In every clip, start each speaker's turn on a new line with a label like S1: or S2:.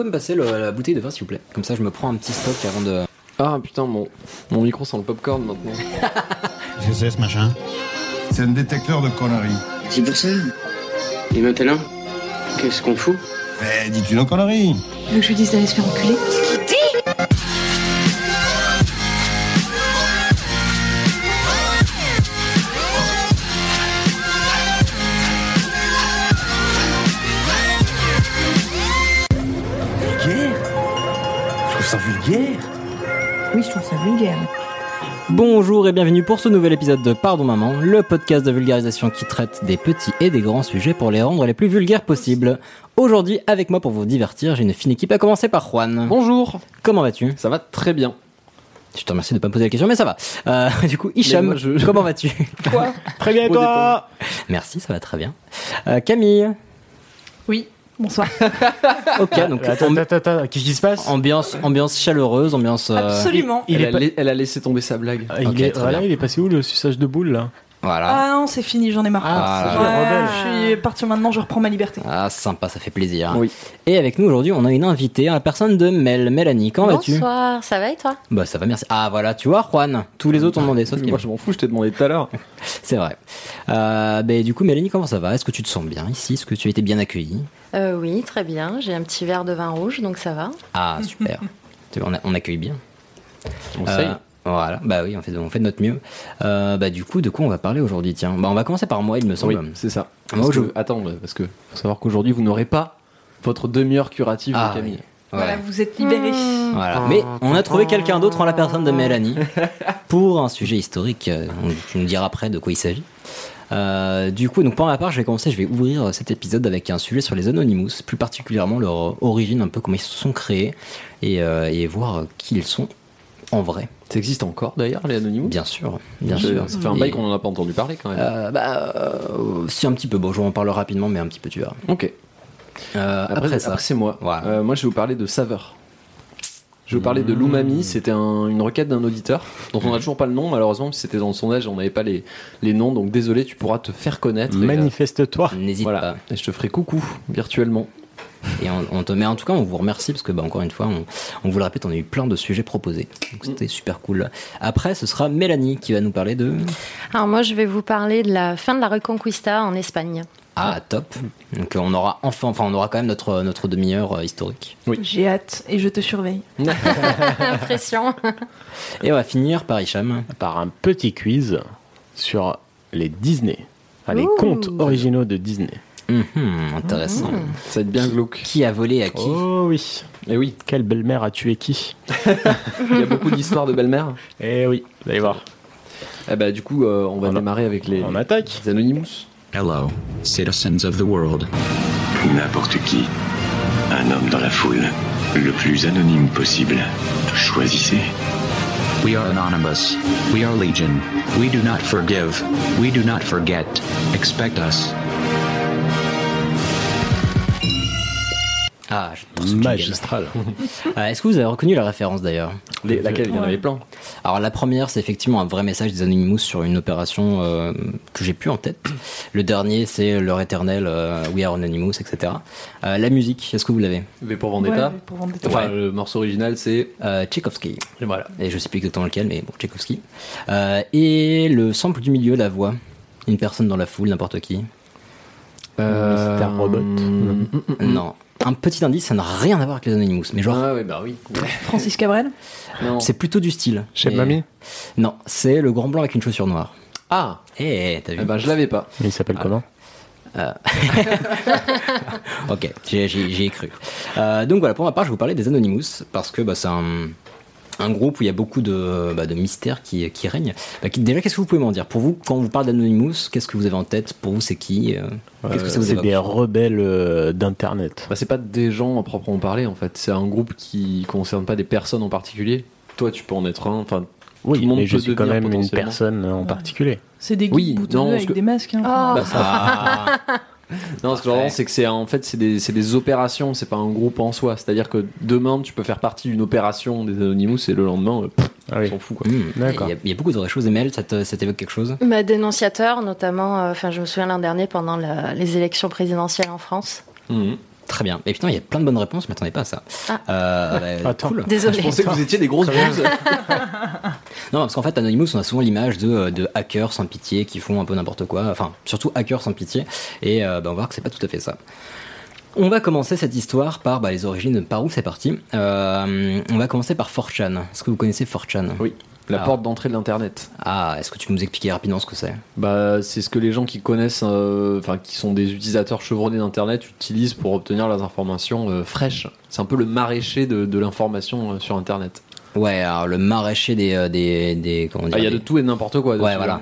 S1: Pouvez me passer le- la bouteille de vin s'il vous plaît? Comme ça je me prends un petit stock avant de...
S2: Ah putain, mon, mon micro sent le popcorn maintenant.
S3: Qu'est-ce que c'est ce machin C'est un détecteur de conneries.
S4: C'est pour ça. Et maintenant, qu'est-ce qu'on fout?
S3: Mais dis-tu nos conneries
S5: Tu veux que je lui dise d'aller se faire enculer
S6: vulgaire
S5: Oui, je trouve ça vulgaire.
S1: Bonjour et bienvenue pour ce nouvel épisode de Pardon Maman, le podcast de vulgarisation qui traite des petits et des grands sujets pour les rendre les plus vulgaires possibles. Aujourd'hui, avec moi pour vous divertir, j'ai une fine équipe à commencer par Juan.
S2: Bonjour
S1: Comment vas-tu?
S2: Ça va très bien.
S1: Je te remercie de pas me poser la question, mais ça va. Euh, du coup, Hicham,
S2: moi, je-
S1: comment vas-tu?
S6: Très bien, et toi?
S1: Merci, ça va très bien. Euh, Camille,
S5: bonsoir.
S1: ok, donc
S6: Attends,
S1: ambi-
S6: attends, attends, qu'est-ce qui se passe
S1: ambiance, ambiance chaleureuse, ambiance... euh,
S5: Absolument.
S6: Il
S2: elle,
S6: est
S2: a
S6: pas-
S2: la- elle a laissé tomber sa blague.
S6: Ah, il, est,
S1: très
S6: voilà,
S1: bien.
S6: il est passé où le suçage de boule là?
S1: Voilà.
S5: Ah non, c'est fini, j'en ai marre.
S1: Ah,
S5: Ouais,
S6: rebelle.
S5: je suis partir maintenant, je reprends ma liberté.
S1: Ah, sympa, ça fait plaisir.
S2: Oui.
S1: Et avec nous aujourd'hui, on a une invitée, la personne de Mel. Mélanie, comment vas-tu?
S7: Bonsoir, ça va et toi?
S1: Bah ça va, merci. Ah voilà, tu vois, Juan, tous les autres ont demandé, sauf
S2: Moi je m'en fous, je t'ai demandé tout à l'heure.
S1: c'est vrai. Euh, bah, du coup, Mélanie, comment ça va? Est-ce que tu te sens bien ici? Est-ce que tu as été bien accueillie?
S7: Euh, Oui, très bien. J'ai un petit verre de vin rouge, donc ça va.
S1: Ah super. On, a- on accueille bien.
S2: On
S1: Euh,
S2: sait.
S1: voilà, bah oui, on fait, on fait de notre mieux. Euh, bah du coup, de quoi on va parler aujourd'hui Tiens, bah on va commencer par moi, il me
S2: Oui,
S1: semble.
S2: c'est ça.
S1: Moi, je-
S2: que- Attends, parce que faut savoir qu'aujourd'hui vous n'aurez pas votre demi-heure curative
S1: Ah,
S2: de Camille.
S1: oui.
S5: Voilà,
S1: Ouais.
S5: vous êtes libérés.
S1: Voilà. Mais on a trouvé quelqu'un d'autre en la personne de Mélanie pour un sujet historique. on- Tu nous diras après de quoi il s'agit. Euh, du coup, donc pour ma part, je vais commencer, je vais ouvrir cet épisode avec un sujet sur les Anonymous, plus particulièrement leur origine, un peu comment ils se sont créés et, euh, et voir qui ils sont en vrai.
S2: Ça existe encore d'ailleurs les Anonymous?
S1: Bien sûr, bien
S2: Je-
S1: sûr.
S2: Ça fait un bail qu'on en a pas entendu parler quand même.
S1: Euh, bah, euh, si un petit peu. Bon, je vous en parle rapidement, mais un petit peu, tu verras.
S2: ok.
S1: Euh,
S2: Après,
S1: après,
S2: c'est moi.
S1: Voilà.
S2: Euh, moi je vais vous parler de saveur. Je vous parler de
S1: Mmh.
S2: l'umami, c'était un- une requête d'un auditeur dont on n'a toujours pas le nom malheureusement, c'était dans le sondage, on n'avait pas les, les noms, donc désolé, tu pourras te faire connaître. et, euh,
S6: Manifeste-toi.
S1: n'hésite
S2: Voilà,
S1: pas.
S2: et je te ferai coucou virtuellement.
S1: Et on, on te met en tout cas, on vous remercie parce que bah, encore une fois, on, on vous le répète, on a eu plein de sujets proposés. Donc c'était super cool. Après, ce sera Mélanie qui va nous parler de.
S7: Alors moi, je vais vous parler de la fin de la Reconquista en Espagne.
S1: Ah, top. Donc on aura enfin, enfin, on aura quand même notre notre demi-heure euh, historique.
S5: J'ai hâte et je te surveille.
S7: Impression.
S1: Et on va finir par Hicham.
S6: Par un petit quiz sur les Disney. Enfin, les contes originaux de Disney.
S1: Mhm, intéressant.
S2: Ça va être bien glauque.
S1: Qui a volé à qui
S6: Oh oui.
S2: Et oui,
S6: Quelle belle-mère a tué qui
S2: il y a beaucoup d'histoires de belle-mère.
S6: Eh oui, vous allez voir.
S2: Eh bah, du coup, euh, on va
S6: On
S2: démarrer avec les,
S6: On attaque.
S2: les Anonymous.
S8: Hello, citizens of the world.
S9: N'importe qui. Un homme dans la foule. Le plus anonyme possible. Choisissez.
S8: We are anonymous. We are legion. We do not forgive. We do not forget. Expect us.
S1: Ah.
S6: Magistral.
S1: Euh, Est-ce que vous avez reconnu la référence d'ailleurs
S2: laquelle? Il y en avait plein.
S1: Alors la première, c'est effectivement un vrai message des Anonymous sur une opération euh, que j'ai plus en tête. Le dernier, c'est leur éternel euh, We Are Anonymous, etc. Euh, la musique, est-ce que vous l'avez?
S2: V pour Vendetta?
S5: Ouais, pour Vendetta.
S2: Enfin, le morceau original, c'est.
S1: euh, Tchaïkovski.
S2: Voilà.
S1: Et je sais plus exactement lequel, mais bon, Tchaïkovski. Euh, et le sample du milieu, la voix. Une personne dans la foule, n'importe qui.
S6: Mister Robot.
S2: mm,
S1: Non. Un petit indice, ça n'a rien à voir avec les Anonymous. Mais genre,
S2: Ah ouais, bah oui.
S5: Francis Cabrel
S2: Non.
S1: c'est plutôt du style.
S6: Chez
S1: Et-
S6: Mamie
S1: Non, c'est le grand blanc avec une chaussure noire.
S2: Ah,
S1: Eh, t'as vu
S2: eh ben je l'avais pas.
S6: Mais il s'appelle
S2: Ah.
S6: comment
S1: Ok, j'y j'y- j'y ai cru. Euh, donc voilà, pour ma part, je vais vous parler des Anonymous, parce que bah, c'est un, un groupe où il y a beaucoup de, bah, de mystères qui, qui règnent. Bah, qui- déjà, qu'est-ce que vous pouvez m'en dire? Pour vous, quand on vous parle d'Anonymous, qu'est-ce que vous avez en tête? Pour vous, c'est qui? Euh, Qu'est-ce que ça vous
S6: C'est
S1: évoque?
S6: des rebelles euh, d'Internet.
S2: Bah, c'est pas des gens à proprement parler en fait. C'est un groupe qui concerne pas des personnes en particulier. Toi, tu peux en être un. Enfin,
S6: Oui,
S2: tout le monde
S6: mais je
S2: peut
S6: suis quand même une personne en particulier.
S5: C'est des
S2: Oui,
S5: geeks
S2: non,
S5: avec
S2: que-
S5: des masques. hein.
S7: Oh.
S2: Bah,
S1: Ah,
S2: Non, ce que j'entends, c'est que c'est en fait c'est des, c'est des opérations, c'est pas un groupe en soi. C'est-à-dire que demain, tu peux faire partie d'une opération des Anonymous et le lendemain, euh, pff,
S6: Ah
S2: on
S6: oui.
S2: s'en fout quoi.
S1: hmm. Il y, a- il y a beaucoup de vraies choses. Emel, ça t'évoque quelque chose?
S7: Bah, dénonciateur, notamment, euh, enfin, je me souviens l'an dernier pendant la- les élections présidentielles en France.
S2: Mhm.
S1: Très bien. Et putain, il y a plein de bonnes réponses, je m'attendais pas à ça.
S7: Ah.
S1: Euh, bah,
S6: Attends.
S1: cool.
S7: Désolé.
S2: Je pensais que vous étiez des grosses bouses.
S1: Non, parce qu'en fait, Anonymous, on a souvent l'image de, de hackers sans pitié qui font un peu n'importe quoi. Enfin, surtout hackers sans pitié. Et euh, bah, on va voir que c'est pas tout à fait ça. On va commencer cette histoire par bah, les origines, par où c'est parti. Euh, on va commencer par 4chan. Est-ce que vous connaissez 4chan
S2: Oui, la
S1: Ah.
S2: porte d'entrée de l'internet.
S1: Ah, est-ce que tu peux nous expliquer rapidement ce que c'est?
S2: Bah, c'est ce que les gens qui connaissent, euh, enfin qui sont des utilisateurs chevronnés d'internet utilisent pour obtenir leurs informations euh, fraîches. C'est un peu le maraîcher de, de l'information euh, sur internet.
S1: Ouais, alors le maraîcher des. des, des comment dire,
S2: Ah, Il y a
S1: des-
S2: de tout et de n'importe quoi.
S1: Ouais, voilà.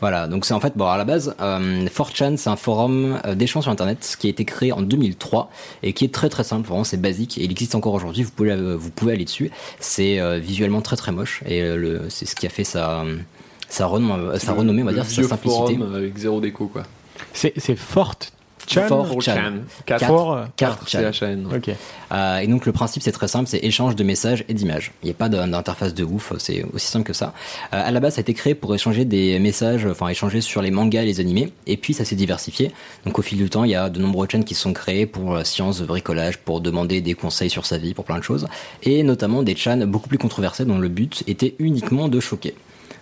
S1: Voilà, donc c'est en fait, bon, à la base, euh, 4chan, c'est un forum euh, d'échange sur Internet qui a été créé en 2003 et qui est très très simple, vraiment c'est basique et il existe encore aujourd'hui, vous pouvez, euh, vous pouvez aller dessus. C'est euh, visuellement très très moche et euh, c'est ce qui a fait sa, sa, renom- sa
S2: Le-
S1: renommée, on va
S2: le
S1: dire, sa simplicité.
S2: forum avec zéro déco quoi.
S6: C'est c'est Forte Chan
S1: Fort Chan.
S2: 4
S6: Fort,
S1: Quatre
S2: c'est
S1: Chan.
S2: la chaîne.
S6: Ok.
S1: Euh, et donc le principe c'est très simple, c'est échange de messages et d'images. Il n'y a pas d'in- d'interface de ouf, c'est aussi simple que ça. Euh, à la base ça a été créé pour échanger des messages, enfin échanger sur les mangas et les animés, et puis ça s'est diversifié. Donc au fil du temps il y a de nombreuses chaînes qui sont créées pour euh, sciences, bricolage, pour demander des conseils sur sa vie, pour plein de choses, et notamment des chans beaucoup plus controversés dont le but était uniquement de choquer.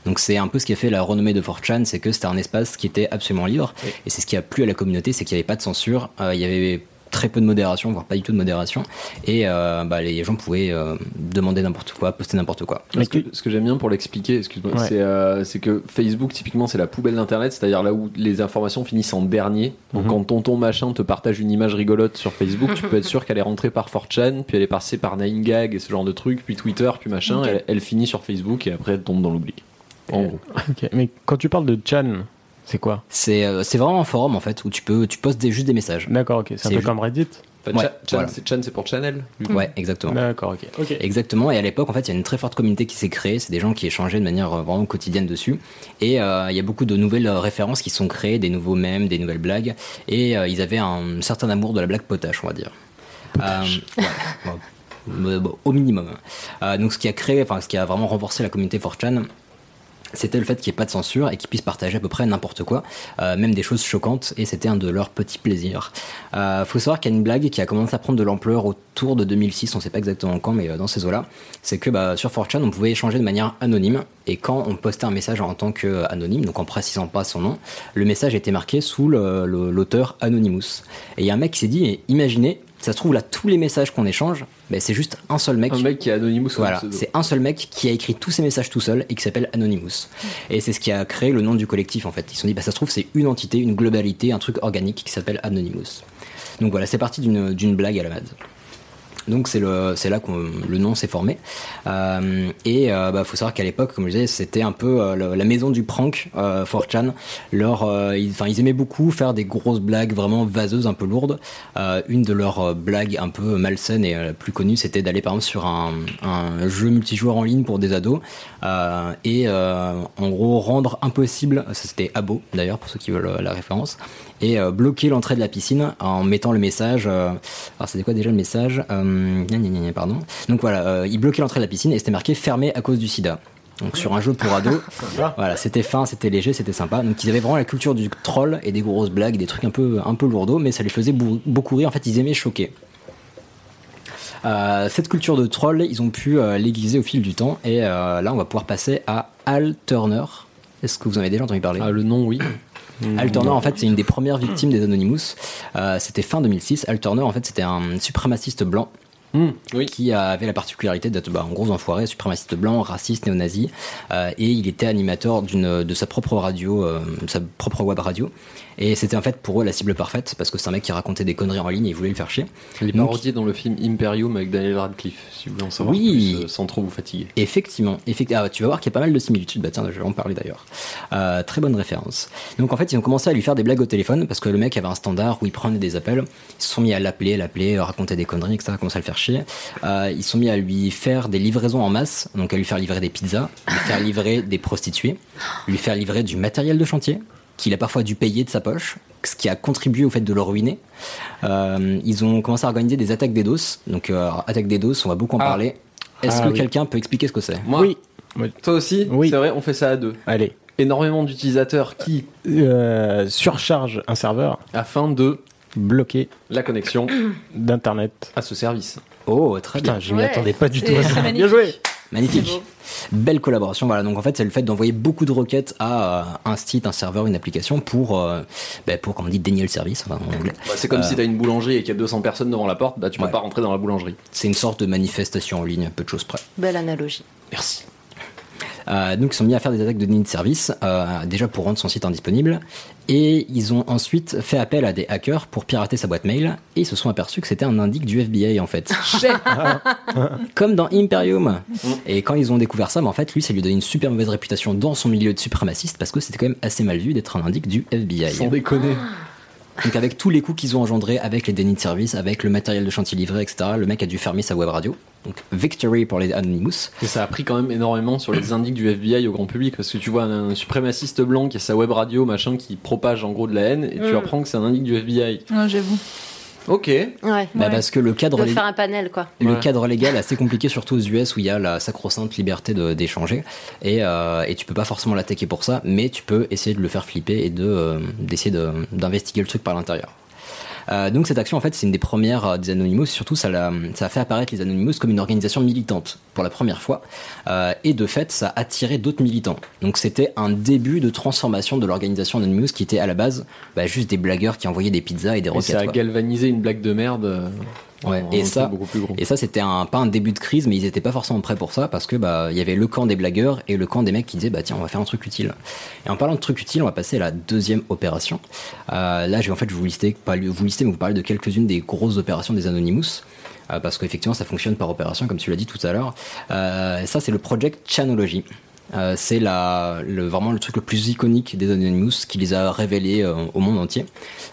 S1: Donc c'est un peu ce qui a fait la renommée de 4chan, c'est que c'était un espace qui était absolument libre,
S2: Oui.
S1: et c'est ce qui a plu à la communauté, c'est qu'il n'y avait pas de censure, euh, il y avait très peu de modération, voire pas du tout de modération, et euh, bah, les gens pouvaient euh, demander n'importe quoi, poster n'importe quoi.
S6: Mais
S2: Ce que,
S6: tu-
S2: ce que j'aime bien pour l'expliquer, excuse-moi,
S6: Ouais.
S2: c'est euh, c'est que Facebook, typiquement, c'est la poubelle d'Internet, c'est-à-dire là où les informations finissent en dernier. Donc
S6: Mhm.
S2: quand tonton machin te partage une image rigolote sur Facebook, tu peux être sûr qu'elle est rentrée par 4chan, puis elle est passée par 9gag et ce genre de trucs, puis Twitter, puis machin, elle, elle finit sur Facebook et après elle tombe dans l'oubli. En
S6: Euh,
S2: gros.
S6: Mais quand tu parles de Chan, c'est quoi?
S1: C'est euh, c'est vraiment un forum en fait où tu peux tu postes des, juste des messages.
S6: D'accord, ok. C'est un peu comme Reddit?
S2: Enfin,
S1: Ouais,
S2: Cha- Chan,
S1: voilà.
S2: c'est- pour Channel.
S1: Ouais, exactement.
S6: D'accord, ok. Ok.
S1: Exactement, et à l'époque, en fait, il y a une très forte communauté qui s'est créée. C'est des gens qui échangeaient de manière euh, vraiment quotidienne dessus. Et euh, il y a beaucoup de nouvelles références qui sont créées, des nouveaux mèmes, des nouvelles blagues. Et euh, ils avaient un certain amour de la blague potache, on va dire. Euh, ouais, bon, bon, au minimum. Euh, donc, ce qui a créé, enfin, ce qui a vraiment renforcé la communauté 4chan, c'était le fait qu'il n'y ait pas de censure et qu'ils puissent partager à peu près n'importe quoi, euh, même des choses choquantes, et c'était un de leurs petits plaisirs. Euh, faut savoir qu'il y a une blague qui a commencé à prendre de l'ampleur autour de 2006, on sait pas exactement quand, mais euh, dans ces eaux-là, c'est que bah, sur 4chan, on pouvait échanger de manière anonyme, et quand on postait un message en tant qu'anonyme, donc en précisant pas son nom, le message était marqué sous l'auteur Anonymous. Et il y a un mec qui s'est dit, imaginez, ça se trouve là, tous les messages qu'on échange, ben, c'est juste un seul mec
S2: Un mec qui est Anonymous
S1: voilà, c'est un seul mec qui a écrit tous ces messages tout seul et qui s'appelle Anonymous. Et c'est ce qui a créé le nom du collectif en fait. Ils se sont dit, bah, ça se trouve, c'est une entité, une globalité, un truc organique qui s'appelle Anonymous. Donc voilà, c'est parti d'une d'une blague à la base. Donc c'est là que le nom s'est formé. Euh, et euh, bah, faut savoir qu'à l'époque, comme je disais, c'était un peu euh, la maison du prank, euh, 4chan. Leur, ils, ils aimaient beaucoup faire des grosses blagues vraiment vaseuses, un peu lourdes. Une de leurs blagues un peu malsaines et la plus connue, c'était d'aller par exemple sur un, jeu multijoueur en ligne pour des ados et en gros rendre impossible, ça c'était Abo d'ailleurs pour ceux qui veulent la référence, et bloquer l'entrée de la piscine en mettant le message. alors c'était quoi déjà le message? Gna, gna, gna, gna, Pardon. Donc voilà, euh, il bloquait l'entrée de la piscine et c'était marqué fermé à cause du sida. Donc sur un jeu pour ados, voilà, c'était fin, c'était léger, c'était sympa. Donc ils avaient vraiment la culture du troll et des grosses blagues, des trucs un peu un peu lourdeaux, mais ça les faisait beaucoup rire. En fait, ils aimaient choquer. Euh, cette culture de troll, ils ont pu euh, l'aiguiser au fil du temps et euh, là, on va pouvoir passer à Al Turner. Est-ce que vous en avez déjà entendu parler?
S2: Ah, le nom, oui.
S1: Al Turner, en fait, c'est une des premières victimes des Anonymous. Euh, c'était fin 2006. Al Turner, en fait, c'était un suprémaciste blanc
S2: Hmm, oui.
S1: qui avait la particularité d'être bah, un gros enfoiré, suprémaciste blanc, raciste, néo-nazi, euh, et il était animateur de sa propre radio, euh, sa propre web radio. Et c'était en fait pour eux la cible parfaite parce que c'est un mec qui racontait des conneries en ligne et il voulait le faire chier.
S2: Il est parodié dans le film Imperium avec Daniel Radcliffe, si vous voulez en savoir
S1: Oui.
S2: plus, euh, sans trop vous fatiguer.
S1: Effectivement, effectivement. Ah, tu vas voir qu'il y a pas mal de similitudes. Bah tiens, je vais en parler d'ailleurs. Euh, très bonne référence. Donc en fait, ils ont commencé à lui faire des blagues au téléphone parce que le mec avait un standard où il prenait des appels. Ils se sont mis à l'appeler, l'appeler, raconter des conneries, etc. Commencer à le faire chier. Euh, ils se sont mis à lui faire des livraisons en masse, donc à lui faire livrer des pizzas, lui faire livrer des prostituées, lui faire livrer du matériel de chantier qu'il a parfois dû payer de sa poche, ce qui a contribué au fait de le ruiner. Euh, ils ont commencé à organiser des attaques DDoS. Donc euh, attaque DDoS, on va beaucoup en
S2: Ah.
S1: parler. Est-ce
S6: Ah
S1: que
S6: oui.
S1: quelqu'un peut expliquer ce que c'est?
S2: Moi,
S6: Oui. Oui.
S2: toi aussi
S6: Oui.
S2: C'est vrai, on fait ça à deux.
S6: Allez.
S2: Énormément d'utilisateurs qui,
S6: Euh, surcharge un serveur.
S2: afin de
S6: bloqué
S2: La connexion
S6: d'internet.
S2: à ce service.
S1: Oh, très
S6: Putain,
S1: bien.
S6: je m'y
S7: Ouais.
S6: attendais pas du tout à ça. Bien joué.
S1: Magnifique. Belle collaboration. Voilà. Donc en fait, c'est le fait d'envoyer beaucoup de requêtes à euh, un site, un serveur, une application pour, euh, ben, pour comme on dit, dénier le service enfin, en anglais.
S2: Bah, c'est comme
S1: Euh.
S2: si t'as une boulangerie et qu'il y a 200 personnes devant la porte, bah tu peux
S1: Ouais.
S2: pas rentrer dans la boulangerie.
S1: C'est une sorte de manifestation en ligne, peu de choses près.
S7: Belle analogie.
S2: Merci.
S1: Euh, donc ils sont mis à faire des attaques de déni de service, euh, déjà pour rendre son site indisponible, et ils ont ensuite fait appel à des hackers pour pirater sa boîte mail, et ils se sont aperçus que c'était un indique du FBI en fait. Comme dans Imperium. Et quand ils ont découvert ça, bah, en fait, lui, ça lui a donné une super mauvaise réputation dans son milieu de suprémaciste, parce que c'était quand même assez mal vu d'être un indique du FBI.
S2: Sans déconner.
S1: Donc avec tous les coûts qu'ils ont engendrés, avec les dénis de service, avec le matériel de chantier livré, etc., le mec a dû fermer sa web radio. Donc victory pour les Anonymous.
S2: Et ça a pris quand même énormément sur les indices du FBI au grand public parce que tu vois un, un suprémaciste blanc qui a sa web radio machin qui propage en gros de la haine et tu
S7: Mm.
S2: apprends que c'est un indice du FBI.
S5: Ouais, J'avoue.
S2: Ok.
S7: Ouais.
S1: Bah,
S5: Ouais.
S1: parce que le cadre,
S7: De
S1: lé-
S7: faire un panel, quoi.
S1: le
S2: Ouais.
S1: cadre légal est assez compliqué, surtout aux US où il y a la sacro-sainte liberté de- d'échanger. Et, euh, et tu peux pas forcément l'attaquer pour ça, mais tu peux essayer de le faire flipper et de, euh, d'essayer de- d'investiguer le truc par l'intérieur. Euh, donc cette action en fait c'est une des premières euh, des Anonymous, surtout ça, l'a- ça a fait apparaître les Anonymous comme une organisation militante pour la première fois Euh, et de fait ça a attiré d'autres militants. Donc c'était un début de transformation de l'organisation Anonymous qui était à la base bah, juste des blagueurs qui envoyaient des pizzas et des
S2: Et
S1: roquettes.
S2: ça a
S1: quoi.
S2: galvanisé une blague de merde.
S1: Ouais,
S2: en-
S1: et
S2: en
S1: ça-. Et c'était un, pas un début de crise, mais ils étaient pas forcément prêts pour ça parce que bah il y avait le camp des blagueurs et le camp des mecs qui disaient bah tiens on va faire un truc utile. Et en parlant de truc utile, on va passer à la deuxième opération. Euh, là, je vais en fait je vous lister pas vous lister, mais vous parler de quelques-unes des grosses opérations des Anonymous. euh, parce qu'effectivement, ça fonctionne par opération, comme tu l'as dit tout à l'heure. Euh, ça, c'est le Project Chanology. Euh, c'est la, le, vraiment le truc le plus iconique des Anonymous qui les a révélés euh, au monde entier.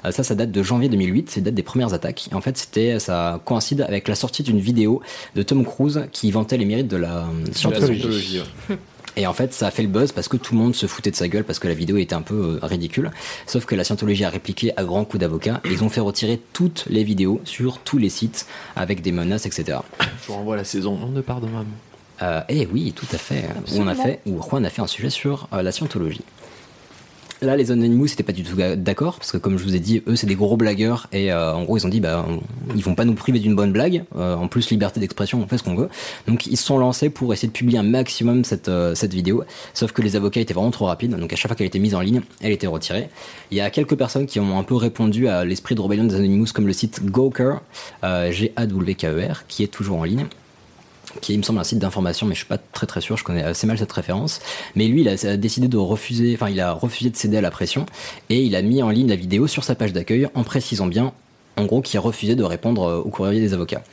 S1: Euh, ça, ça date de janvier 2008, c'est date des premières attaques. Et en fait, c'était, ça coïncide avec la sortie d'une vidéo de Tom Cruise qui vantait les mérites de la euh, scientologie. Et en fait, ça a fait le buzz parce que tout le monde se foutait de sa gueule parce que la vidéo était un peu ridicule. Sauf que la scientologie a répliqué à grands coups d'avocat et ils ont fait retirer toutes les vidéos sur tous les sites avec des menaces, etc.
S2: Je vous renvoie à la saison 1 de Pardon Maman.
S1: Euh, et oui, tout à fait. Où on a fait, où Juan a fait un sujet sur euh, la scientologie. Là, les Anonymous n'étaient pas du tout d'accord, parce que comme je vous ai dit, eux, c'est des gros blagueurs, et euh, en gros, ils ont dit, bah, on- ils vont pas nous priver d'une bonne blague, Euh, en plus, liberté d'expression, on fait ce qu'on veut. Donc, ils se sont lancés pour essayer de publier un maximum cette, euh, cette vidéo, sauf que les avocats étaient vraiment trop rapides, donc à chaque fois qu'elle était mise en ligne, elle était retirée. Il y a quelques personnes qui ont un peu répondu à l'esprit de rébellion des Anonymous, comme le site Gawker, G-A-W-K-E-R, qui est toujours en ligne qui est, il me semble, un site d'information, mais je suis pas très très sûr, je connais assez mal cette référence. Mais lui, il a, décidé de refuser, enfin, il a refusé de céder à la pression et il a mis en ligne la vidéo sur sa page d'accueil en précisant bien, en gros, qu'il refusait de répondre euh, au courrier des avocats.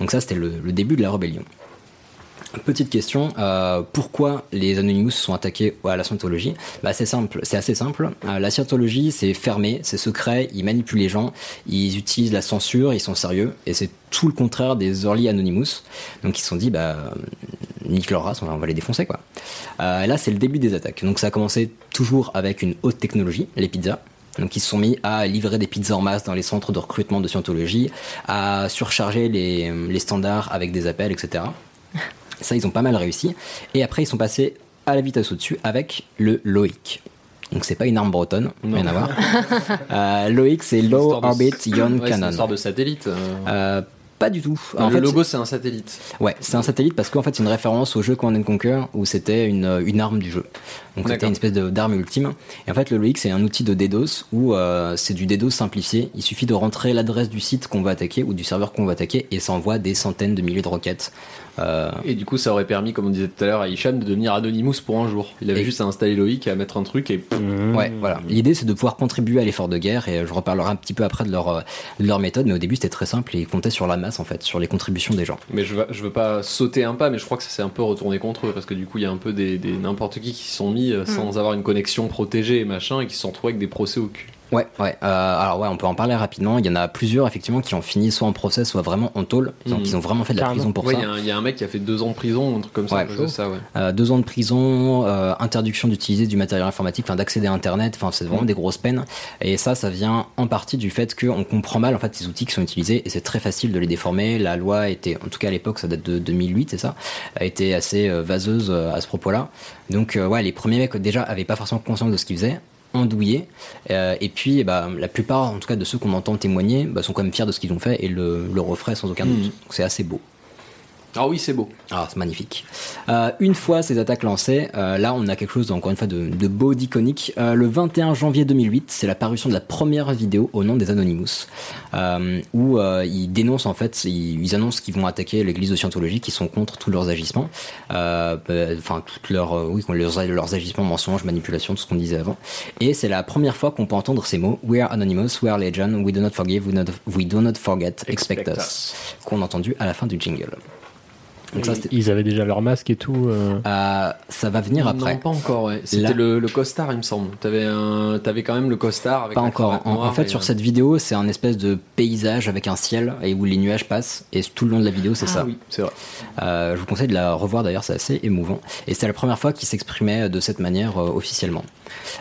S1: Donc ça, c'était le, le début de la rébellion. Petite question, euh, pourquoi les Anonymous sont attaqués à la scientologie bah, C'est simple, c'est assez simple. Euh, la scientologie, c'est fermé, c'est secret, ils manipulent les gens, ils utilisent la censure, ils sont sérieux, et c'est tout le contraire des early Anonymous. Donc ils se sont dit, bah, nique leur race, on va, les défoncer quoi. Euh, et là, c'est le début des attaques. Donc ça a commencé toujours avec une haute technologie, les pizzas. Donc ils se sont mis à livrer des pizzas en masse dans les centres de recrutement de scientologie, à surcharger les standards avec des appels, etc. Ça, ils ont pas mal réussi. Et après, ils sont passés à la vitesse au-dessus avec le Loïc. Donc c'est pas une arme bretonne, rien à voir. Euh, Loïc, c'est Low Orbit Ion
S2: Ouais, c'est une
S1: Cannon.
S2: histoire de satellite. euh.
S1: Euh, pas du tout.
S2: Non,
S1: En
S2: le
S1: fait,
S2: logo, c'est un satellite.
S1: Ouais, c'est un satellite parce qu'en fait c'est une référence au jeu Command and Conquer où c'était une, une arme du jeu. Donc c'était une espèce d'arme ultime. Et en fait le Loïc c'est un outil de DDoS où euh, c'est du DDoS simplifié. Il suffit de rentrer l'adresse du site qu'on va attaquer ou du serveur qu'on va attaquer et ça envoie des centaines de milliers de requêtes. Euh,
S2: Et du coup, ça aurait permis, comme on disait tout à l'heure, à Hicham de devenir Anonymous pour un jour. Il avait
S1: Et-
S2: juste à installer Loïc, à mettre un truc et.
S1: Ouais, voilà. L'idée, c'est de pouvoir contribuer à l'effort de guerre, et euh, je reparlerai un petit peu après de leur, euh, de leur méthode, mais au début, c'était très simple, et ils comptaient sur la masse, en fait, sur les contributions des gens.
S2: Mais je veux, je veux pas sauter un pas, mais je crois que ça s'est un peu retourné contre eux parce que du coup, il y a un peu des, des n'importe qui qui sont mis euh, sans avoir une connexion protégée et machin et qui se sont retrouvés avec des procès au cul.
S1: Ouais, ouais. Euh, alors ouais, on peut en parler rapidement. Il y en a plusieurs, effectivement, qui ont fini soit en procès, soit vraiment en tôle. Donc,
S2: Mhm.
S1: ils ont vraiment fait de la
S6: Carrément.
S1: prison pour
S2: Ouais,
S1: ça.
S2: il y, a un- il y a un mec qui a fait deux ans de prison, un truc comme ça.
S1: Ouais.
S2: ouais.
S1: Euh, deux ans de prison, euh, interdiction d'utiliser du matériel informatique, enfin d'accéder à Internet, enfin c'est vraiment
S2: Mm.
S1: des grosses peines. Et ça, ça vient en partie du fait qu'on comprend mal en fait les outils qui sont utilisés et c'est très facile de les déformer. La loi était, en tout cas à l'époque, ça date de 2008, c'est ça, a été assez vaseuse à ce propos-là. Donc euh, ouais, les premiers mecs déjà avaient pas forcément conscience de ce qu'ils faisaient. Andouillés. Euh, et puis, bah, la plupart, en tout cas de ceux qu'on entend témoigner, bah, sont quand même fiers de ce qu'ils ont fait et le, le referaient sans aucun doute. Donc c'est assez beau.
S2: Ah oui, c'est beau.
S1: Ah, c'est magnifique. Euh, une fois ces attaques lancées, euh, là on a quelque chose encore une fois de, de beau, d'iconique. Euh, le 21 janvier 2008, c'est la parution de la première vidéo au nom des Anonymous, où ils dénoncent en fait, ils, ils annoncent qu'ils vont attaquer l'église de Scientologie, qui sont contre tous leurs agissements, enfin toutes leurs, oui, leurs, leurs agissements, mensonges, manipulations, tout ce qu'on disait avant. Et c'est la première fois qu'on peut entendre ces mots We are Anonymous, we are Legion, we do not forgive, we, not- we do not forget, expect,
S6: Expect
S1: us, qu'on a entendu à la fin du jingle. Donc ça, c'était-
S6: Ils avaient déjà leur masque et tout. euh.
S1: euh, ça va venir après.
S2: Non, pas encore, ouais. C'était
S1: Là-
S2: le, le costard, il me semble. T'avais un... T'avais quand même le costard avec
S1: Pas encore. En, fait,
S2: et,
S1: sur
S2: euh,
S1: cette vidéo, c'est un espèce de paysage avec un ciel et où les nuages passent. Et tout le long de la vidéo, c'est
S2: Ah
S1: ça.
S2: oui, c'est vrai.
S1: Euh, je vous conseille de la revoir d'ailleurs, c'est assez émouvant. Et c'est la première fois qu'ils s'exprimaient de cette manière euh, officiellement.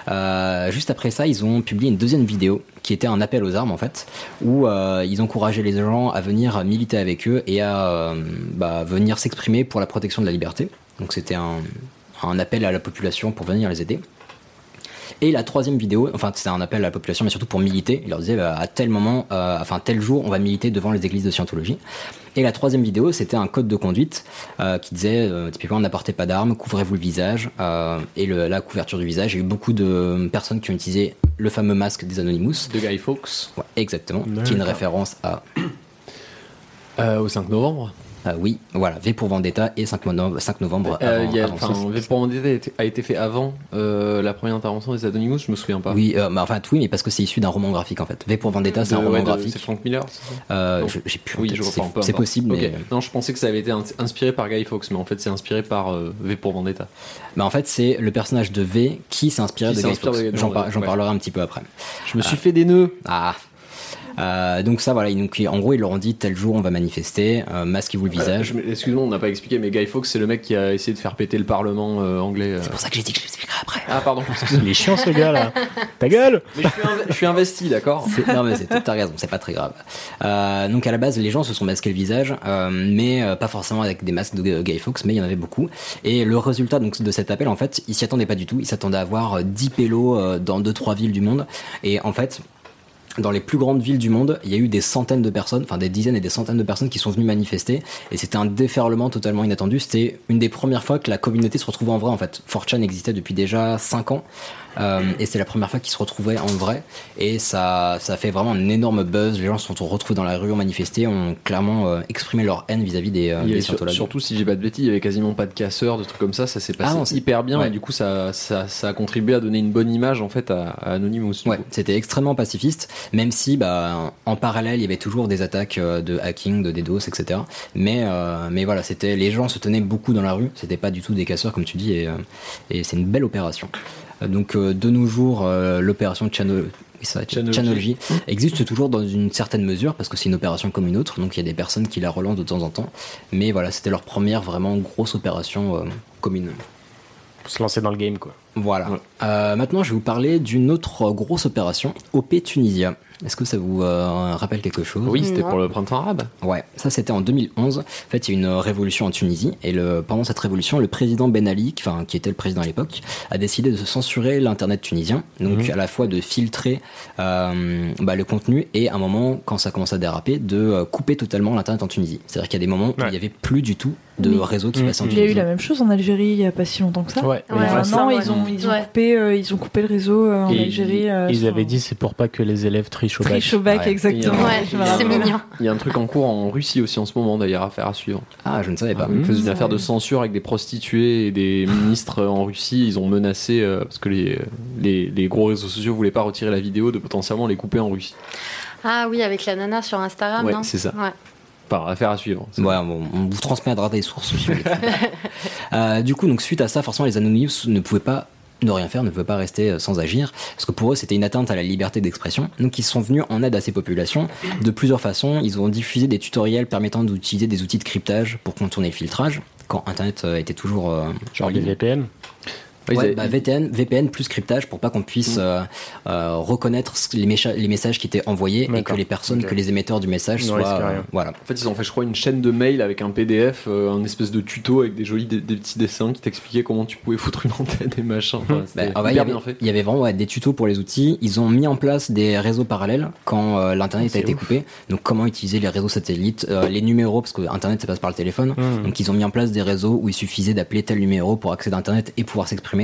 S1: Euh, juste après ça, ils ont publié une deuxième vidéo qui était un appel aux armes en fait, où euh, ils encourageaient les gens à venir militer avec eux et à euh, bah, venir s'exprimer pour la protection de la liberté. Donc c'était un, un appel à la population pour venir les aider. Et la troisième vidéo, enfin c'était un appel à la population, mais surtout pour militer. Il leur disait bah, à tel moment, euh, enfin tel jour, on va militer devant les églises de Scientologie. Et la troisième vidéo, c'était un code de conduite euh, qui disait euh, typiquement n'apportez pas d'armes, couvrez-vous le visage. euh, et le- la couverture du visage, il y a eu beaucoup de personnes qui ont utilisé le fameux masque des Anonymous.
S2: De Guy Fawkes.
S1: Ouais, exactement, qui est une référence à
S2: au 5 novembre.
S1: Euh, oui, voilà, V pour Vendetta et 5, no- 5 novembre.
S2: Euh,
S1: avant-
S2: il y a-
S1: avant
S2: enfin,
S1: ça.
S2: V pour Vendetta a été- fait avant euh, la première intervention des Anonymous, je me souviens pas.
S1: Oui, bah, enfin oui, mais parce que c'est issu d'un roman graphique en fait. V pour Vendetta, c'est un roman
S2: de-
S1: graphique.
S2: C'est Frank Miller,
S1: J'ai plus
S2: Oui,
S1: c'est- possible, mais
S2: Non, je pensais que ça avait été ins- inspiré par Guy Fawkes, mais en fait, c'est inspiré par euh, V pour Vendetta.
S1: Bah en fait, c'est le personnage de V qui s'est inspiré
S2: Qui
S1: de Guy Fawkes. J'en
S2: ouais.
S1: parlerai un petit peu après.
S2: Je me suis fait des nœuds.
S1: Ah. Euh, donc ça voilà, donc, en gros ils leur ont dit tel jour on va manifester, euh, masquez-vous le visage.
S2: Euh, Excuse-moi, on n'a pas expliqué, mais Guy Fawkes, c'est le mec qui a essayé de faire péter le Parlement euh, anglais. euh.
S1: C'est pour ça que j'ai dit que je l'expliquerai après.
S2: Ah, pardon.
S6: Il est chiant ce gars là. Ta gueule
S2: mais je suis, inv- je suis investi, d'accord
S1: C'est- non mais c'est t'as raison, c'est pas très grave. Euh, donc à la base les gens se sont masqués le visage, euh, mais euh, pas forcément avec des masques de Guy Fawkes, mais il y en avait beaucoup. Et le résultat donc de cet appel en fait, ils s'y attendaient pas du tout. Ils s'attendaient à avoir euh, 10 pélos euh, dans deux trois villes du monde. Et en fait dans les plus grandes villes du monde, il y a eu des centaines de personnes, enfin des dizaines et des centaines de personnes qui sont venues manifester, et c'était un déferlement totalement inattendu. C'était une des premières fois que la communauté se retrouvait en vrai. En fait, 4chan existait depuis déjà 5 ans, et c'est la première fois qu'ils se retrouvaient en vrai, et ça, ça a fait vraiment un énorme buzz. Les gens se sont retrouvés dans la rue, ont manifesté, ont clairement euh, exprimé leur haine vis-à-vis des, euh, des
S2: sur- surtout, si j'ai pas de bêtises, il y avait quasiment pas de casseurs, de trucs comme ça. Ça s'est passé
S1: Ah
S2: hyper bien
S1: ouais.
S2: et du coup, ça, ça, ça a contribué à donner une bonne image en fait à, à Anonymous.
S1: Ouais, c'était extrêmement pacifiste, même si bah, en parallèle il y avait toujours des attaques euh, de hacking, de DDoS, etc. Mais, euh, mais voilà, c'était les gens se tenaient beaucoup dans la rue, c'était pas du tout des casseurs comme tu dis, et, euh, et c'est une belle opération. Euh, Donc euh, de nos jours, euh, l'opération Channel. existe toujours dans une certaine mesure parce que c'est une opération comme une autre, donc il y a des personnes qui la relancent de temps en temps. Mais voilà, c'était leur première vraiment grosse opération euh, commune.
S6: Pour se lancer dans le game quoi.
S1: Voilà. Euh, maintenant, je vais vous parler d'une autre grosse opération, OP Tunisia. Est-ce que ça vous euh, rappelle quelque chose
S2: Oui, c'était
S7: Non.
S2: pour le printemps arabe.
S1: Ouais, ça c'était en 2011. En fait, il y a eu une révolution en Tunisie et le, pendant cette révolution, le président Ben Ali, qui- enfin, qui était le président à l'époque, a décidé de censurer l'internet tunisien, donc à la fois de filtrer euh, bah, le contenu et à un moment, quand ça commence à déraper, de euh, couper totalement l'internet en Tunisie. C'est-à-dire qu'il y a des moments où il n'y avait plus du tout de
S5: Oui.
S1: réseau qui
S6: Mhm.
S1: passait en
S5: Il y a eu
S1: Tunisie.
S5: la même chose en Algérie il y a pas si longtemps que ça.
S6: Ouais.
S7: Ouais, ça, ouais.
S5: ils ont, ils ont
S7: Ouais.
S5: coupé, euh, ils ont coupé le réseau euh, en
S6: Et
S5: Algérie. euh,
S6: Ils
S5: sur-
S6: avaient dit c'est pour pas que les élèves trichent au bac.
S5: Triche au bac,
S1: Ouais.
S5: exactement.
S7: Ouais, c'est mignon.
S2: Il y a un truc en cours en Russie aussi en ce moment d'ailleurs, affaire à suivre.
S1: Ah, je ne savais pas.
S2: Ils faisaient une
S5: Mmh.
S2: affaire de censure avec des prostituées et des ministres en Russie. Ils ont menacé, euh, parce que les, les, les gros réseaux sociaux voulaient pas retirer la vidéo, de potentiellement les couper en Russie.
S7: Ah oui, avec la nana sur Instagram,
S2: Ouais,
S7: non
S2: c'est ça.
S7: Ouais.
S2: Enfin, affaire à suivre.
S1: Ouais, bon, on vous transmettra des sources Euh, Du coup, donc suite à ça, forcément, les Anonymous ne pouvaient pas ne rien faire, ne pouvaient pas rester euh, sans agir, parce que pour eux, c'était une atteinte à la liberté d'expression. Donc, ils sont venus en aide à ces populations de plusieurs façons. Ils ont diffusé des tutoriels permettant d'utiliser des outils de cryptage pour contourner le filtrage, quand Internet euh, était toujours euh,
S6: Genre
S1: en
S6: des. VPN.
S2: Ils
S1: Ouais,
S2: avaient-
S1: bah, VPN, VPN plus cryptage pour pas qu'on puisse
S2: Mm.
S1: euh, euh, reconnaître les, messages qui étaient envoyés et que les personnes, que les émetteurs du message soient. euh, voilà.
S2: En fait, ils ont fait, je crois, une chaîne de mail avec un PDF, euh, un espèce de tuto avec des jolis des, des petits dessins qui t'expliquaient comment tu pouvais foutre une antenne et machin. Enfin,
S1: Bah, ah ouais, il, y avait,
S2: bien fait.
S1: il y avait vraiment ouais, des tutos pour les outils. Ils ont mis en place des réseaux parallèles quand euh, l'internet a été
S6: ouf.
S1: coupé. Donc comment utiliser les réseaux satellites, euh, les numéros parce que internet ça passe par le téléphone.
S6: Mmh.
S1: Donc ils ont mis en place des réseaux où il suffisait d'appeler tel numéro pour accéder à internet et pouvoir s'exprimer.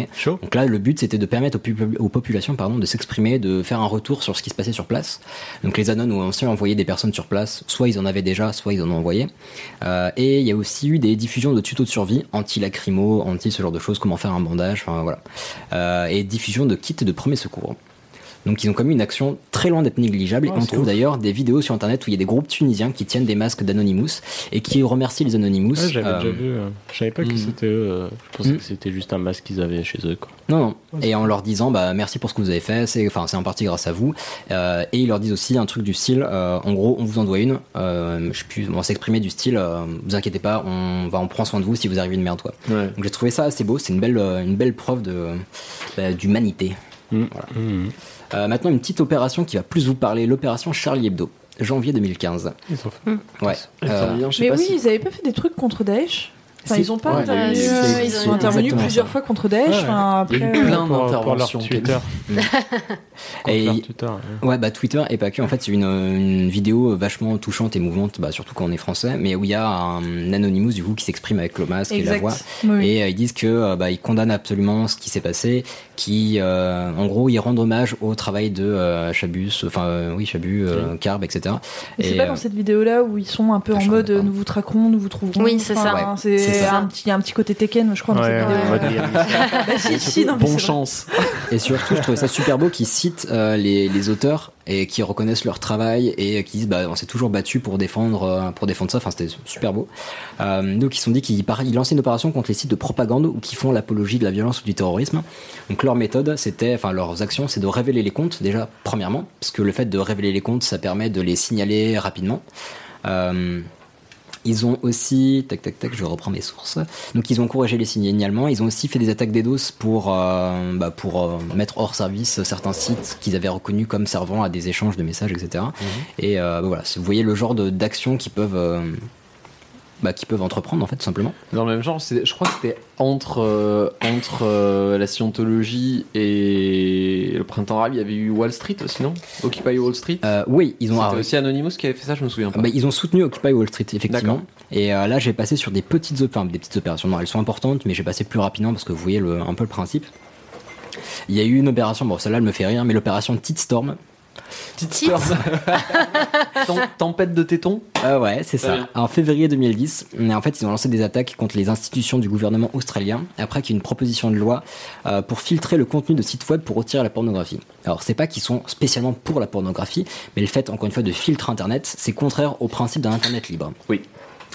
S1: Donc là, le but, c'était de permettre aux populations pardon, de s'exprimer, de faire un retour sur ce qui se passait sur place. Donc les Anon ont aussi envoyé des personnes sur place, soit ils en avaient déjà, soit ils en ont envoyé. Euh, et il y a aussi eu des diffusions de tutos de survie, anti-lacrymo, anti ce genre de choses, comment faire un bandage, enfin voilà. Euh, et diffusion de kits de premiers secours. Donc ils ont commis une action très loin d'être négligeable. et
S6: Oh,
S1: on trouve d'ailleurs des vidéos sur internet où il y a des groupes tunisiens qui tiennent des masques d'Anonymous et qui remercient les Anonymous.
S6: Ouais, j'avais
S1: Euh,
S6: déjà vu. euh, Je savais pas que
S1: hmm.
S6: c'était eux. Je pensais
S1: Hmm.
S6: que c'était juste un masque qu'ils avaient chez eux. Quoi.
S1: Non, non. Et en leur disant, bah, merci pour ce que vous avez fait, c'est, enfin, c'est en partie grâce à vous. Euh, et ils leur disent aussi un truc du style, euh, en gros, on vous en doit une. Euh, je sais plus, on s'exprimer du style, euh, vous inquiétez pas, on va, on prend soin de vous si vous arrivez une merde, quoi.
S2: Ouais.
S1: Donc j'ai trouvé ça assez beau, c'est une belle, une belle preuve de, bah, d'humanité.
S6: Hmm.
S1: Voilà. Euh, maintenant, une petite opération qui va plus vous parler, l'opération Charlie Hebdo, janvier 2015.
S6: Ils ont fait.
S1: Ouais. Euh,
S5: Mais
S2: pas
S5: oui,
S2: si-
S5: ils avaient pas fait des trucs contre Daesh? Enfin, ils ont pas
S2: Ouais,
S5: intervenu,
S2: c'est-
S5: euh,
S7: c'est-
S5: ils sont intervenus
S1: exactement
S5: plusieurs
S1: ça.
S5: fois contre Daesh.
S6: Ouais.
S5: Enfin,
S2: Il y a
S5: après,
S2: eu
S5: euh,
S2: plein
S6: Pour, pour leur
S2: d'interventions.
S6: Twitter.
S1: Et-
S6: Contre leur Twitter, ouais.
S1: Ouais, bah Twitter et pas que. En fait, c'est une, une vidéo vachement touchante et mouvante, bah, surtout quand on est français, mais où il y a un Anonymous du coup qui s'exprime avec le masque et la voix.
S5: Oui.
S1: Et euh, ils disent que euh, bah, ils condamnent absolument ce qui s'est passé, qui, euh, en gros, ils rendent hommage au travail de euh, Chabus, enfin euh, oui Chabus, euh, Carb, etc.
S5: Mais c'est
S1: Et,
S5: pas
S1: euh,
S5: dans cette vidéo-là où ils sont un peu en mode nous vous traquerons, nous vous trouverons.
S7: Oui, c'est ça.
S1: Ouais,
S5: c'est un petit, il y a un petit côté Tekken, je crois, dans
S6: Ouais,
S5: cette. Bah, si, si, non, mais
S2: Bon chance.
S1: Et surtout, je trouvais ça super beau qu'ils citent euh, les, les auteurs et qui reconnaissent leur travail et qui disent bah on s'est toujours battu pour défendre euh, pour défendre ça. Enfin, c'était super beau. Euh, donc ils sont dit qu'ils ils lançaient une opération contre les sites de propagande ou qui font l'apologie de la violence ou du terrorisme. Donc leur méthode, c'était, enfin leurs actions, c'est de révéler les comptes déjà premièrement, parce que le fait de révéler les comptes, ça permet de les signaler rapidement. Euh, ils ont aussi, tac tac tac, je reprends mes sources. Donc ils ont encouragé les signalements. Ils ont aussi fait des attaques DDoS pour euh, bah, pour euh, mettre hors service certains sites qu'ils avaient reconnus comme servant à des échanges de messages, etc. Et euh, bah, voilà, vous voyez le genre d'actions qui peuvent bah, qui peuvent entreprendre en fait simplement.
S2: Dans le même genre, c'est- je crois que c'était entre, euh, entre euh, la scientologie et le printemps arabe, il y avait eu Wall Street aussi, non? Occupy Wall Street?
S1: Euh, oui, ils ont
S2: C'était
S1: ah,
S2: aussi Anonymous qui avait fait ça, je me souviens pas.
S1: Bah, ils ont soutenu Occupy Wall Street, effectivement. Et là, j'ai passé sur des petites, enfin, des petites opérations. Non, elles sont importantes, mais j'ai passé plus rapidement parce que vous voyez le, un peu le principe. Il y a eu une opération, bon, celle-là, elle me fait rire, mais l'opération Titstorm.
S2: Petite Tempête de tétons
S1: Ah ouais, c'est ça. En février 2010, mais en fait, ils ont lancé des attaques contre les institutions du gouvernement australien après qu'il y ait une proposition de loi euh, pour filtrer le contenu de sites web pour retirer la pornographie. Alors, c'est pas qu'ils sont spécialement pour la pornographie, mais le fait, encore une fois, de filtrer Internet, c'est contraire au principe d'un Internet libre.
S2: Oui.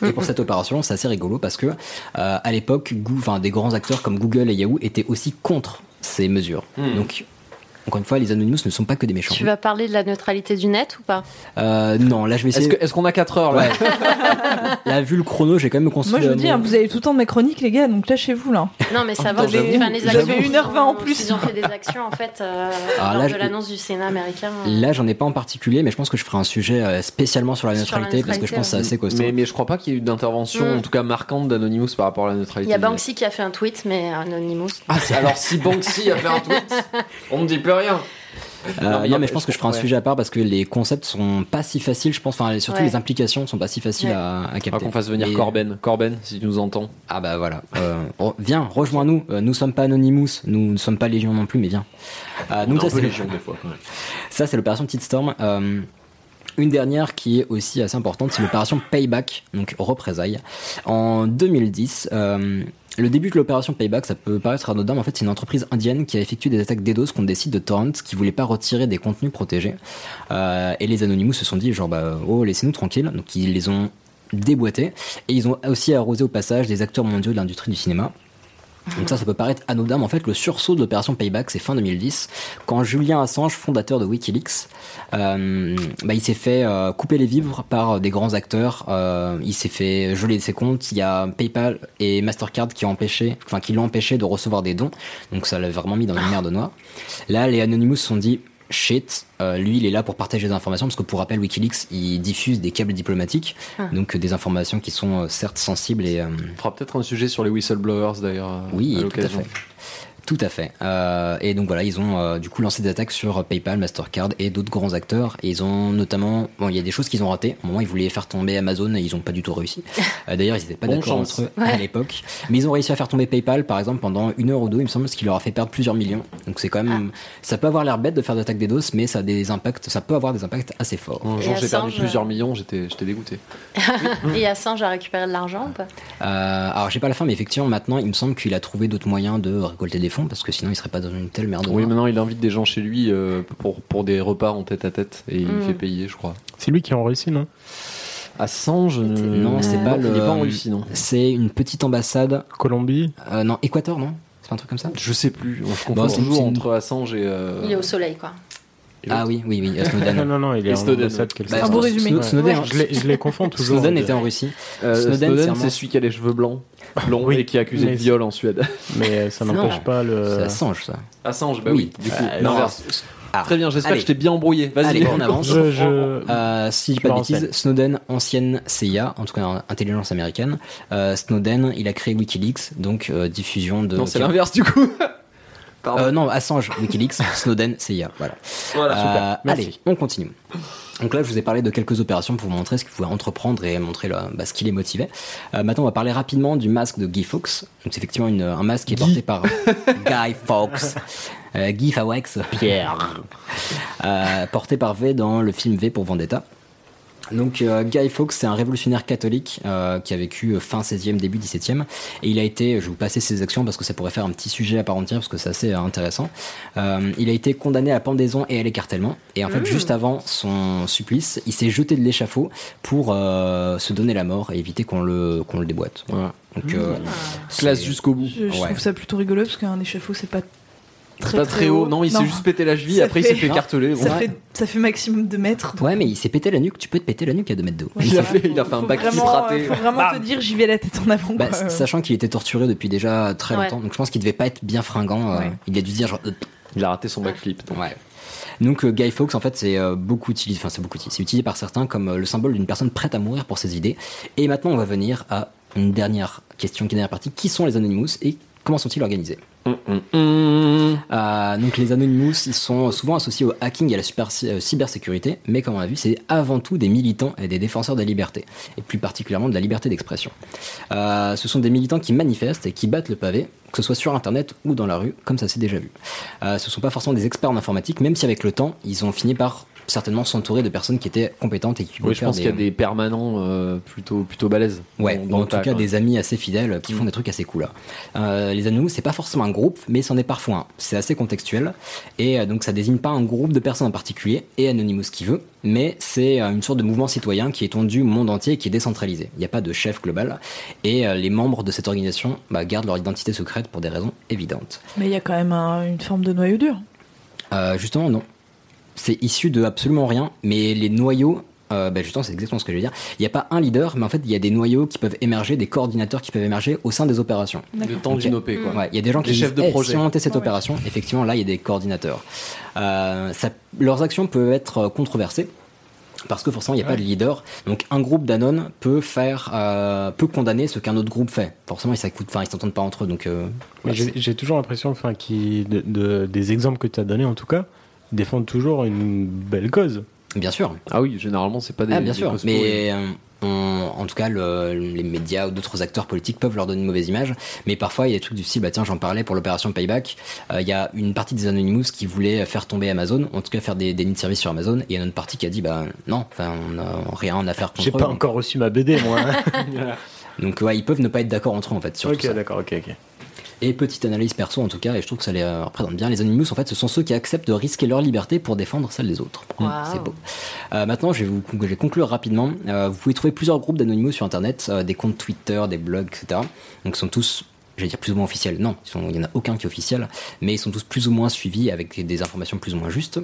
S1: Et pour cette opération, c'est assez rigolo parce que euh, à l'époque, des grands acteurs comme Google et Yahoo étaient aussi contre ces mesures.
S2: Hmm.
S1: Donc, encore une fois, les Anonymous ne sont pas que des méchants.
S7: Tu vas parler de la neutralité du net ou pas?
S1: Euh, non, là, je vais
S2: Est-ce
S1: essayer.
S2: est-ce qu'on a 4 heures là?
S1: Ouais. là, vu le chrono, j'ai quand même
S5: Moi,
S1: construit.
S5: je veux dire, vous avez tout le temps de mes chroniques, les gars, donc lâchez-vous là.
S7: Non, mais ça va. actions.
S5: 1h20 en plus.
S7: Ils ont fait des actions en fait euh,
S1: Ah,
S7: lors
S1: là,
S7: de l'annonce du Sénat américain.
S1: Là, j'en ai pas en particulier, mais je pense que je ferai un sujet euh, spécialement sur la
S7: Sur la
S1: neutralité parce que je pense que c'est assez costaud.
S2: mais, mais je crois pas qu'il y ait eu d'intervention,
S7: Mm.
S2: en tout cas marquante d'Anonymous par rapport à la neutralité.
S7: Il y a Banksy qui a fait un tweet, mais Anonymous.
S2: Ah, c'est- alors si Banksy a fait un tweet, on me dit plus rien.
S1: Euh,
S2: Non, mais il y a-
S1: mais je pense que je ferai un
S2: ouais.
S1: sujet à part parce que les concepts sont pas si faciles, je pense. Enfin, surtout
S7: Ouais.
S1: les implications sont pas si faciles
S7: Ouais.
S1: à, à capter.
S2: qu'on fasse venir
S1: Et-
S2: Corben. Corben, si tu nous entends.
S1: Ah bah voilà. Euh, re- viens, rejoins-nous. Euh, nous sommes pas Anonymous, nous ne sommes pas Légion non plus, mais viens. Euh, donc ça, c'est
S2: des fois quand même.
S1: Ça, c'est l'opération Titstorm. Euh, une dernière qui est aussi assez importante, c'est l'opération Payback, donc représailles. En 2010, euh, le début de l'opération Payback, ça peut paraître anodin, mais en fait, c'est une entreprise indienne qui a effectué des attaques DDoS contre des sites de torrent qui voulaient pas retirer des contenus protégés. Euh, et les Anonymous se sont dit, genre, bah, oh, laissez-nous tranquilles. Donc, ils les ont déboîtés. Et ils ont aussi arrosé au passage des acteurs mondiaux de l'industrie du cinéma. Donc ça, ça peut paraître anodin, mais en fait, le sursaut de l'opération Payback, c'est fin 2010, quand Julian Assange, fondateur de WikiLeaks, euh, bah, il s'est fait euh, couper les vivres par des grands acteurs. euh, il s'est fait geler ses comptes. Il y a PayPal et Mastercard qui enfin qui l'ont empêché de recevoir des dons. Donc ça l'a vraiment mis dans une merde noire. Là, les Anonymous se sont dit shit, euh, lui il est là pour partager des informations parce que pour rappel WikiLeaks il diffuse des câbles diplomatiques,
S7: Ah.
S1: donc euh, des informations qui sont euh, certes sensibles et euh,
S2: On fera peut-être un sujet sur les whistleblowers d'ailleurs.
S1: oui,
S2: à
S1: tout à
S2: l'occasion.
S1: fait. Tout à fait. Euh, et donc voilà, ils ont euh, du coup lancé des attaques sur PayPal, Mastercard et d'autres grands acteurs. Et ils ont notamment, bon, il y a des choses qu'ils ont ratées. Au moment, ils voulaient faire tomber Amazon et ils n'ont pas du tout réussi. Euh, D'ailleurs, ils n'étaient pas d'accord entre eux
S7: Ouais.
S1: à l'époque. Mais ils ont réussi à faire tomber PayPal, par exemple, pendant une heure ou deux, il me semble, ce qui leur a fait perdre plusieurs millions. Donc c'est quand même, ça peut avoir l'air bête de faire d'attaque des DOS, mais ça a des impacts, ça peut avoir des impacts assez forts.
S2: Un jour j'ai perdu plusieurs millions, j'étais j'étais dégoûté.
S7: Et Assange a récupéré de l'argent ou pas?
S1: Euh, alors j'ai pas la fin, mais effectivement maintenant, il me semble qu'il a trouvé d'autres moyens de récolter des fonds parce que sinon il serait pas dans une telle merde.
S2: Oui, maintenant il invite des gens chez lui euh, pour, pour des repas en tête à tête et il
S7: Mm.
S2: fait payer, je crois.
S6: C'est lui qui est en Russie, non?
S2: Assange,
S1: Non, c'est pas
S2: il
S1: le.
S2: est pas en Russie, non?
S1: C'est une petite ambassade.
S6: Colombie?
S1: Euh, non, Équateur, non? C'est pas un truc comme ça?
S2: Je sais plus, on se confond toujours entre Assange et. euh,
S7: Il est au soleil, quoi.
S1: Ah oui, oui, oui, euh,
S6: Non,
S1: Snowden.
S6: non, non, il est en
S2: Snowden.
S6: quelque
S1: Bah,
S5: beau résumé.
S1: Snow- Snowden,
S7: Ouais.
S6: Je les, je les confonds toujours.
S1: Snowden était en Russie.
S2: Euh,
S1: Snowden,
S2: Snowden,
S1: c'est
S2: c'est
S1: vraiment-
S2: celui qui a les cheveux blancs, blonds
S6: Oui,
S2: et qui est accusé de viol en Suède.
S6: Mais euh, ça n'empêche pas
S1: C'est
S6: le.
S1: Assange, ça.
S2: Assange, bah
S1: Oui.
S2: oui. Du coup,
S6: Euh,
S2: l'inverse.
S1: Ah.
S2: Très bien, j'espère
S1: Allez.
S2: que je t'ai bien embrouillé. Vas-y.
S1: Allez, on avance.
S6: Je, je...
S1: Euh, si je dis pas de bêtises. Snowden, ancienne CIA, en tout cas intelligence américaine. Euh, Snowden, il a créé WikiLeaks, donc euh, diffusion de.
S2: Non, c'est l'inverse du coup. Pardon.
S1: Euh, non, Assange, WikiLeaks, Snowden, CIA. Voilà.
S2: Voilà,
S1: Euh,
S2: super.
S1: Allez, on continue. Donc là, je vous ai parlé de quelques opérations pour vous montrer ce qu'il pouvait entreprendre et montrer le- bah, ce qui les motivait. Euh, maintenant, on va parler rapidement du masque de Guy Fawkes. Donc, c'est effectivement une- un masque qui est porté par Guy Fawkes. Euh, Guy Fawkes. Pierre. Euh, porté par V dans le film V pour Vendetta. Donc euh, Guy Fawkes, c'est un révolutionnaire catholique euh, qui a vécu euh, fin 16e, début 17e. Et il a été, je vais vous passer ses actions parce que ça pourrait faire un petit sujet à part entière parce que c'est assez euh, intéressant. Euh, il a été condamné à la pendaison et à l'écartèlement. Et en fait, juste avant son supplice, il s'est jeté de l'échafaud pour euh, se donner la mort et éviter qu'on le, qu'on le déboîte.
S2: Voilà.
S1: Donc, euh,
S2: Classe jusqu'au bout.
S5: Je, je
S1: Ouais.
S5: trouve ça plutôt rigolo parce qu'un échafaud, c'est pas très,
S2: Pas très haut. Non, il s'est juste pété la cheville,
S5: Ça
S2: après il s'est
S5: fait-
S2: carteler. Bon.
S5: Ça,
S1: Ouais.
S5: fait, ça fait maximum de mètres. donc-
S1: Ouais, mais il s'est pété la nuque. Tu peux te péter la nuque à 2 mètres d'eau.
S5: Ouais,
S2: Il a fait- il a fait un backflip
S5: vraiment,
S2: raté.
S5: Faut vraiment te dire, j'y vais la tête en avant.
S1: Bah,
S5: quoi.
S1: sachant qu'il était torturé depuis déjà très
S7: Ouais.
S1: longtemps, donc je pense qu'il devait pas être bien fringant. euh. Il a dû se dire genre. euh,
S2: Il a raté son backflip. donc.
S1: Ouais. Donc euh, Guy Fawkes en fait c'est euh, beaucoup utilisé, enfin c'est beaucoup utilisé, c'est utilisé par certains comme euh, le symbole d'une personne prête à mourir pour ses idées. Et maintenant on va venir à une dernière question, une dernière partie. Qui sont les Anonymous et comment sont-ils organisés Euh, donc les Anonymous, ils sont souvent associés au hacking et à la super- euh, cybersécurité, mais comme on a vu, c'est avant tout des militants et des défenseurs des libertés, et plus particulièrement de la liberté d'expression. Euh, ce sont des militants qui manifestent et qui battent le pavé, que ce soit sur Internet ou dans la rue, comme ça s'est déjà vu. Euh, ce sont pas forcément des experts en informatique, même si avec le temps, ils ont fini par certainement s'entourer de personnes qui étaient compétentes et qui
S2: Oui,
S1: pouvaient
S2: je
S1: faire
S2: pense qu'il y a des permanents euh, plutôt, plutôt balèzes.
S1: Ouais,
S2: dans- dans
S1: en tout cas
S2: quoi.
S1: des amis assez fidèles qui font
S2: Mm.
S1: des trucs assez cool. là. Euh, les Anonymous, c'est pas forcément un groupe, mais c'en est parfois un. C'est assez contextuel et euh, donc ça désigne pas un groupe de personnes en particulier et Anonymous qui veut, mais c'est une sorte de mouvement citoyen qui est étendu au monde entier et qui est décentralisé. Il n'y a pas de chef global et les membres de cette organisation bah, gardent leur identité secrète pour des raisons évidentes.
S5: Mais il y a quand même un- une forme de noyau dur.
S1: Euh, justement, non. C'est issu de absolument rien, mais les noyaux, euh, bah, justement, c'est exactement ce que je veux dire. Il n'y a pas un leader, mais en fait, il y a des noyaux qui peuvent émerger, des coordinateurs qui peuvent émerger au sein des opérations.
S2: Le temps d'une OP, quoi.
S1: Ouais, il y a des gens qui disent,
S2: chefs de
S1: Eh,
S2: projet.
S1: si on montait cette opération, effectivement, là, il y a des coordinateurs. Euh, ça- leurs actions peuvent être controversées. Parce que forcément, il n'y a pas de leader. Donc, un groupe d'Anon peut faire, euh, peut condamner ce qu'un autre groupe fait. Forcément, ils s'écoutent, enfin, ils s'entendent pas entre eux. Donc, euh,
S6: j'ai toujours l'impression enfin, de, de- des exemples que tu as donnés, en tout cas, défendent toujours une belle cause.
S1: bien sûr.
S2: Ah oui, généralement, c'est pas des.
S1: Ah, bien
S2: des
S1: sûr, mais euh, on- en tout cas, le- les médias ou d'autres acteurs politiques peuvent leur donner une mauvaise image. Mais parfois, il y a des trucs du style, bah tiens, j'en parlais pour l'opération Payback. euh, Il y a une partie des Anonymous qui voulait faire tomber Amazon, en tout cas faire des, des nids de service sur Amazon. Et il y a une autre partie qui a dit, bah non, enfin, on n'a rien à faire contre
S6: J'ai pas encore reçu ma BD, moi.
S1: Donc, ouais, ils peuvent ne pas être d'accord entre eux, en fait, sur
S6: ok, d'accord, ok, ok.
S1: Et petite analyse perso, en tout cas, et je trouve que ça les euh, représente bien. Les Anonymous, en fait, ce sont ceux qui acceptent de risquer leur liberté pour défendre celle des autres.
S7: Wow.
S1: C'est beau. Euh, maintenant, je vais vous je vais conclure rapidement. Euh, vous pouvez trouver plusieurs groupes d'Anonymous sur Internet, euh, des comptes Twitter, des blogs, etc. Donc, ils sont tous j'allais dire plus ou moins officiels, non, sont- il n'y en a aucun qui est officiel, mais ils sont tous plus ou moins suivis avec des informations plus ou moins justes.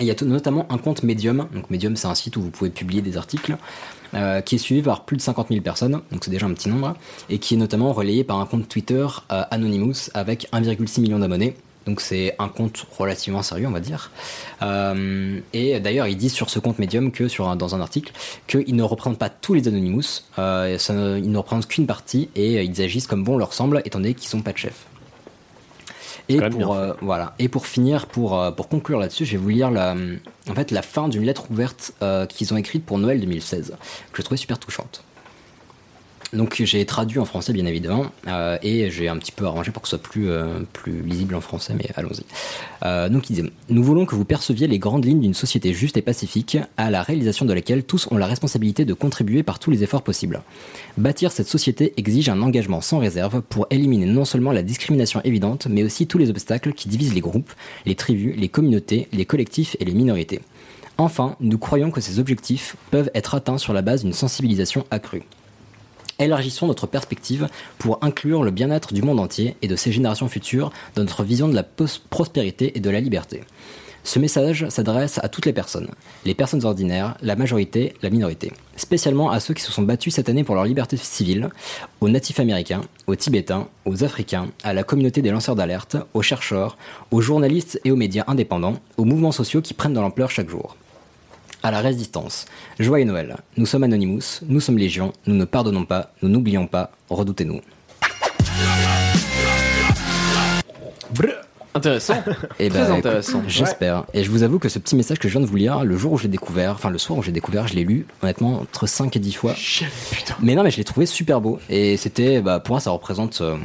S1: Et il y a notamment un compte Medium, donc Medium c'est un site où vous pouvez publier des articles, euh, qui est suivi par plus de 50 000 personnes, donc c'est déjà un petit nombre, et qui est notamment relayé par un compte Twitter euh, Anonymous avec 1,6 million d'abonnés. Donc c'est un compte relativement sérieux, on va dire. Euh, et d'ailleurs, ils disent sur ce compte Medium que dans un article qu'ils ne représentent pas tous les Anonymous, euh, ça ne- ils ne représentent qu'une partie et euh, ils agissent comme bon leur semble, étant donné qu'ils sont pas de chef. Et pour, euh, voilà. et pour finir, pour, euh, pour conclure là-dessus, je vais vous lire la, en fait, la fin d'une lettre ouverte euh, qu'ils ont écrite pour Noël 2016, que je trouvais super touchante. Donc j'ai traduit en français bien évidemment euh, et j'ai un petit peu arrangé pour que ce soit plus, euh, plus lisible en français mais allons-y. Euh, donc il disait Nous voulons que vous perceviez les grandes lignes d'une société juste et pacifique à la réalisation de laquelle tous ont la responsabilité de contribuer par tous les efforts possibles. Bâtir cette société exige un engagement sans réserve pour éliminer non seulement la discrimination évidente mais aussi tous les obstacles qui divisent les groupes, les tribus, les communautés, les collectifs et les minorités. Enfin, nous croyons que ces objectifs peuvent être atteints sur la base d'une sensibilisation accrue. Élargissons notre perspective pour inclure le bien-être du monde entier et de ses générations futures dans notre vision de la prospérité et de la liberté. Ce message s'adresse à toutes les personnes, les personnes ordinaires, la majorité, la minorité, spécialement à ceux qui se sont battus cette année pour leur liberté civile, aux natifs américains, aux tibétains, aux africains, à la communauté des lanceurs d'alerte, aux chercheurs, aux journalistes et aux médias indépendants, aux mouvements sociaux qui prennent de l'ampleur chaque jour. À la résistance. Joyeux Noël. Nous sommes Anonymous, nous sommes Légion, nous ne pardonnons pas, nous n'oublions pas, redoutez-nous.
S2: Intéressant.
S1: Et
S2: Très intéressant.
S1: J'espère. Et je vous avoue que ce petit message que je viens de vous lire, le jour où je l'ai découvert, enfin le soir où j'ai découvert, je l'ai lu honnêtement entre 5 et 10 fois. Mais non, mais je l'ai trouvé super beau. Et c'était, bah, pour moi, ça représente. euh,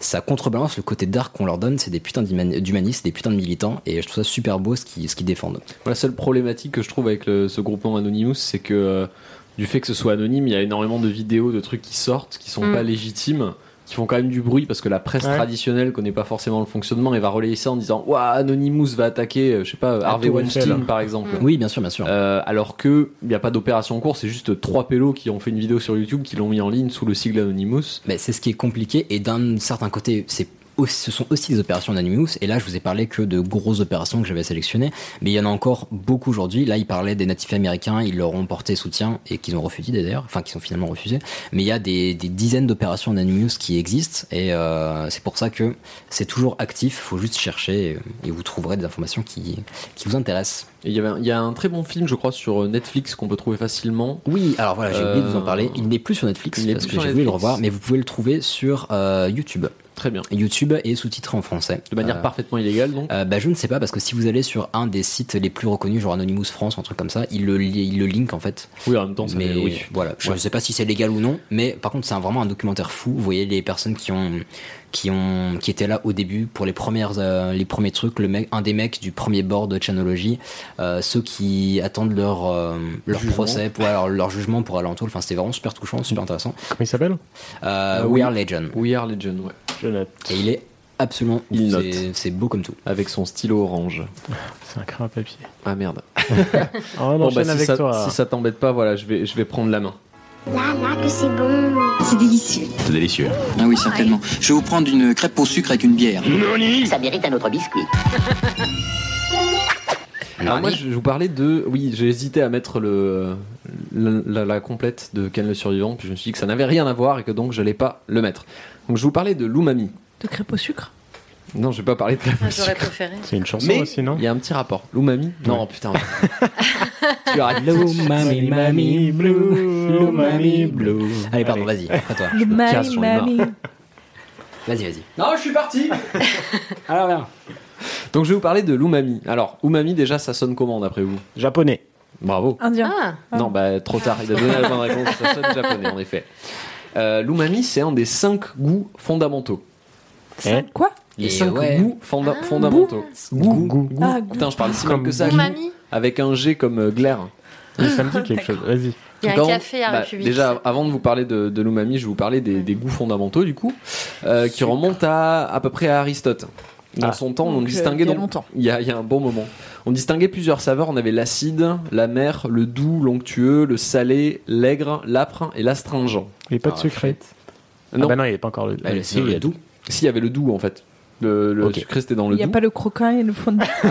S1: ça contrebalance le côté dark qu'on leur donne, c'est des putains d'humani- d'humanistes, des putains de militants, et je trouve ça super beau ce qu'ils défendent.
S2: La seule problématique que je trouve avec le- ce groupement Anonymous, c'est que euh, du fait que ce soit anonyme, il y a énormément de vidéos, de trucs qui sortent, qui sont
S7: Mm.
S2: pas légitimes, qui font quand même du bruit parce que la presse
S6: Ouais.
S2: traditionnelle connaît pas forcément le fonctionnement et va relayer ça en disant Ouah, Anonymous va attaquer, euh, je sais pas, Harvey
S6: Weinstein.
S2: Par exemple.
S1: Oui, bien sûr, bien sûr.
S2: Euh, alors que il n'y a pas d'opération en cours, c'est juste trois pélos qui ont fait une vidéo sur YouTube qui l'ont mis en ligne sous le sigle Anonymous.
S1: Mais c'est ce qui est compliqué et d'un certain côté, c'est ce sont aussi des opérations d'Anonymous et là je vous ai parlé que de grosses opérations que j'avais sélectionnées mais il y en a encore beaucoup aujourd'hui. Là il parlait des natifs américains ils leur ont porté soutien et qu'ils ont refusé d'ailleurs enfin qu'ils ont finalement refusé. Mais il y a des, des dizaines d'opérations d'Anonymous qui existent et euh, c'est pour ça que c'est toujours actif faut juste chercher et, vous trouverez des informations qui, qui vous intéressent.
S2: Il y, avait un- il y a un très bon film, je crois, sur Netflix qu'on peut trouver facilement.
S1: oui alors voilà j'ai oublié de vous en
S2: Euh,
S1: parler. Il n'est plus sur Netflix
S2: il
S1: parce
S2: plus
S1: que j'ai voulu le revoir mais vous pouvez le trouver sur euh, YouTube
S2: Très bien.
S1: YouTube est sous-titré en français
S2: De manière
S1: Euh,
S2: parfaitement illégale, donc.
S1: Euh, bah, je ne sais pas parce que si vous allez sur un des sites les plus reconnus, genre Anonymous France, un truc comme ça, il le, il le link en fait.
S2: oui, en même temps, ça
S1: mais
S2: fait- oui.
S1: voilà, je ne sais pas si c'est légal ou non, mais par contre c'est vraiment un documentaire fou. Vous voyez les personnes qui ont qui ont qui étaient là au début pour les premières euh, les premiers trucs, le mec, un des mecs du premier board de Chanology, euh, ceux qui attendent leur euh, leur
S2: Jugement.
S1: procès pour alors, leur jugement pour aller en. Enfin c'était vraiment super touchant, super intéressant.
S6: Comment il s'appelle?
S1: We
S2: oui.
S1: Are Legend
S2: We Are Legend, ouais.
S6: Je note.
S1: et il est absolument
S2: Il
S1: c'est-
S2: note.
S1: c'est beau comme tout.
S2: Avec son stylo orange.
S6: C'est un craint à papier.
S2: Ah merde.
S6: Ah, on
S2: Bon, bah, si
S6: avec
S2: ça,
S6: toi.
S2: si ça t'embête pas, voilà, je vais, je vais prendre la main.
S10: Là, là, que c'est bon. C'est délicieux.
S9: C'est délicieux.
S4: Ah oui, certainement. Je vais vous prendre une crêpe au sucre avec une bière.
S10: Ça mérite un autre biscuit.
S2: Alors moi, je vais vous parler de... Oui, j'ai hésité à mettre le, la, la- la complète de Ken le Survivant, puis je me suis dit que ça n'avait rien à voir et que donc je n'allais pas le mettre. Donc je vais vous parler de l'umami.
S5: De crêpe au sucre?
S2: Non, je vais pas parler de la
S7: Ah, J'aurais préféré.
S6: C'est une chanson
S2: Mais
S6: aussi, non?
S2: il y a un petit rapport. L'umami? Non, putain. tu arrêtes.
S1: Mami, mami, blue,
S6: Lumami blue.
S1: Allez, pardon, vas-y, après toi.
S5: Le
S2: casse,
S5: mami,
S2: j'en ai marre.
S5: mami.
S1: Vas-y, vas-y.
S2: Non, je suis parti
S1: Alors, viens.
S2: Donc je vais vous parler de l'umami. Alors, umami, déjà, ça sonne comment d'après vous
S6: Japonais.
S2: Bravo.
S5: Indien.
S7: Ah,
S2: Non, bah trop tard. Il a donné la bonne réponse. Ça sonne japonais, en effet. Euh, L'umami, c'est un des cinq goûts fondamentaux.
S6: Eh
S5: Quoi
S2: Les
S1: Et
S2: cinq
S1: ouais.
S2: goûts fonda-
S7: Ah.
S2: fondamentaux.
S6: Goût, goût, goût.
S5: Ah, goût.
S2: Putain, je parle si mal que ça.
S7: umami
S2: Avec un G comme euh, glaire.
S6: Oui, ça me dit quelque chose. Vas-y.
S7: Il y a un café à
S2: bah,
S7: République.
S2: Déjà, avant de vous parler de, de l'umami, je vais vous parler des, des goûts fondamentaux, du coup, euh, qui remontent à à peu près à Aristote. Dans
S6: Ah.
S2: son temps, on
S5: Donc, euh,
S2: distinguait
S5: il y a longtemps.
S2: il y a, il y a un bon moment. On distinguait plusieurs saveurs. On avait l'acide, l'amer, le doux, l'onctueux, le salé, l'aigre, l'âpre et l'astringent.
S6: Pâtes
S1: Ah,
S6: sucrées. Ah
S2: Non.
S6: bah non, il n'y avait pas encore le.
S1: Bah, le-
S6: si, il y a
S1: doux.
S2: Si, il y avait le doux en fait. Le, sucré c'était dans le
S5: Il n'y a
S2: doux.
S5: pas le croquin et le fondant.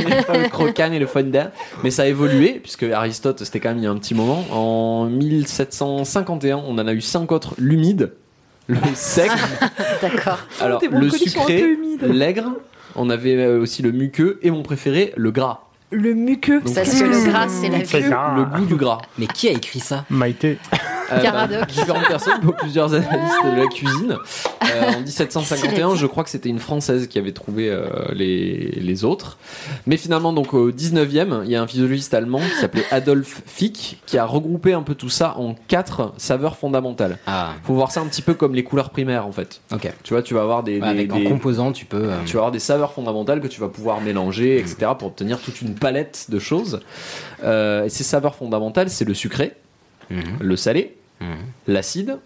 S2: Il y a pas- a le croquant et le fondant. Mais ça a évolué, puisque Aristote, c'était quand même il y a un petit moment. En 1751, on en a eu cinq autres l'humide, le sec,
S7: D'accord.
S2: alors le sucré, l'aigre. On avait euh, aussi le muqueux et mon préféré, le gras.
S5: Le muqueux.
S2: Donc,
S7: Parce que le gras, c'est la
S6: C'est
S7: vie.
S6: ça.
S2: Le goût du gras.
S1: Mais qui a écrit ça
S6: Maïté.
S2: Euh,
S7: Caradoc.
S2: bah, différentes personnes, plusieurs analystes de la cuisine. Euh, en 1751, je crois que c'était une française qui avait trouvé euh, les, les autres. Mais finalement, donc au 19e, il y a un physiologiste allemand qui s'appelait Adolf Fick qui a regroupé un peu tout ça en quatre saveurs fondamentales.
S1: Ah,
S2: Faut voir ça un petit peu comme les couleurs primaires en fait.
S1: ok.
S2: Tu vois, tu vas avoir des,
S1: Ouais,
S2: des-
S1: avec
S2: des-
S1: en composant, tu peux. euh,
S2: tu vas avoir des saveurs fondamentales que tu vas pouvoir mélanger, etc., pour obtenir toute une palette de choses. Euh, et ces saveurs fondamentales, c'est le sucré,
S1: mhm,
S2: le salé,
S1: mhm.
S2: l'acide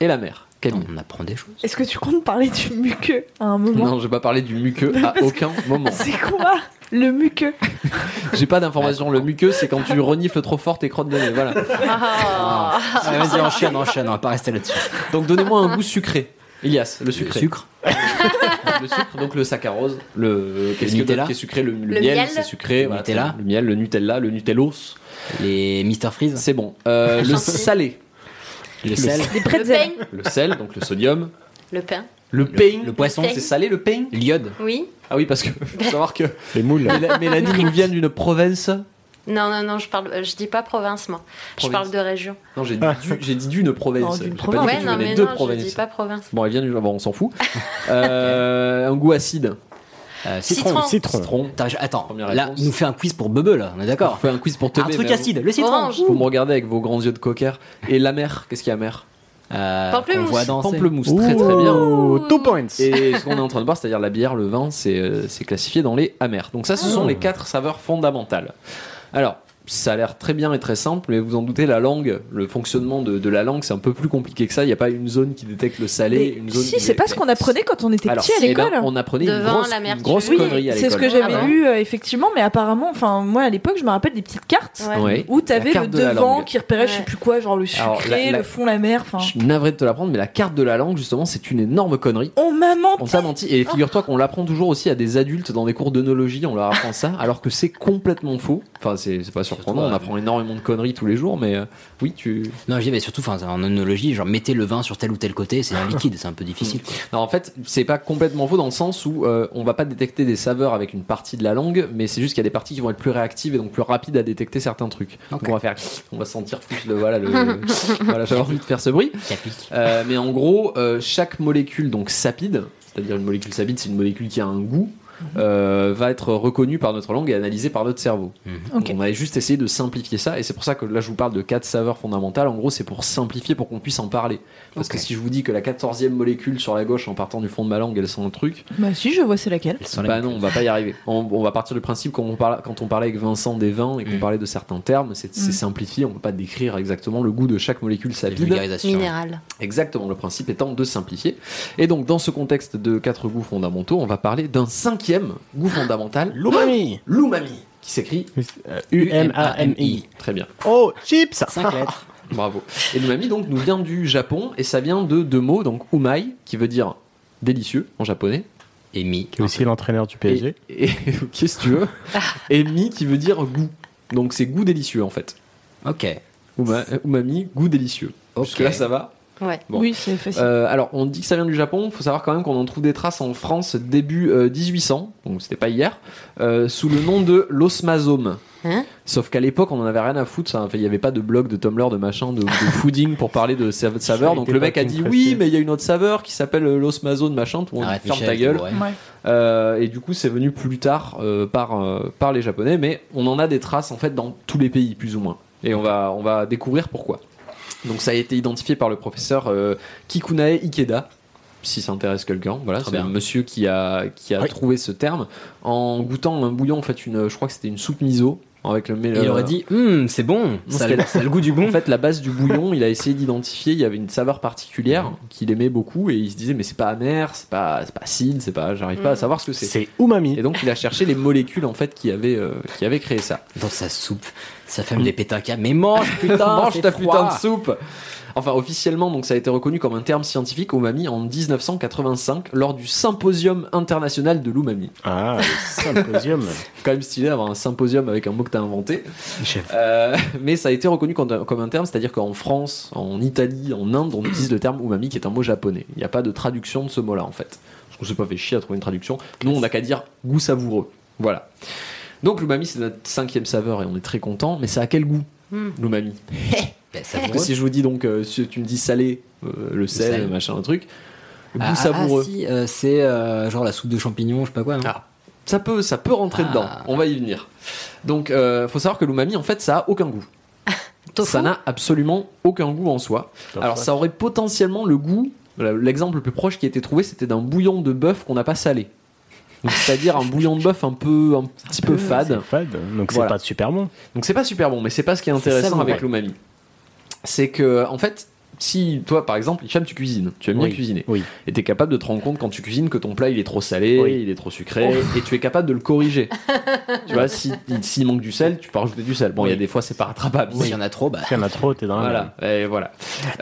S2: et la mer. Camille.
S1: On apprend des choses.
S5: Est-ce que tu comptes parler du muqueux à un moment
S2: Non, je vais pas parler du muqueux à aucun moment.
S5: C'est quoi le muqueux
S2: J'ai pas d'informations. Le muqueux, c'est quand tu renifles trop fort tes crottes de nez. Voilà.
S7: Ah.
S1: Ah, Vas-y, enchaîne, enchaîne, on va pas rester là-dessus.
S2: Donc donnez-moi un goût sucré. Ilias, le
S1: sucre.
S2: Le sucre, donc le saccharose, le, qu'est-ce que d'autre qui est sucré, le, le
S7: Le
S2: miel,
S7: miel.
S2: c'est sucré,
S1: Le
S2: voilà,
S1: Nutella.
S2: le miel, le Nutella, le Nutellos,
S1: Les Mr Freeze.
S2: c'est bon. Euh, le salé,
S1: Le sel.
S7: Le pain.
S2: le sel, donc le sodium,
S7: Le pain.
S2: le pain,
S1: Le poisson.
S2: c'est salé le pain.
S1: L'iode.
S7: Oui.
S2: Ah oui, parce que faut savoir que
S6: Les moules.
S2: Méla- Mélanie nous vient d'une province.
S7: Non, non, non, je parle, euh, je dis pas province, moi. Je parle de région.
S2: Non, j'ai dit, du- j'ai dit d'une province.
S5: Non,
S2: pas
S5: province.
S2: dit
S7: Ouais, non, mais
S2: de
S7: non, je
S2: province.
S7: dis pas province.
S2: Bon, elle vient du. Bon, on s'en fout. Euh, un goût acide.
S1: Euh, citron.
S7: Citron.
S6: Citron.
S2: Citron.
S1: Attends, je- là, nous fait un quiz pour Bubble, là, on est
S2: On
S1: d'accord
S2: fait un quiz pour te
S1: Un truc acide, le citron.
S7: Orange.
S2: Vous me regardez avec vos grands yeux de cocker. Et la mer, qu'est-ce qu'il y a mer?
S1: Euh,
S7: Pamplemousse.
S1: qu'on voit danser.
S2: Pamplemousse, très très bien.
S6: Ouh, Two points.
S2: Et ce qu'on est en train de voir, c'est-à-dire la bière, le vin, c'est euh, c'est classifié dans les amers. Donc ça, ce sont les quatre saveurs fondamentales. Alors, ça a l'air très bien et très simple, mais vous en doutez, la langue, le fonctionnement de, de la langue, c'est un peu plus compliqué que ça. Il n'y a pas une zone qui détecte le salé,
S5: Mais
S2: une zone
S5: si,
S2: qui
S5: c'est pas ce qu'on apprenait quand on était
S2: Alors,
S5: petit à
S2: eh ben,
S5: l'école.
S2: on apprenait une
S7: Devant
S2: grosse,
S7: la mer,
S2: une
S7: tu
S2: grosse connerie à
S5: c'est ce
S2: l'école.
S5: que j'avais
S7: Ah
S5: lu euh, effectivement, mais apparemment, enfin moi à l'époque, je me rappelle des petites cartes
S7: Ouais.
S2: Ouais.
S5: où t'avais
S2: La carte
S5: le
S2: de la
S5: devant qui repérait je sais
S7: Ouais.
S5: plus quoi, genre le
S2: Alors,
S5: sucré,
S2: la- la-
S5: le fond, la mer.
S2: Je suis navré de te l'apprendre, mais la carte de la langue, justement, c'est une énorme connerie.
S5: on m'a menti.
S2: On t'a menti. Et figure-toi qu'on l'apprend toujours aussi à des adultes dans des cours d'œnologie, on leur apprend ça, alors que c'est complètement faux. Enfin, c'est pas surprenant, on
S1: ouais.
S2: apprend énormément de conneries tous les jours, mais euh, oui, tu.
S1: Non, je dis, mais surtout, en onologie, genre, mettez le vin sur tel ou tel côté, c'est un liquide, c'est un peu difficile.
S2: Non, en fait, c'est pas complètement faux dans le sens où euh, on va pas détecter des saveurs avec une partie de la langue, mais c'est juste qu'il y a des parties qui vont être plus réactives et donc plus rapides à détecter certains trucs. Donc on va faire, on va sentir plus le voilà le. voilà, j'avais envie de faire ce bruit. Euh, mais en gros, euh, chaque molécule donc sapide, c'est-à-dire une molécule sapide, c'est une molécule qui a un goût. Euh, va être reconnue par notre langue et analysée par notre cerveau.
S1: Mhm.
S2: On avait juste essayé de simplifier ça et c'est pour ça que là je vous parle de quatre saveurs fondamentales. En gros, c'est pour simplifier pour qu'on puisse en parler. Parce que si je vous dis que la quatorzième molécule sur la gauche en partant du fond de ma langue, elle sent un truc,
S5: Bah si, je vois c'est laquelle.
S2: Bah non, on va pas y arriver. On, on va partir du principe quand on, parle, quand on parlait avec Vincent des vins et qu'on
S1: Mm.
S2: parlait de certains termes, c'est
S5: Mm.
S2: simplifié, on peut pas décrire exactement le goût de chaque molécule sapide.
S7: Minéral.
S2: Exactement, le principe étant de simplifier. Et donc, dans ce contexte de quatre goûts fondamentaux, on va parler d'un cinquième goût fondamental,
S6: L'umami.
S2: l'umami, qui s'écrit
S6: Euh, U-M-A-M-I.
S2: très bien.
S6: Oh, chips.
S1: 5 lettres.
S2: Bravo. Et l'umami donc nous vient du Japon et ça vient de deux mots, donc umai qui veut dire délicieux en japonais
S1: Et mi.
S6: Qui est aussi l'entraîneur du PSG.
S2: et, et qu'est-ce que tu veux Et mi qui veut dire goût. Donc c'est goût délicieux en fait.
S1: Ok.
S2: Uma- umami, goût délicieux.
S1: Ok.
S2: Jusque là ça va.
S7: Ouais.
S2: Bon.
S5: Oui, c'est facile.
S2: Euh, alors, on dit que ça vient du Japon. Il faut savoir quand même qu'on en trouve des traces en France début euh, 1800, donc c'était pas hier, euh, sous le nom de l'osmazome.
S7: Hein?
S2: Sauf qu'à l'époque, on en avait rien à foutre. ça. Il n'y avait pas de blog, de Tumblr, de machin, de, de fooding pour parler de sa- saveur. Donc le mec a dit oui, mais il y a une autre saveur qui s'appelle euh, l'osmazone, machin. Tout le monde ferme ta gueule.
S1: Ouais.
S2: Euh, et du coup, c'est venu plus tard euh, par, euh, par les Japonais, mais on en a des traces en fait dans tous les pays, plus ou moins. Et on va, on va découvrir pourquoi. Donc, ça a été identifié par le professeur euh, Kikunae Ikeda, si ça intéresse quelqu'un. Voilà, c'est un monsieur qui a, qui a
S1: Oui.
S2: trouvé ce terme en goûtant un bouillon, en fait, une, je crois que c'était une soupe miso. Avec le
S1: Et
S2: mélange.
S1: il aurait dit, Hum, c'est bon, ça a, le- ça a le goût du bon.
S2: En fait, la base du bouillon, il a essayé d'identifier. Il y avait une saveur particulière qu'il aimait beaucoup, et il se disait mais c'est pas amer, c'est pas, c'est pas acide, c'est pas, j'arrive pas à
S7: Mhm.
S2: savoir ce que c'est.
S6: C'est umami.
S2: Et donc il a cherché les molécules en fait qui avaient, euh, qui avaient créé ça.
S1: Dans sa soupe, sa femme pète un câble. Mais mange, putain,
S2: Mange ta
S1: froid.
S2: putain de soupe Enfin, officiellement, donc ça a été reconnu comme un terme scientifique umami en 1985 lors du Symposium international de l'umami.
S6: Ah, le symposium.
S2: Quand même stylé d'avoir un symposium avec un mot que t'as inventé. Euh, mais ça a été reconnu comme, comme un terme, c'est-à-dire qu'en France, en Italie, en Inde, on utilise le terme umami qui est un mot japonais. Il n'y a pas de traduction de ce mot-là en fait. Parce qu'on s'est pas fait chier à trouver une traduction. Nous, on n'a qu'à dire goût savoureux. Voilà. Donc l'umami, c'est notre cinquième saveur et on est très content. Mais ça a quel goût
S7: Hmm.
S2: l'umami
S1: Ben,
S2: Parce que si je vous dis donc, euh, si tu me dis salé, euh, le sel,
S1: sel.
S2: machin, un truc, goût
S1: Ah, ah,
S2: savoureux.
S1: ah, si, euh, c'est euh, genre la soupe de champignons, je sais pas quoi. Non
S2: Ah, ça peut, ça peut rentrer
S1: Ah.
S2: dedans. On va y venir. Donc, euh, faut savoir que l'umami, en fait, ça a aucun goût. Ça n'a absolument aucun goût en soi. Alors, ça aurait potentiellement le goût. L'exemple le plus proche qui a été trouvé, c'était d'un bouillon de bœuf qu'on n'a pas salé. C'est-à-dire un bouillon de bœuf un peu, un petit peu fade.
S6: Fade, donc
S2: Voilà.
S6: c'est pas super bon.
S2: Donc c'est pas super bon, mais c'est pas ce qui est intéressant avec l'umami. C'est que, en fait, si toi, par exemple, Hicham, tu cuisines, tu aimes bien
S6: Oui.
S2: cuisiner,
S6: Oui.
S2: et t'es capable de te rendre compte quand tu cuisines que ton plat il est trop salé,
S6: Oui.
S2: il est trop sucré, et tu es capable de le corriger. tu vois, si- s'il manque du sel, tu peux rajouter du sel. Bon, il y a des fois c'est pas rattrapable.
S1: S'il y en a trop, bah.
S6: S'il y en a trop, t'es dans la merde.
S2: Et voilà.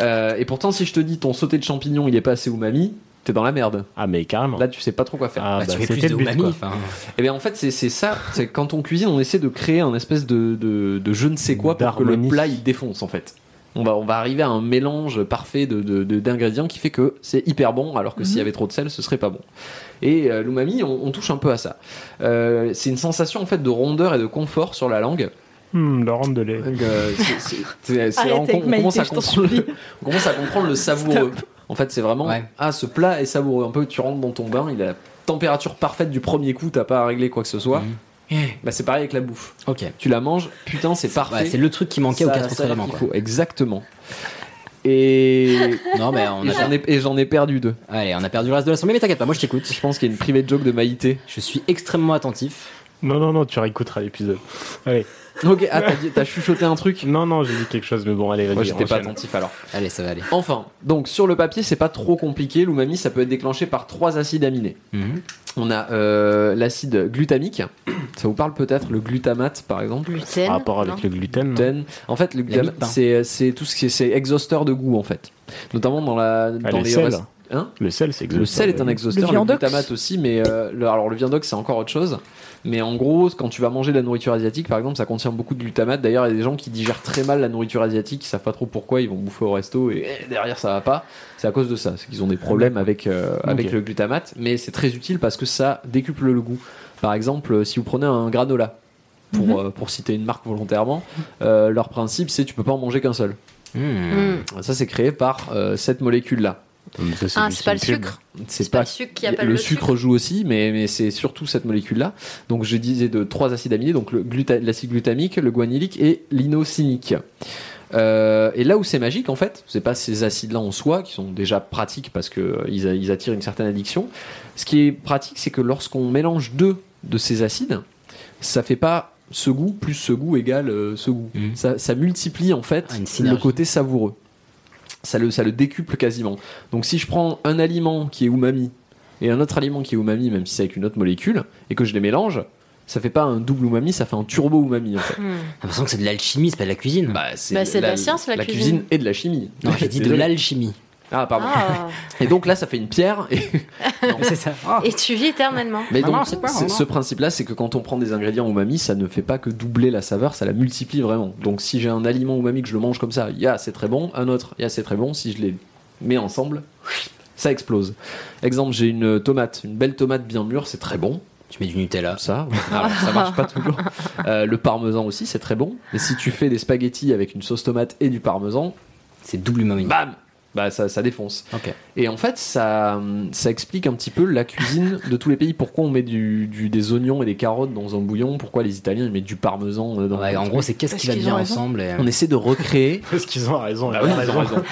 S2: Euh, et pourtant, si je te dis ton sauté de champignons il est pas assez umami, t'es dans la merde.
S6: Ah, mais carrément.
S2: Là, tu sais pas trop quoi faire.
S6: Ah,
S1: bah,
S6: bah,
S1: tu fais plus de umami. enfin.
S2: Et bien en fait c'est ça, c'est quand on cuisine on essaie de créer un espèce de, de, de je ne sais quoi pour que le plat il défonce en fait. On va, on va arriver à un mélange parfait de, de- de- d'ingrédients qui fait que c'est hyper bon alors que s'il y avait trop de sel ce serait pas bon. Et euh, l'umami on, on touche un peu à ça. Euh, c'est une sensation en fait de rondeur et de confort sur la langue.
S6: Hmm, Laurent de lait.
S2: Donc, euh, c'est- c'est- c'est- c'est-
S5: Arrête
S2: on, commence à comprendre,
S5: supplie.
S2: on commence à comprendre le savoureux. En fait, c'est vraiment
S1: Ouais.
S2: ah ce plat est savoureux. Un peu tu rentres dans ton bain, il a la température parfaite du premier coup, t'as pas à régler quoi que ce soit.
S1: Mhm.
S2: Bah c'est pareil avec la bouffe.
S1: Ok.
S2: Tu la manges, putain c'est parfait.
S1: Ouais, c'est le truc qui manquait aux
S2: Ça-
S1: quatre autres éléments. Quoi.
S2: faut. Exactement. Et,
S1: Non, mais on a.
S2: j'en ai, et j'en ai perdu deux.
S1: Allez, on a perdu le reste de l'assemblée, mais t'inquiète pas, moi je t'écoute.
S2: Je pense qu'il y a une private joke de Maïté.
S1: Je suis extrêmement attentif.
S6: Non, non, non, tu réécouteras l'épisode. Allez.
S2: Ok, ah, t'as, dit- t'as chuchoté un truc
S6: Non, non, j'ai dit quelque chose, mais bon, allez.
S2: Moi j'étais pas attentif alors.
S1: Allez, ça va aller.
S2: Enfin, donc sur le papier c'est pas trop compliqué. L'umami ça peut être déclenché par trois acides aminés.
S1: Mhm.
S2: On a euh, l'acide glutamique. Ça vous parle peut-être le glutamate par exemple?
S7: Gluten.
S6: Par rapport avec
S7: non
S6: le gluten.
S2: Gluten. En fait, le glutamate,
S1: hein.
S2: c'est, c'est tout ce qui est, c'est exhausteur de goût en fait. Notamment dans la
S6: Ah,
S2: dans
S6: le
S2: les rest- Hein
S6: Le sel, c'est
S2: le sel est un exhausteur,
S5: Le
S2: le, glutamate aussi, mais euh, le, alors le viandox c'est encore autre chose. Mais en gros, quand tu vas manger de la nourriture asiatique, par exemple, ça contient beaucoup de glutamate. D'ailleurs, il y a des gens qui digèrent très mal la nourriture asiatique, ils savent pas trop pourquoi, ils vont bouffer au resto et eh, derrière ça va pas. C'est à cause de ça, c'est qu'ils ont des problèmes avec euh, avec le glutamate. Mais c'est très utile parce que ça décuple le goût. Par exemple, euh, si vous prenez un granola, pour, euh, pour citer une marque volontairement, euh, leur principe c'est tu peux pas en manger qu'un seul.
S1: Mhm.
S7: Hmm.
S2: Ça c'est créé par euh, cette molécule là.
S6: Hum, ça,
S7: Ah, c'est pas le sucre.
S2: C'est
S7: pas le sucre qui appelle
S2: le,
S7: le
S2: sucre,
S7: sucre.
S2: joue aussi, mais, mais c'est surtout cette molécule-là. Donc je disais de trois acides aminés, donc l'acide glutamique, le guanylylique et l'inosinique. Euh, et là où c'est magique, en fait, c'est pas ces acides-là en soi qui sont déjà pratiques parce que euh, ils, attirent une certaine addiction. Ce qui est pratique, c'est que lorsqu'on mélange deux de ces acides, ça fait pas ce goût plus ce goût égale euh, ce goût.
S1: Mhm.
S2: Ça, ça multiplie en fait
S1: Ah,
S2: le côté savoureux. Ça le, ça le décuple quasiment. Donc si je prends un aliment qui est umami et un autre aliment qui est umami, même si c'est avec une autre molécule, et que je les mélange, ça fait pas un double umami, ça fait un turbo umami en fait.
S7: Hmm.
S1: J'ai l'impression que c'est de l'alchimie, c'est pas de la cuisine.
S2: Bah, c'est
S7: Bah, c'est de la science, la cuisine.
S2: cuisine et de la chimie.
S1: non, j'ai dit de l'alchimie.
S2: Ah, pardon.
S7: Ah.
S2: Et donc là, ça fait une pierre. Et...
S1: c'est ça. Ah.
S7: Et tu vis éternellement.
S2: Mais
S1: Ah
S2: donc,
S1: non, c'est pas,
S2: c'est-
S1: non.
S2: ce principe-là, c'est que quand on prend des ingrédients umami, ça ne fait pas que doubler la saveur, ça la multiplie vraiment. Donc si j'ai un aliment umami que je le mange comme ça, ya c'est très bon, un autre, ya c'est très bon, si je les mets ensemble, ça explose. Exemple, j'ai une tomate, une belle tomate bien mûre, c'est très bon.
S1: Tu mets du Nutella.
S2: Ça, alors, ça marche pas toujours. Euh, le parmesan aussi, c'est très bon. Et si tu fais des spaghettis avec une sauce tomate et du parmesan,
S1: C'est double umami.
S2: bam bah ça, ça défonce.
S1: Ok.
S2: Et en fait, ça, ça explique un petit peu la cuisine de tous les pays. Pourquoi on met du, du- des oignons et des carottes dans un bouillon? Pourquoi les Italiens ils mettent du parmesan euh, dans
S1: Ouais, en gros, c'est qu'est-ce qui va bien ensemble. et-
S2: On essaie de recréer.
S6: Parce qu'ils ont raison.
S2: Bah
S6: ils
S2: oui,
S6: ont
S2: ils ont
S6: raison.
S2: raison.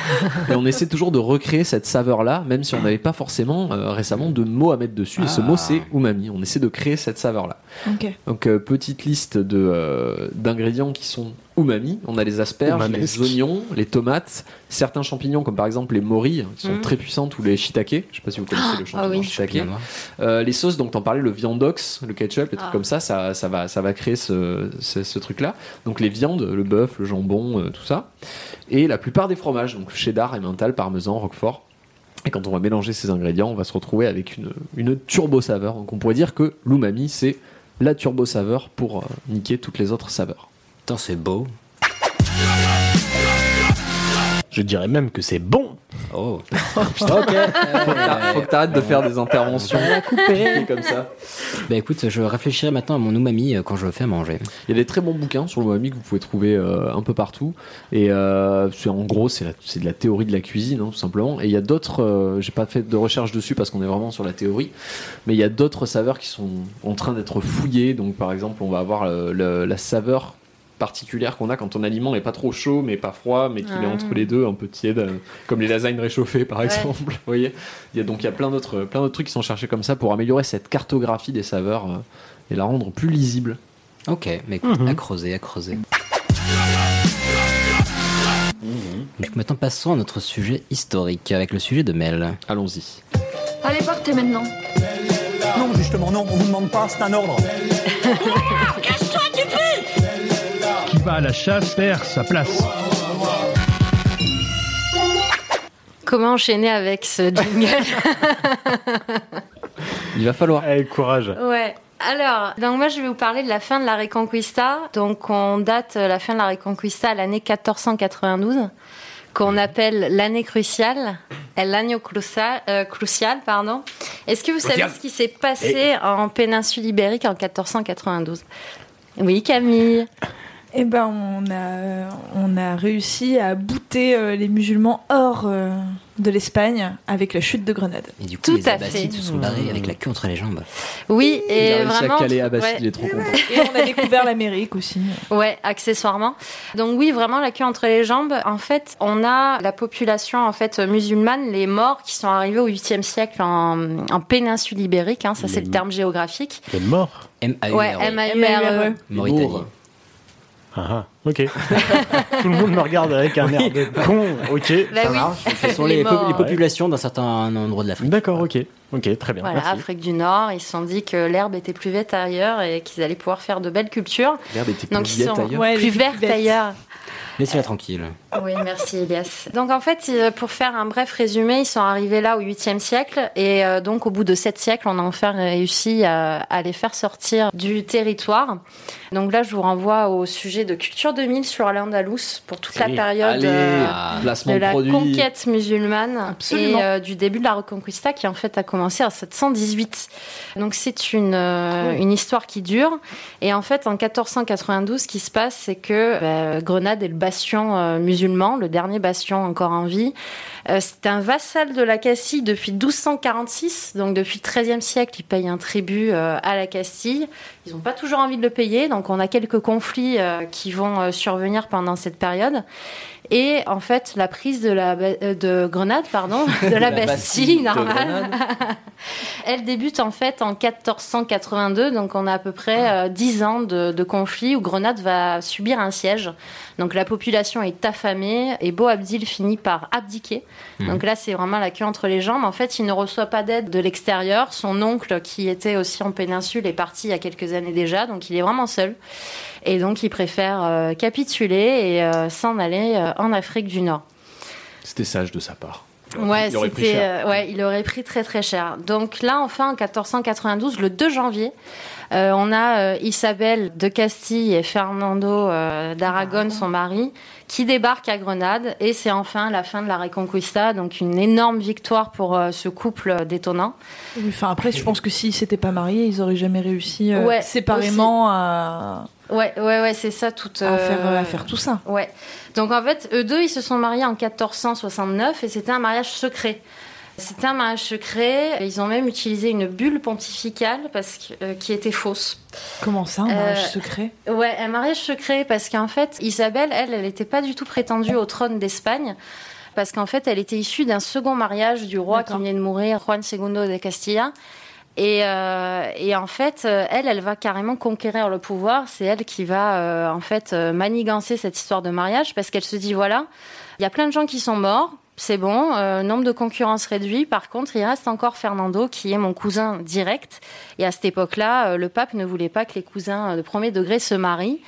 S2: Et on essaie toujours de recréer cette saveur-là, même si on n'avait pas forcément euh, récemment de mots à mettre dessus. Et ce
S1: Ah.
S2: mot, c'est umami. On essaie de créer cette saveur-là. Donc, euh, petite liste de, euh, d'ingrédients qui sont umami. On a les asperges,
S6: Umamesque.
S2: les oignons, les tomates, certains champignons comme par exemple les morilles qui sont
S7: Mm.
S2: très puissantes ou les shiitake. Je sais pas si vous connaissez le champignon
S7: oui.
S2: shiitake.
S1: Champignon noir.
S2: Euh, les sauces, donc t'en parlais, le viandox, le ketchup, les trucs
S7: Ah.
S2: comme ça, ça, ça va, ça va créer ce, ce, ce truc-là. Donc les viandes, le bœuf, le jambon, euh, tout ça. Et la plupart des fromages, donc cheddar, emmental, parmesan, roquefort. Et quand on va mélanger ces ingrédients, on va se retrouver avec une, une turbo saveur. Donc on pourrait dire que l'umami, c'est la turbo saveur pour euh, niquer toutes les autres saveurs.
S1: Putain, c'est beau.
S6: Je dirais même que c'est bon.
S1: Oh. ok.
S2: Faut que t'arrêtes de faire des interventions comme ça.
S1: Bah écoute, je réfléchirai maintenant à mon umami euh, quand je le fais à manger.
S2: Il y a des très bons bouquins sur l'umami que vous pouvez trouver euh, un peu partout. Et euh, en gros, c'est de la théorie de la cuisine, hein, tout simplement. Et il y a d'autres, euh, j'ai pas fait de recherche dessus parce qu'on est vraiment sur la théorie, mais il y a d'autres saveurs qui sont en train d'être fouillées. Donc par exemple, on va avoir le- la saveur particulière qu'on a quand ton aliment est pas trop chaud mais pas froid mais qu'il est entre les deux un peu tiède euh, comme les lasagnes réchauffées par
S7: Ouais.
S2: exemple vous voyez il y a donc il y a plein d'autres plein d'autres trucs qui sont cherchés comme ça pour améliorer cette cartographie des saveurs euh, et la rendre plus lisible
S1: Ok, mais écoute,
S6: Mhm.
S1: à creuser, à creuser. Donc maintenant passons à notre sujet historique avec le sujet de Mel.
S2: allons-y
S10: Allez, partez maintenant.
S11: Non, justement, non, on vous demande pas, c'est un ordre.
S3: Va à la chasse perd sa place.
S7: Comment enchaîner avec ce jingle?
S2: Il va falloir
S6: Allez, courage.
S7: Ouais. Alors, donc moi je vais vous parler de la fin de la Reconquista. Donc on date euh, la fin de la Reconquista à l'année 1492, qu'on appelle l'année cruciale, l'année crucial, euh, crucial, pardon. Est-ce que vous savez ce qui s'est passé en péninsule ibérique en 1492 Oui, Camille.
S5: Eh ben, on a, on a réussi à bouter euh, les musulmans hors euh, de l'Espagne avec la chute de Grenade.
S1: Et du coup,
S7: Tout
S1: les
S7: à
S1: Abbassides
S7: fait.
S1: se sont barrés avec la queue entre les jambes.
S7: Oui,
S2: il
S7: et
S2: a réussi
S7: vraiment.
S2: à caler
S7: ouais.
S2: il est trop content
S5: Et on a découvert l'Amérique aussi.
S7: Ouais, accessoirement. Donc oui, vraiment la queue entre les jambes. En fait, on a la population en fait musulmane, les morts qui sont arrivés au 8e siècle en, en péninsule ibérique. Hein, ça, c'est le terme géographique.
S6: Les morts.
S1: M-A-U-R-E.
S7: Ouais, M-A-U-R-E.
S1: Mauritanie.
S2: Mour.
S6: Ah, ah, ok. Tout le monde me regarde avec un air de con. Ok.
S7: Bah
S6: ça
S7: oui.
S6: marche.
S1: Ce sont
S7: Les
S1: les, po-
S7: morts.
S1: les populations d'un certain endroit de l'Afrique.
S6: D'accord, ok. Ok, très bien.
S7: Voilà,
S6: merci.
S7: Afrique du Nord, ils se sont dit que l'herbe était plus verte ailleurs et qu'ils allaient pouvoir faire de belles cultures.
S2: L'herbe était
S7: Donc
S2: plus
S7: ils
S2: viette
S7: sont
S2: ailleurs
S5: Ouais,
S7: plus
S5: cuvettes.
S7: ailleurs.
S1: Laissez-la tranquille.
S7: Oui, merci Elias. Donc en fait, euh, pour faire un bref résumé, ils sont arrivés là au 8e siècle et euh, donc au bout de 7 siècles, on a enfin réussi à, à les faire sortir du territoire. Donc là, je vous renvoie au sujet de Culture 2000 sur l'Andalous pour toute la période
S2: allez
S7: euh,
S1: Ah,
S7: de la
S2: produit
S7: conquête musulmane
S5: Absolument.
S7: et euh, du début de la Reconquista qui en fait a commencé en 718. Donc c'est une, euh, une histoire qui dure. Et en fait, en 1492, ce qui se passe, c'est que bah, Grenade est le bastion euh, musulman, le dernier bastion encore en vie. Euh, c'est un vassal de la Castille depuis 1246, donc depuis le XIIIe siècle, il paye un tribut euh, à la Castille. Ils n'ont pas toujours envie de le payer, donc on a quelques conflits qui vont survenir pendant cette période. Et en fait, la prise de la euh, de Grenade, pardon, de la,
S2: La
S7: Bastille, normale, elle débute en fait en 1482, donc on a à peu près euh, 10 ans de, de conflit où Grenade va subir un siège. Donc la population est affamée et Beau Abdil finit par abdiquer.
S1: Mhm.
S7: Donc là, c'est vraiment la queue entre les jambes. En fait, il ne reçoit pas d'aide de l'extérieur. Son oncle, qui était aussi en péninsule, est parti il y a quelques années déjà, donc il est vraiment seul. Et donc, il préfère euh, capituler et euh, s'en aller euh, en Afrique du Nord.
S2: c'était sage de sa part
S7: Ouais,
S2: il aurait pris cher.
S7: euh, ouais, il aurait pris très très cher. Donc là, enfin, en 1492, le 2 janvier, euh, on a euh, Isabelle de Castille et Fernando euh, d'Aragon, son mari, qui débarquent à Grenade et c'est enfin la fin de la Reconquista, donc une énorme victoire pour euh, ce couple euh, détonnant.
S5: Oui, Enfin, après, je pense que s'ils s'étaient pas mariés, ils auraient jamais réussi euh,
S7: Ouais,
S5: séparément à,
S7: Ouais, ouais, ouais, c'est ça tout.
S5: à faire, à faire tout ça.
S7: Ouais. Donc en fait, eux deux, ils se sont mariés en 1469 et c'était un mariage secret. C'était un mariage secret. Ils ont même utilisé une bulle pontificale parce que, euh, qui était fausse.
S5: Comment ça, un mariage
S7: Euh,
S5: secret?
S7: Ouais, un mariage secret parce qu'en fait, Isabelle, elle, elle n'était pas du tout prétendue au trône d'Espagne. Parce qu'en fait, elle était issue d'un second mariage du roi qui venait de mourir, Juan II de Castilla. Et, euh, et en fait, elle, elle va carrément conquérir le pouvoir. C'est elle qui va euh, en fait manigancer cette histoire de mariage parce qu'elle se dit voilà, il y a plein de gens qui sont morts. C'est bon, euh, nombre de concurrence réduit. Par contre, il reste encore Fernando, qui est mon cousin direct. Et à cette époque-là, euh, le pape ne voulait pas que les cousins euh, de premier degré se marient.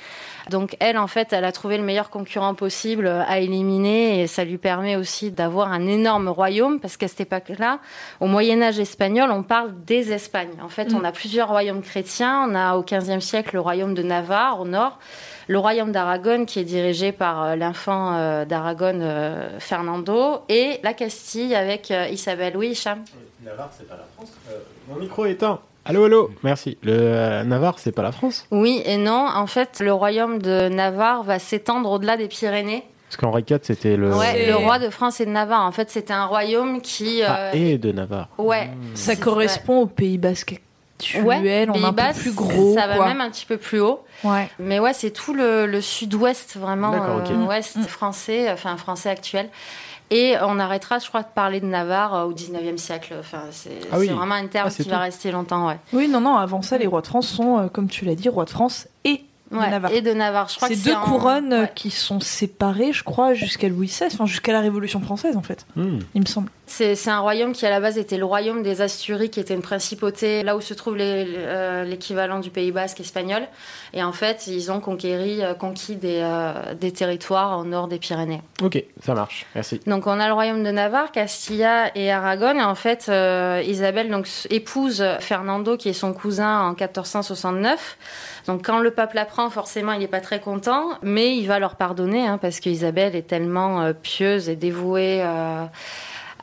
S7: Donc elle, en fait, elle a trouvé le meilleur concurrent possible à éliminer et ça lui permet aussi d'avoir un énorme royaume parce qu'à cette époque-là, au Moyen Âge espagnol, on parle des Espagnes. En fait, on a plusieurs royaumes chrétiens. On a au XVe siècle le royaume de Navarre au nord, le royaume d'Aragon qui est dirigé par euh, l'enfant euh, d'Aragon euh, Fernando et la Castille avec euh, Isabelle. Oui, Cham
S6: Navarre, c'est pas la France. mon micro est éteint. Allô, allô. Merci. Le euh, Navarre, c'est pas la France.
S7: Oui et non. En fait, le royaume de Navarre va s'étendre au-delà des Pyrénées.
S6: Parce qu'Henri IV, c'était le.
S7: Ouais, le roi de France et de Navarre. En fait, c'était un royaume qui.
S6: Ah,
S7: euh,
S6: et de Navarre.
S7: Ouais.
S5: Ça correspond au Pays Basque actuel,
S7: Ouais,
S5: on un peu plus gros.
S7: Ça va même un petit peu plus haut.
S5: Ouais.
S7: Mais ouais, c'est tout le, le sud-ouest vraiment,
S6: D'accord, ok.
S7: euh, ouest français, enfin français actuel. Et on arrêtera, je crois, de parler de Navarre euh, au 19e siècle. Enfin, c'est
S5: Ah oui.
S7: c'est vraiment un terme
S5: Ah,
S7: qui va rester longtemps, ouais.
S5: Oui, non, non, avant ça, les rois de France sont, euh, comme tu l'as dit, rois de France et
S7: Ouais,
S5: de Navarre.
S7: et de Navarre. Je crois
S5: C'est deux couronnes euh, qui sont séparées, je crois, jusqu'à Louis XVI, enfin jusqu'à la Révolution française, en fait,
S6: Hmm.
S5: il me semble.
S7: C'est c'est un royaume qui à la base était le royaume des Asturies, qui était une principauté, là où se trouve les- euh, l'équivalent du Pays Basque espagnol. Et en fait, ils ont conquéri, euh, conquis des, euh, des territoires au nord des Pyrénées.
S6: Ok, ça marche. Merci.
S7: Donc on a le royaume de Navarre, Castilla et Aragon. Et en fait, euh, Isabelle donc, épouse Fernando, qui est son cousin, en 1469. Donc quand le pape l'apprend, forcément, il n'est pas très content, mais il va leur pardonner, hein, parce qu'Isabelle est tellement euh, pieuse et dévouée euh,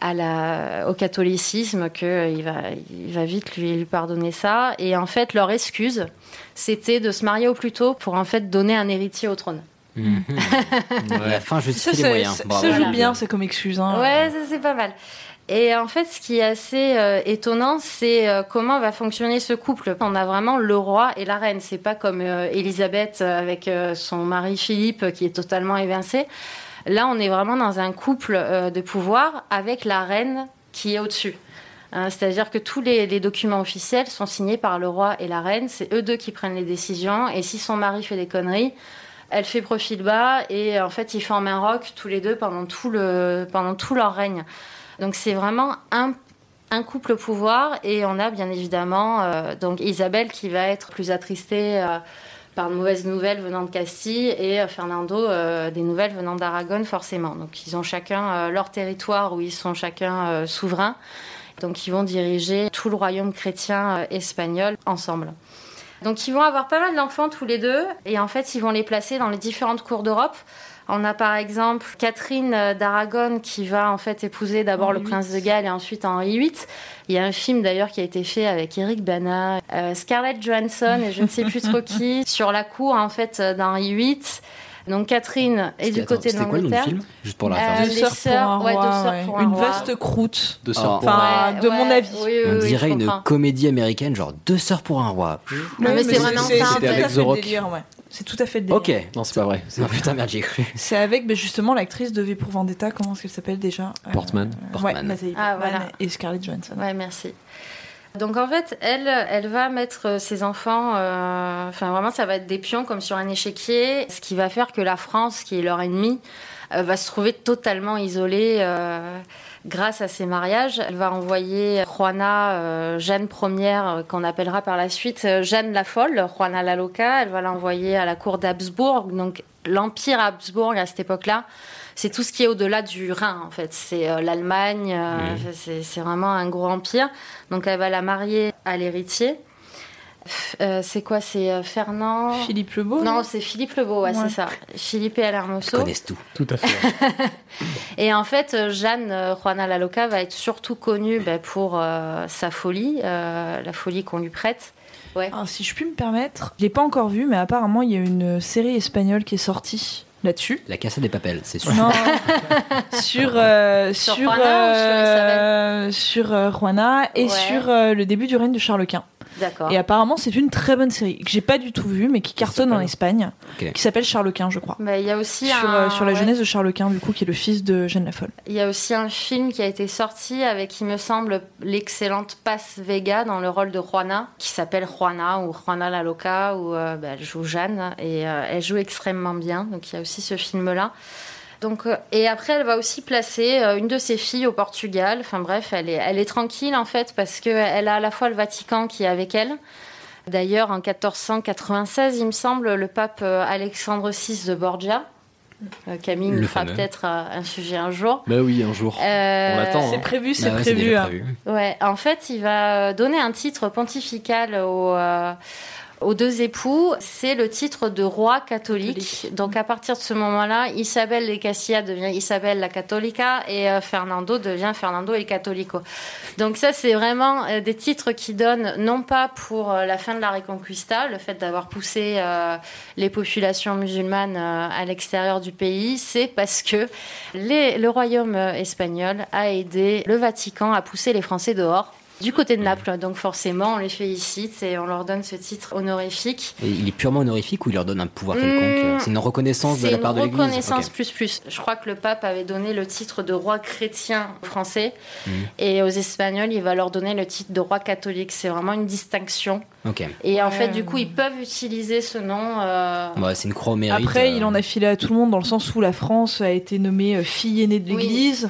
S7: à la, au catholicisme qu'il va, il va vite lui, lui pardonner ça. Et en fait, leur excuse, c'était de se marier au plus tôt pour en fait donner un héritier au trône.
S1: La fin
S5: Ça,
S1: justifie les moyens.
S5: ça- joue bien, c'est comme excuse. Hein.
S7: Ouais, ça c'est pas mal. Et en fait, ce qui est assez euh, étonnant, c'est euh, comment va fonctionner ce couple. On a vraiment le roi et la reine. C'est pas comme euh, Elisabeth euh, avec son mari Philippe qui est totalement évincé. Là, on est vraiment dans un couple de pouvoir avec la reine qui est au-dessus. Hein, C'est-à-dire que tous les, documents officiels sont signés par le roi et la reine. C'est eux deux qui prennent les décisions. Et si son mari fait des conneries, elle fait profil bas et en fait ils forment un rock tous les deux pendant tout leur règne. Donc c'est vraiment un, couple au pouvoir et on a bien évidemment euh, donc Isabelle qui va être plus attristée euh, par de mauvaises nouvelles venant de Castille et euh, Fernando des nouvelles venant d'Aragon forcément. Donc ils ont chacun leur territoire où ils sont chacun souverains. Donc ils vont diriger tout le royaume chrétien espagnol ensemble. Donc ils vont avoir pas mal d'enfants tous les deux et en fait ils vont les placer dans les différentes cours d'Europe. On a par exemple Catherine euh, d'Aragon qui va en fait épouser d'abord le prince de Galles et ensuite Henri VIII. Il y a un film d'ailleurs qui a été fait avec Eric Bana, euh, Scarlett Johansson et je ne sais plus trop qui sur la cour en fait euh, d'Henri VIII. Donc Catherine est du
S1: Attends,
S7: côté de
S1: C'était quoi le nom du
S7: l'Angleterre.
S1: film? Juste pour la
S7: Euh.
S5: Deux sœurs pour un
S7: ouais, deux
S5: roi,
S7: sœurs
S5: ouais.
S7: pour un
S5: Une
S7: roi.
S5: vaste croûte.
S2: Deux
S1: Oh.
S2: sœurs pour
S5: Enfin,
S7: Ouais,
S5: de mon avis.
S7: oui, oui,
S1: On
S7: oui,
S1: dirait une
S7: comprends.
S1: comédie américaine, genre deux sœurs pour un roi.
S7: Non, mais c'est vraiment ça,
S2: C'était avec The Rock.
S5: délire, ouais. C'est tout à fait le délire.
S1: Ok.
S2: Non, c'est pas vrai.
S1: Ah, putain, merde, j'y ai cru.
S5: C'est avec ben, justement l'actrice de V pour Vendetta, comment est-ce qu'elle s'appelle déjà Euh,
S2: Portman.
S5: Ouais,
S1: Portman.
S7: Ah, voilà.
S5: et Scarlett Johansson.
S7: Ouais, merci. Donc en fait, elle, elle va mettre euh, ses enfants, euh, enfin vraiment, ça va être des pions comme sur un échiquier, ce qui va faire que la France, qui est leur ennemie, euh, va se trouver totalement isolée euh, grâce à ces mariages. Elle va envoyer Juana, euh, Jeanne Ière, euh, qu'on appellera par la suite euh, Jeanne la Folle, Juana la Loca. Elle va l'envoyer à la cour d'Habsbourg, donc l'empire Habsbourg à cette époque-là. C'est tout ce qui est au-delà du Rhin, en fait. C'est euh, l'Allemagne, euh, c'est c'est vraiment un gros empire. Donc elle va la marier à l'héritier. Euh, c'est quoi C'est euh, Fernand
S5: Philippe Lebeau
S7: Non, c'est Philippe Lebeau, ouais,
S5: Ouais.
S7: c'est ça. Philippe et
S1: Ils
S7: Hermoso.
S1: connaissent tout.
S6: Tout à fait.
S7: Et en fait, euh, Jeanne Juana La Loca va être surtout connue bah, pour euh, sa folie, euh, la folie qu'on lui prête. Ouais.
S5: Alors, si je puis me permettre, je l'ai pas encore vu, mais apparemment il y a une série espagnole qui est sortie là-dessus.
S1: La cassette des papels, c'est sûr.
S5: Non, sur euh,
S7: Sur
S5: sur
S7: Juana ou sur
S5: euh, sur Juana et
S7: Ouais.
S5: sur euh, le début du règne de Charles Quint.
S7: D'accord.
S5: Et apparemment, c'est une très bonne série que j'ai pas du tout vue, mais qui cartonne en Espagne, qui s'appelle Charles Quint, je crois.
S7: Bah, Il y a aussi
S5: Sur,
S7: un,
S5: euh, sur la
S7: ouais.
S5: jeunesse de Charles Quint, du coup, qui est le fils de Jeanne la Folle.
S7: Il y a aussi un film qui a été sorti avec, il me semble, l'excellente Paz Vega dans le rôle de Juana, qui s'appelle Juana ou Juana la Loca, où euh, bah, elle joue Jeanne et euh, elle joue extrêmement bien. Donc il y a aussi ce film-là. Donc, euh, et après, elle va aussi placer euh, une de ses filles au Portugal. Enfin bref, elle est, elle est tranquille en fait parce qu'elle a à la fois le Vatican qui est avec elle. D'ailleurs, en 1496, il me semble, le pape euh, Alexandre VI de Borgia, Camille
S2: Le
S7: nous fera peut-être un sujet un jour.
S2: Bah oui, un jour.
S7: Euh,
S2: On l'attend.
S5: C'est
S2: hein.
S5: prévu, c'est
S1: ouais, c'est
S5: prévu.
S1: déjà
S5: hein.
S1: prévu.
S7: Ouais, en fait, il va donner un titre pontifical au, euh, aux deux époux. C'est le titre de roi catholique. Donc, à partir de ce moment-là, Isabelle de Castilla devient Isabelle la Católica et euh, Fernando devient Fernando el Católico. Donc, ça, c'est vraiment euh, des titres qui donnent non pas pour euh, la fin de la Reconquista, le fait d'avoir poussé les populations musulmanes à l'extérieur du pays, c'est parce que les- le royaume espagnol a aidé le Vatican à pousser les Français dehors. Du côté de Naples, donc forcément on les félicite et on leur donne ce titre honorifique.
S1: Et il est purement honorifique ou il leur donne un pouvoir
S7: Mmh,
S1: quelconque C'est une reconnaissance de
S7: C'est
S1: la
S7: une
S1: part de l'Église
S7: reconnaissance
S1: Ok.
S7: plus plus. Je crois que le pape avait donné le titre de roi chrétien français
S1: Mhm.
S7: et aux Espagnols il va leur donner le titre de roi catholique. C'est vraiment une distinction.
S1: Ok.
S7: Et en fait du coup ils peuvent utiliser ce nom. euh,
S1: Bah, c'est une croix au mérite.
S5: Après,
S1: euh,
S5: il en a filé à tout le monde dans le sens où la France a été nommée euh, fille aînée de
S7: Oui.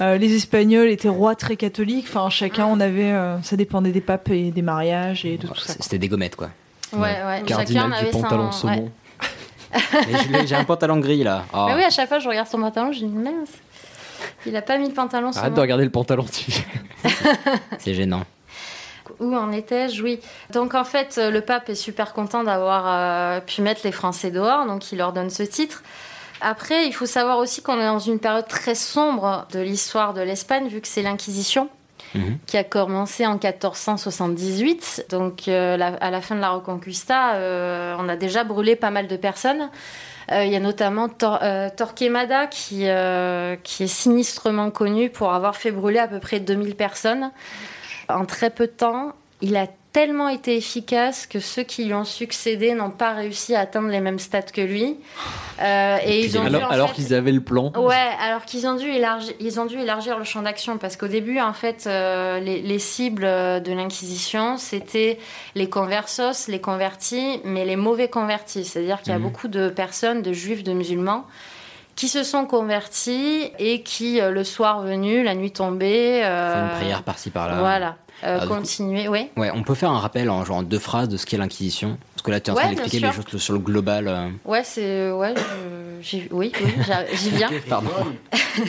S5: Euh, les Espagnols étaient rois très catholiques. Enfin, chacun, on avait. euh, ça dépendait des papes et des mariages et de tout ça.
S1: C'était des gommettes, quoi.
S7: Ouais, ouais.
S2: Cardinal
S7: Chacun
S2: du
S7: avait
S2: pantalon saumon.
S1: J'ai un pantalon gris, là. Ah.
S7: Mais oui, à chaque fois je regarde son pantalon, je dis mince. Il a pas mis le pantalon sur
S2: Arrête de regarder le pantalon. tu-
S1: C'est gênant.
S7: Où en étais-je? Oui. Donc en fait, le pape est super content d'avoir euh, pu mettre les Français dehors, donc il leur donne ce titre. Après, il faut savoir aussi qu'on est dans une période très sombre de l'histoire de l'Espagne, vu que c'est l'Inquisition
S1: Mhm.
S7: qui a commencé en 1478. Donc euh, la- à la fin de la Reconquista, euh, on a déjà brûlé pas mal de personnes. Euh, Il y a notamment Tor- Torquemada qui, qui est sinistrement connu pour avoir fait brûler à peu près 2000 personnes. En très peu de temps, il a tellement été efficace que ceux qui lui ont succédé n'ont pas réussi à atteindre les mêmes stats que lui. Euh, et ils ont
S2: alors
S7: en
S2: alors
S7: fait-
S2: qu'ils avaient le plan.
S7: Ouais, alors qu'ils ont dû élargir, ils ont dû élargir le champ d'action parce qu'au début, en fait, euh, les, les cibles de l'Inquisition, c'était les conversos, les convertis, mais les mauvais convertis. C'est-à-dire qu'il y a
S1: Mhm.
S7: beaucoup de personnes, de juifs, de musulmans, qui se sont convertis et qui, euh, le soir venu, la nuit tombée, euh,
S1: Une prière par-ci par-là.
S7: voilà, euh,
S1: Ah,
S7: continuer. Oui.
S1: Ouais, on peut faire un rappel en genre en deux phrases de ce qu'est l'Inquisition. Parce que là, tu es en train
S7: Ouais,
S1: d'expliquer les choses sur le global. euh.
S7: Ouais, c'est ouais, je- j'y- oui, oui, j'y- viens.
S1: Pardon.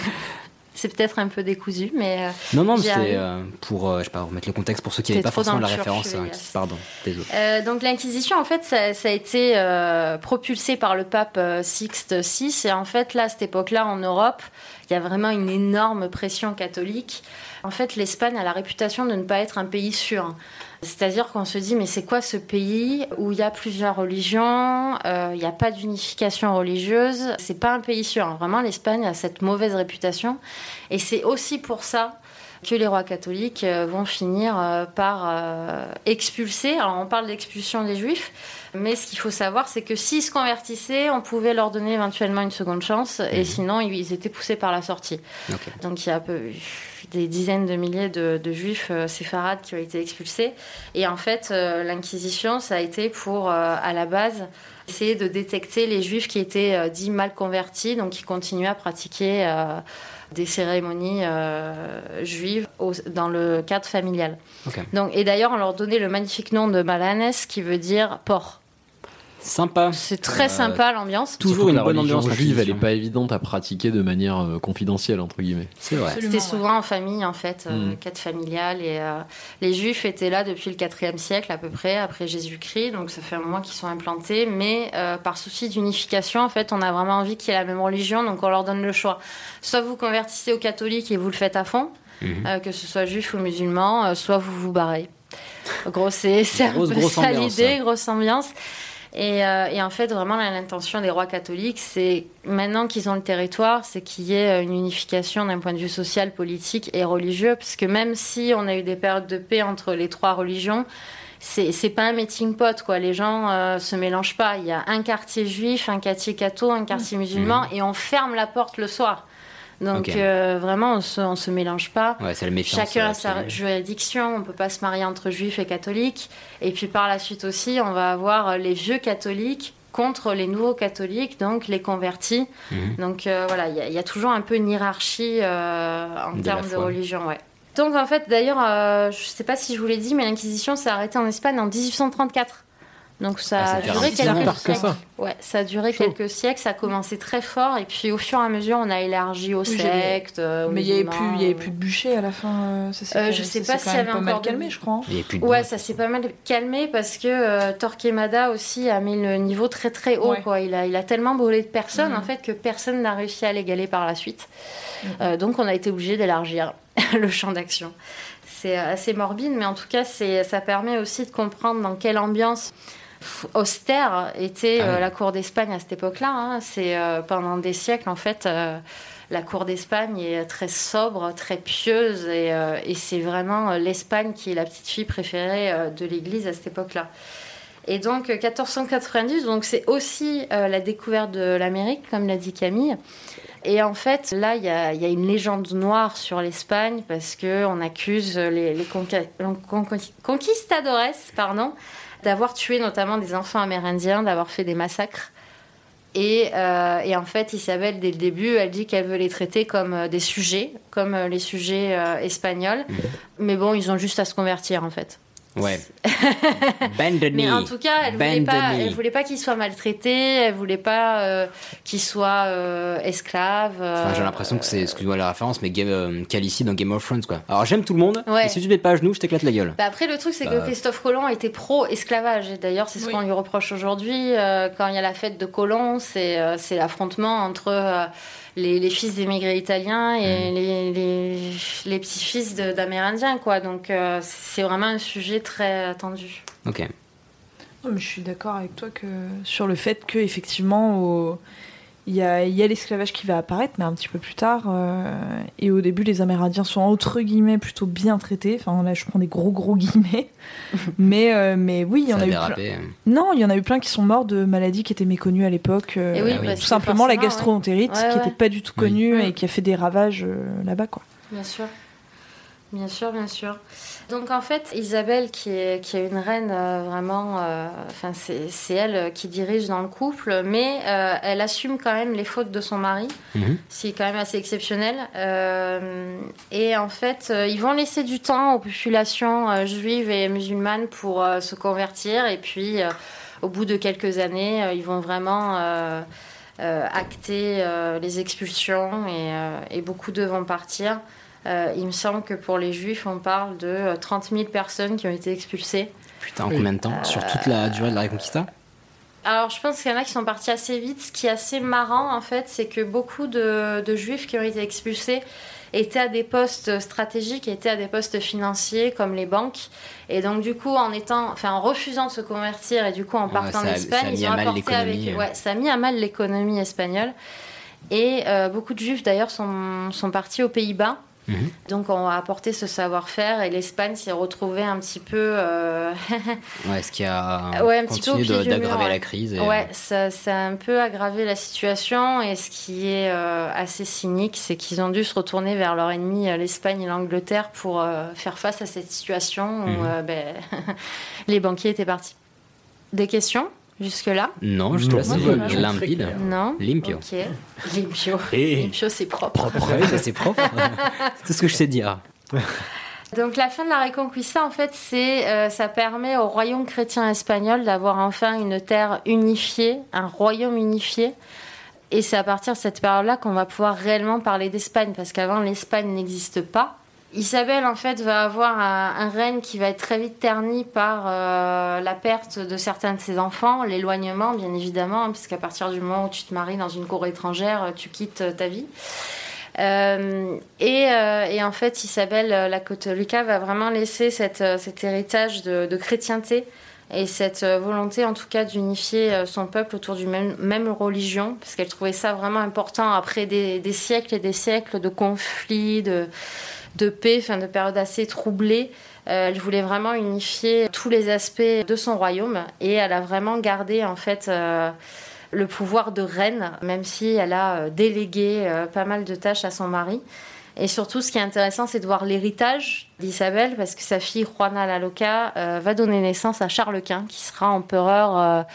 S7: C'est peut-être un peu décousu, mais euh,
S1: Non, non, euh, pour, euh, je sais pas, remettre le contexte pour ceux qui n'avaient pas forcément la référence. euh. Pardon, désolé.
S7: Euh, donc l'Inquisition, en fait, ça, ça a été euh, propulsé par le pape euh, Sixte VI. Et en fait, là, à cette époque-là, en Europe, il y a vraiment une énorme pression catholique. En fait, l'Espagne a la réputation de ne pas être un pays sûr. C'est-à-dire qu'on se dit, mais c'est quoi ce pays où il y a plusieurs religions, euh, il n'y a pas d'unification religieuse? C'est pas un pays sûr. Vraiment, l'Espagne a cette mauvaise réputation. Et c'est aussi pour ça que les rois catholiques euh, vont finir euh, par euh, expulser. Alors on parle d'expulsion des juifs, mais ce qu'il faut savoir, c'est que s'ils se convertissaient, on pouvait leur donner éventuellement une seconde chance, et
S1: Mhm.
S7: sinon ils étaient poussés par la sortie. Donc il y a peu des dizaines de milliers de, de juifs séfarades qui ont été expulsés. Et en fait, l'Inquisition, ça a été pour, à la base, essayer de détecter les juifs qui étaient euh, dits mal convertis, donc qui continuaient à pratiquer euh, des cérémonies euh, juives au- dans le cadre familial. Donc, et d'ailleurs, on leur donnait le magnifique nom de Malanes, qui veut dire porc.
S1: Sympa.
S7: C'est très
S1: Euh,
S7: sympa l'ambiance.
S1: Toujours une
S2: la
S1: bonne ambiance,
S2: juive, elle est
S1: l'Inquisition.
S2: pas évidente à pratiquer de manière euh, confidentielle entre guillemets.
S1: C'est vrai.
S7: C'était souvent en famille, en fait, euh,
S2: Mm.
S7: quête familiale. Et euh, les Juifs étaient là depuis le 4e siècle, à peu près, après Jésus-Christ. Donc ça fait un moment qu'ils sont implantés. Mais euh, par souci d'unification, en fait, on a vraiment envie qu'il y ait la même religion. Donc on leur donne le choix. Soit vous convertissez au catholique et vous le faites à fond,
S1: Mhm.
S7: euh, que ce soit juif ou musulman, euh, soit vous vous barrez. Gros, c'est un
S1: Grosse,
S7: peu
S1: grosse
S7: ça l'idée, grosse ambiance. Et, euh, et en fait, vraiment, l'intention des rois catholiques, c'est maintenant qu'ils ont le territoire, c'est qu'il y ait une unification d'un point de vue social, politique et religieux, parce que même si on a eu des périodes de paix entre les trois religions, c'est pas un meeting pot quoi. Les gens euh, se mélangent pas. Il y a un quartier juif, un quartier catho, un quartier musulman, et on ferme la porte le soir. Donc euh, vraiment, on se, on se mélange pas.
S1: Ouais, c'est.
S7: Chacun a sa juridiction, on peut pas se marier entre juifs et catholiques. Et puis par la suite aussi, on va avoir euh, les vieux catholiques contre les nouveaux catholiques, donc les convertis.
S1: Mhm.
S7: Donc euh, voilà, il y, a- il y a toujours un peu une hiérarchie euh, en
S1: De
S7: termes de religion, ouais. Donc en fait, d'ailleurs, je sais pas si je vous l'ai dit, mais l'Inquisition s'est arrêtée en Espagne en 1834. Donc ça
S1: Ah,
S7: a duré quelques siècles.
S6: que ça.
S7: Ouais, ça a duré quelques siècles, ça a commencé très fort, et puis au fur et à mesure, on a élargi aux
S5: Oui,
S7: sectes. euh, aux
S5: Mais il y avait plus, il y avait plus de bûchers à la fin. euh, ça s'est
S7: Euh, je sais pas s'il y avait
S5: pas mal
S7: encore de-
S5: calmé, je crois.
S1: Il y a plus de
S7: Ouais, ça s'est pas mal calmé parce que euh, Torquemada aussi a mis le niveau très très haut.
S5: Ouais.
S7: Quoi. Il, a, il a tellement brûlé de personnes
S5: Mhm.
S7: en fait que personne n'a réussi à l'égaler par la suite. Euh, donc on a été obligé d'élargir le champ d'action. C'est euh, assez morbide, mais en tout cas c'est, ça permet aussi de comprendre dans quelle ambiance austère était
S1: Ah
S7: euh,
S1: oui.
S7: la cour d'Espagne à cette époque-là. hein. C'est euh, pendant des siècles en fait. euh, la cour d'Espagne est très sobre, très pieuse, et, euh, et c'est vraiment l'Espagne qui est la petite fille préférée euh, de l'Église à cette époque-là. Et donc euh, 1490, donc c'est aussi euh, la découverte de l'Amérique, comme l'a dit Camille. Et en fait, là, il y a, il y a une légende noire sur l'Espagne parce que on accuse les, les conquistadores, pardon, d'avoir tué notamment des enfants amérindiens, d'avoir fait des massacres. Et, euh, et en fait, Isabelle, dès le début, elle dit qu'elle veut les traiter comme euh, des sujets, comme euh, les sujets euh, espagnols. Mais bon, ils ont juste à se convertir, en fait.
S1: Ouais. Bend the
S7: Mais
S1: knee.
S7: en tout cas, elle
S1: Bend
S7: voulait
S1: the
S7: pas, elle voulait pas qu'ils soient maltraités, elle voulait pas euh, qu'ils soient euh, esclaves.
S1: Enfin, j'ai
S7: euh,
S1: l'impression que c'est, excuse-moi la référence, mais Game, euh, dans Game of Thrones, quoi. Alors j'aime tout le monde,
S7: Ouais.
S1: mais si tu te mets pas à genoux, je t'éclate la gueule.
S7: Bah après, le truc, c'est que
S1: Bah.
S7: Christophe Colomb était pro-esclavage. Et d'ailleurs, c'est ce
S5: Oui.
S7: qu'on lui reproche aujourd'hui. euh, quand il y a la fête de Colomb, c'est euh, c'est l'affrontement entre euh, les, les fils d'émigrés italiens et
S1: Mm.
S7: les, les, les petits-fils d'Amérindiens, quoi. Donc, euh, c'est vraiment un sujet très attendu.
S1: Ok.
S5: Non, mais je suis d'accord avec toi que sur le fait que effectivement au- il y a, il y a l'esclavage qui va apparaître, mais un petit peu plus tard. euh, et au début, les Amérindiens sont entre guillemets plutôt bien traités. Enfin, là, je prends des gros gros guillemets. mais, euh, mais oui, il y en a eu plein.
S1: dérapé.
S5: Non, il y en a eu plein qui sont morts de maladies qui étaient méconnues à l'époque. euh,
S7: Et oui,
S1: Ah oui.
S7: parce
S5: tout
S7: que
S5: simplement la gastroentérite,
S7: ouais.
S5: qui
S7: Ouais,
S5: n'était
S7: ouais.
S5: pas du tout connue et qui a fait des ravages euh, là-bas, quoi.
S7: Bien sûr. Bien sûr, bien sûr. Donc en fait, Isabelle, qui est, qui est une reine euh, vraiment, euh, enfin c'est c'est elle euh, qui dirige dans le couple, mais euh, elle assume quand même les fautes de son mari,
S1: Mhm.
S7: ce qui est quand même assez exceptionnel. Et en fait, ils vont laisser du temps aux populations juives et musulmanes pour se convertir, et puis au bout de quelques années, ils vont vraiment acter les expulsions et, et beaucoup d'eux vont partir. Euh, il me semble que pour les juifs, on parle de euh, 30 000 personnes qui ont été expulsées.
S1: Putain, en combien de temps Sur toute la durée de la Reconquista?
S7: Alors, je pense qu'il y en a qui sont partis assez vite. Ce qui est assez marrant, en fait, c'est que beaucoup de, de juifs qui ont été expulsés étaient à des postes stratégiques, étaient à des postes financiers comme les banques. Et donc, du coup, en étant, enfin, en refusant de se convertir et du coup en
S1: Ouais,
S7: partant
S1: a-
S7: d'Espagne, ils ont apporté avec
S1: l'économie,
S7: ouais, ça a mis à mal l'économie espagnole. Et euh, beaucoup de juifs d'ailleurs sont, sont partis aux Pays-Bas.
S1: Mhm.
S7: Donc on a apporté ce savoir-faire et l'Espagne s'est retrouvée un petit peu euh,
S1: Ouais, ce qui a
S7: Ouais, un petit peu
S1: continué
S7: du mur,
S1: d'aggraver
S7: ouais.
S1: la crise. et-
S7: Ouais, ça, ça a un peu aggravé la situation et ce qui est euh, assez cynique, c'est qu'ils ont dû se retourner vers leur ennemi, euh, l'Espagne et l'Angleterre, pour euh, faire face à cette situation où euh, ben, les banquiers étaient partis. Des questions? Jusque-là
S1: Non,
S6: suis très
S1: limpide.
S7: Non
S1: Limpio.
S7: Ok. Limpio.
S6: Et-
S7: Limpio, c'est propre.
S1: Ouais, ça, c'est propre. c'est tout ce que je sais dire.
S7: Donc la fin de la Reconquista, en fait, c'est euh, ça permet au royaume chrétien espagnol d'avoir enfin une terre unifiée, un royaume unifié. Et c'est à partir de cette période-là qu'on va pouvoir réellement parler d'Espagne, parce qu'avant l'Espagne n'existe pas. Isabelle, en fait, va avoir un, règne qui va être très vite terni par euh, la perte de certains de ses enfants, l'éloignement, bien évidemment, hein, puisqu'à partir du moment où tu te maries dans une cour étrangère, tu quittes euh, ta vie. Euh, et, euh, en fait, Isabelle, euh, la catholica, va vraiment laisser euh, cet héritage de, chrétienté Et cette euh, volonté, en tout cas, d'unifier euh, son peuple autour d'une même, même religion, parce qu'elle trouvait ça vraiment important après des, des siècles et des siècles de conflits, de, de paix, enfin, de périodes assez troublées. Euh, elle voulait vraiment unifier tous les aspects de son royaume et elle a vraiment gardé en fait euh, le pouvoir de reine, même si elle a euh, délégué pas mal de tâches à son mari. Et surtout, ce qui est intéressant, c'est de voir l'héritage d'Isabelle, parce que sa fille Juana la Loca va donner naissance à Charles Quint, qui sera empereur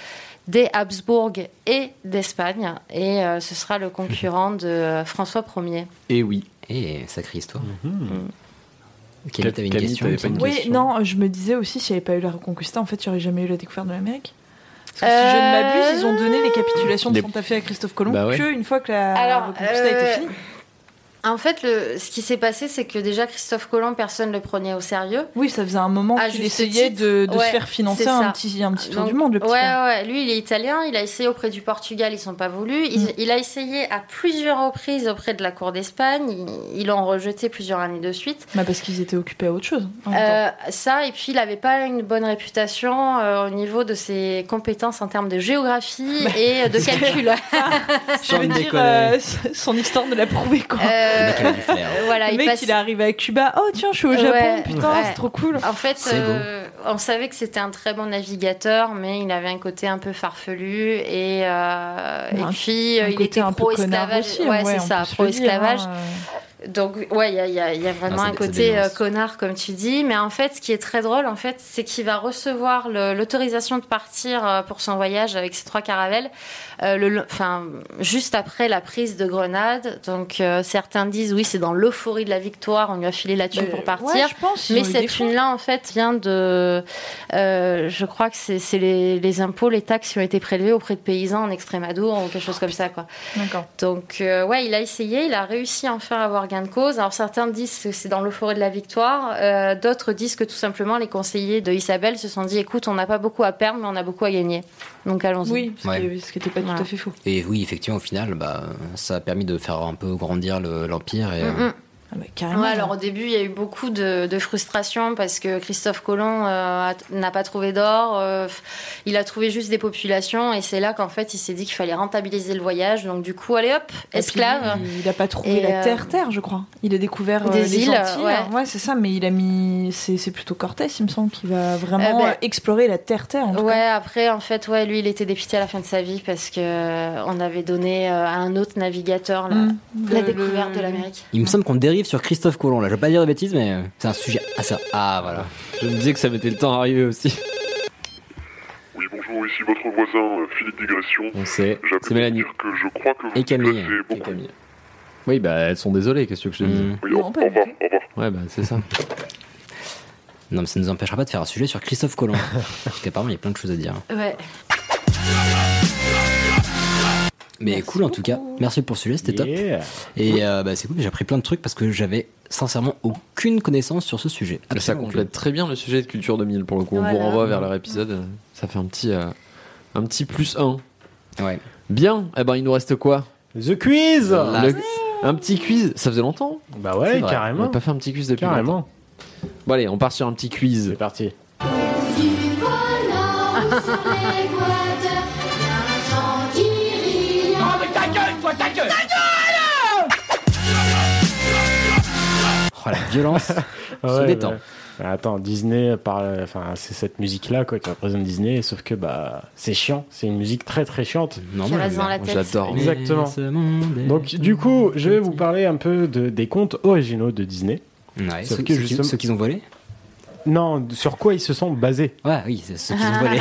S7: des Habsbourg et d'Espagne, et ce sera le concurrent de François Ier.
S2: Et oui.
S1: Et sacrée histoire.
S2: Mhm.
S1: Camille, t'avais une
S2: Camille,
S1: question
S2: t'avais pas une.
S5: Oui,
S2: question.
S5: non, je me disais aussi, s'il n'y avait pas eu la Reconquista, en fait, il n'y aurait jamais eu la découverte de l'Amérique. Parce que si je ne
S7: Euh,
S5: m'abuse, ils ont donné les capitulations de
S2: Des-
S5: Santa Fe à Christophe Colomb
S2: Bah ouais.
S5: que une fois que la
S7: Alors,
S5: Reconquista
S7: euh,
S5: était finie.
S7: En fait, le, ce qui s'est passé, c'est que déjà Christophe Colomb, personne ne le prenait au sérieux.
S5: Oui, ça faisait un moment qu'il essayait
S7: titre.
S5: de, de
S7: Ouais,
S5: se faire financer un petit, un petit tour
S7: Donc,
S5: du monde, le petit
S7: ouais, ouais, lui, il est italien. Il a essayé auprès du Portugal, ils sont pas voulus. Il,
S5: Mm.
S7: il a essayé à plusieurs reprises auprès de la cour d'Espagne. Ils- l'ont rejeté plusieurs années de suite.
S5: Bah, parce qu'ils étaient occupés à autre chose. en.
S7: Euh, ça, et puis il n'avait pas une bonne réputation euh, au niveau de ses compétences en termes de géographie et de calcul.
S5: Je veux
S1: sans
S5: dire, euh, son histoire de l'a prouver, quoi.
S7: Euh,
S1: Le mec, il a du flair.
S7: voilà,
S5: le
S7: il
S5: mec,
S7: passe-
S5: il est arrivé à Cuba. Oh, tiens, je suis au Japon,
S7: Ouais,
S5: putain,
S7: ouais.
S5: c'est trop cool.
S7: En fait, euh, on savait que c'était un très bon navigateur, mais il avait un côté un peu farfelu et, euh, et puis
S5: Un
S7: euh, il était
S5: un peu connard
S7: pro-esclavage.
S5: aussi,
S7: Ouais,
S5: ouais,
S7: c'est ça,
S5: peut se le dire,
S7: pro-esclavage. Donc, ouais, il y a, il y a- il y a vraiment
S1: Ah,
S7: un côté euh, connard, comme tu dis. Mais en fait, ce qui est très drôle, en fait, c'est qu'il va recevoir l'autorisation de partir euh, pour son voyage avec ses trois caravelles, euh, le, enfin, juste après la prise de Grenade. Donc, euh, certains disent, oui, c'est dans l'euphorie de la victoire, on lui a filé la thune pour partir.
S5: ouais, je pense, ils
S7: Mais cette thune-là, en fait, vient de. euh, je crois que c'est les, les impôts, les taxes qui ont été prélevés auprès de paysans en Extrémadour ou quelque chose comme ça, quoi.
S5: D'accord.
S7: Donc, euh, ouais, il a essayé, il a réussi à enfin avoir gain de cause. Alors, certains disent que c'est dans l'euphorie de la victoire, euh, d'autres disent que tout simplement les conseillers de Isabelle se sont dit écoute, on n'a pas beaucoup à perdre, mais on a beaucoup à gagner. Donc, allons-y.
S5: Oui, ce
S1: Ouais.
S5: qui- ce qui n'était pas
S7: Voilà.
S5: tout à fait faux.
S1: Et oui, effectivement, au final, bah, ça a permis de faire un peu grandir le- l'Empire. Et,
S7: Mm, mm.
S5: Ah bah, carrément.
S7: Ouais, alors au début, il y a eu beaucoup de, de frustration parce que Christophe Colomb euh, n'a pas trouvé d'or. euh, il a trouvé juste des populations et c'est là qu'en fait, il s'est dit qu'il fallait rentabiliser le voyage. Donc du coup, allez hop,
S5: puis,
S7: esclave.
S5: Il n'a pas trouvé
S7: Et,
S5: la
S7: euh,
S5: terre, terre, je crois. Il a découvert euh,
S7: Des
S5: les
S7: îles,
S5: Antilles.
S7: ouais.
S5: Ouais, c'est ça. Mais il a mis. C'est c'est plutôt Cortés, il me semble, qui va vraiment
S7: Euh, bah,
S5: euh, explorer la terre, terre. en tout
S7: Ouais,
S5: cas.
S7: après, en fait, ouais, lui, il était dépité à la fin de sa vie parce que on avait donné à un autre navigateur la,
S5: Mm.
S7: la
S5: Le-
S7: découverte
S5: le-
S7: de l'Amérique.
S1: Il me semble qu'on dérive sur Christophe Colomb. Là, je vais pas dire de bêtises, mais euh, c'est un sujet. Ah, ça. Ah, voilà.
S2: Je me disais que ça mettait le temps à arriver aussi.
S12: Oui, bonjour, ici votre voisin, euh, Philippe Digression.
S2: On sait. C'est Mélanie.
S12: dire que je crois que vous
S1: Et Camille.
S2: Et
S12: beaucoup.
S2: Camille. Oui, bah elles sont désolées, qu'est-ce que je te dis
S1: Mm.
S12: Oui, au, revoir, au.
S2: Ouais, bah c'est ça.
S1: Non, mais ça ne nous empêchera pas de faire un sujet sur Christophe Colomb. Parce qu'apparemment, il y a plein de choses à dire.
S7: Ouais.
S1: Mais
S7: Merci
S1: cool en tout cas. Merci pour ce sujet, c'était top. Et euh, bah, c'est cool, j'ai appris plein de trucs parce que j'avais sincèrement aucune connaissance sur ce sujet.
S2: Ça complète très bien le sujet de Culture 2000 pour le coup. On vous renvoie vers leur épisode. Ça fait un petit, euh, un petit plus 1.
S1: aucune. Ouais.
S2: Bien, eh ben il nous reste quoi?
S6: The quiz
S2: Le- Un petit quiz, ça faisait longtemps
S6: Bah ouais,
S2: vrai. On
S6: carrément.
S2: n'a pas fait un petit quiz depuis longtemps.
S6: Carrément.
S2: Bon allez, on part sur un petit quiz.
S6: C'est parti.
S1: Oh la violence.
S6: Ah
S1: Se
S6: ouais,
S1: détend.
S6: bah, attends, Disney, par, enfin, c'est cette musique-là quoi, qui représente Disney, sauf que bah, c'est chiant, c'est une musique très très chiante.
S1: Non,
S7: reste
S1: j'aime
S7: dans la tête.
S2: J'adore.
S6: Exactement.
S1: Ce
S6: Donc du coup, je vais vous parler un peu de, des contes originaux de Disney.
S1: Ouais,
S6: Sauf
S1: ceux,
S6: que
S1: ceux qui-
S6: justement-
S1: ceux qu'ils ont volé
S6: Non, sur quoi ils se sont basés.
S1: Ouais, oui, c'est ceux qu'ils ont volé.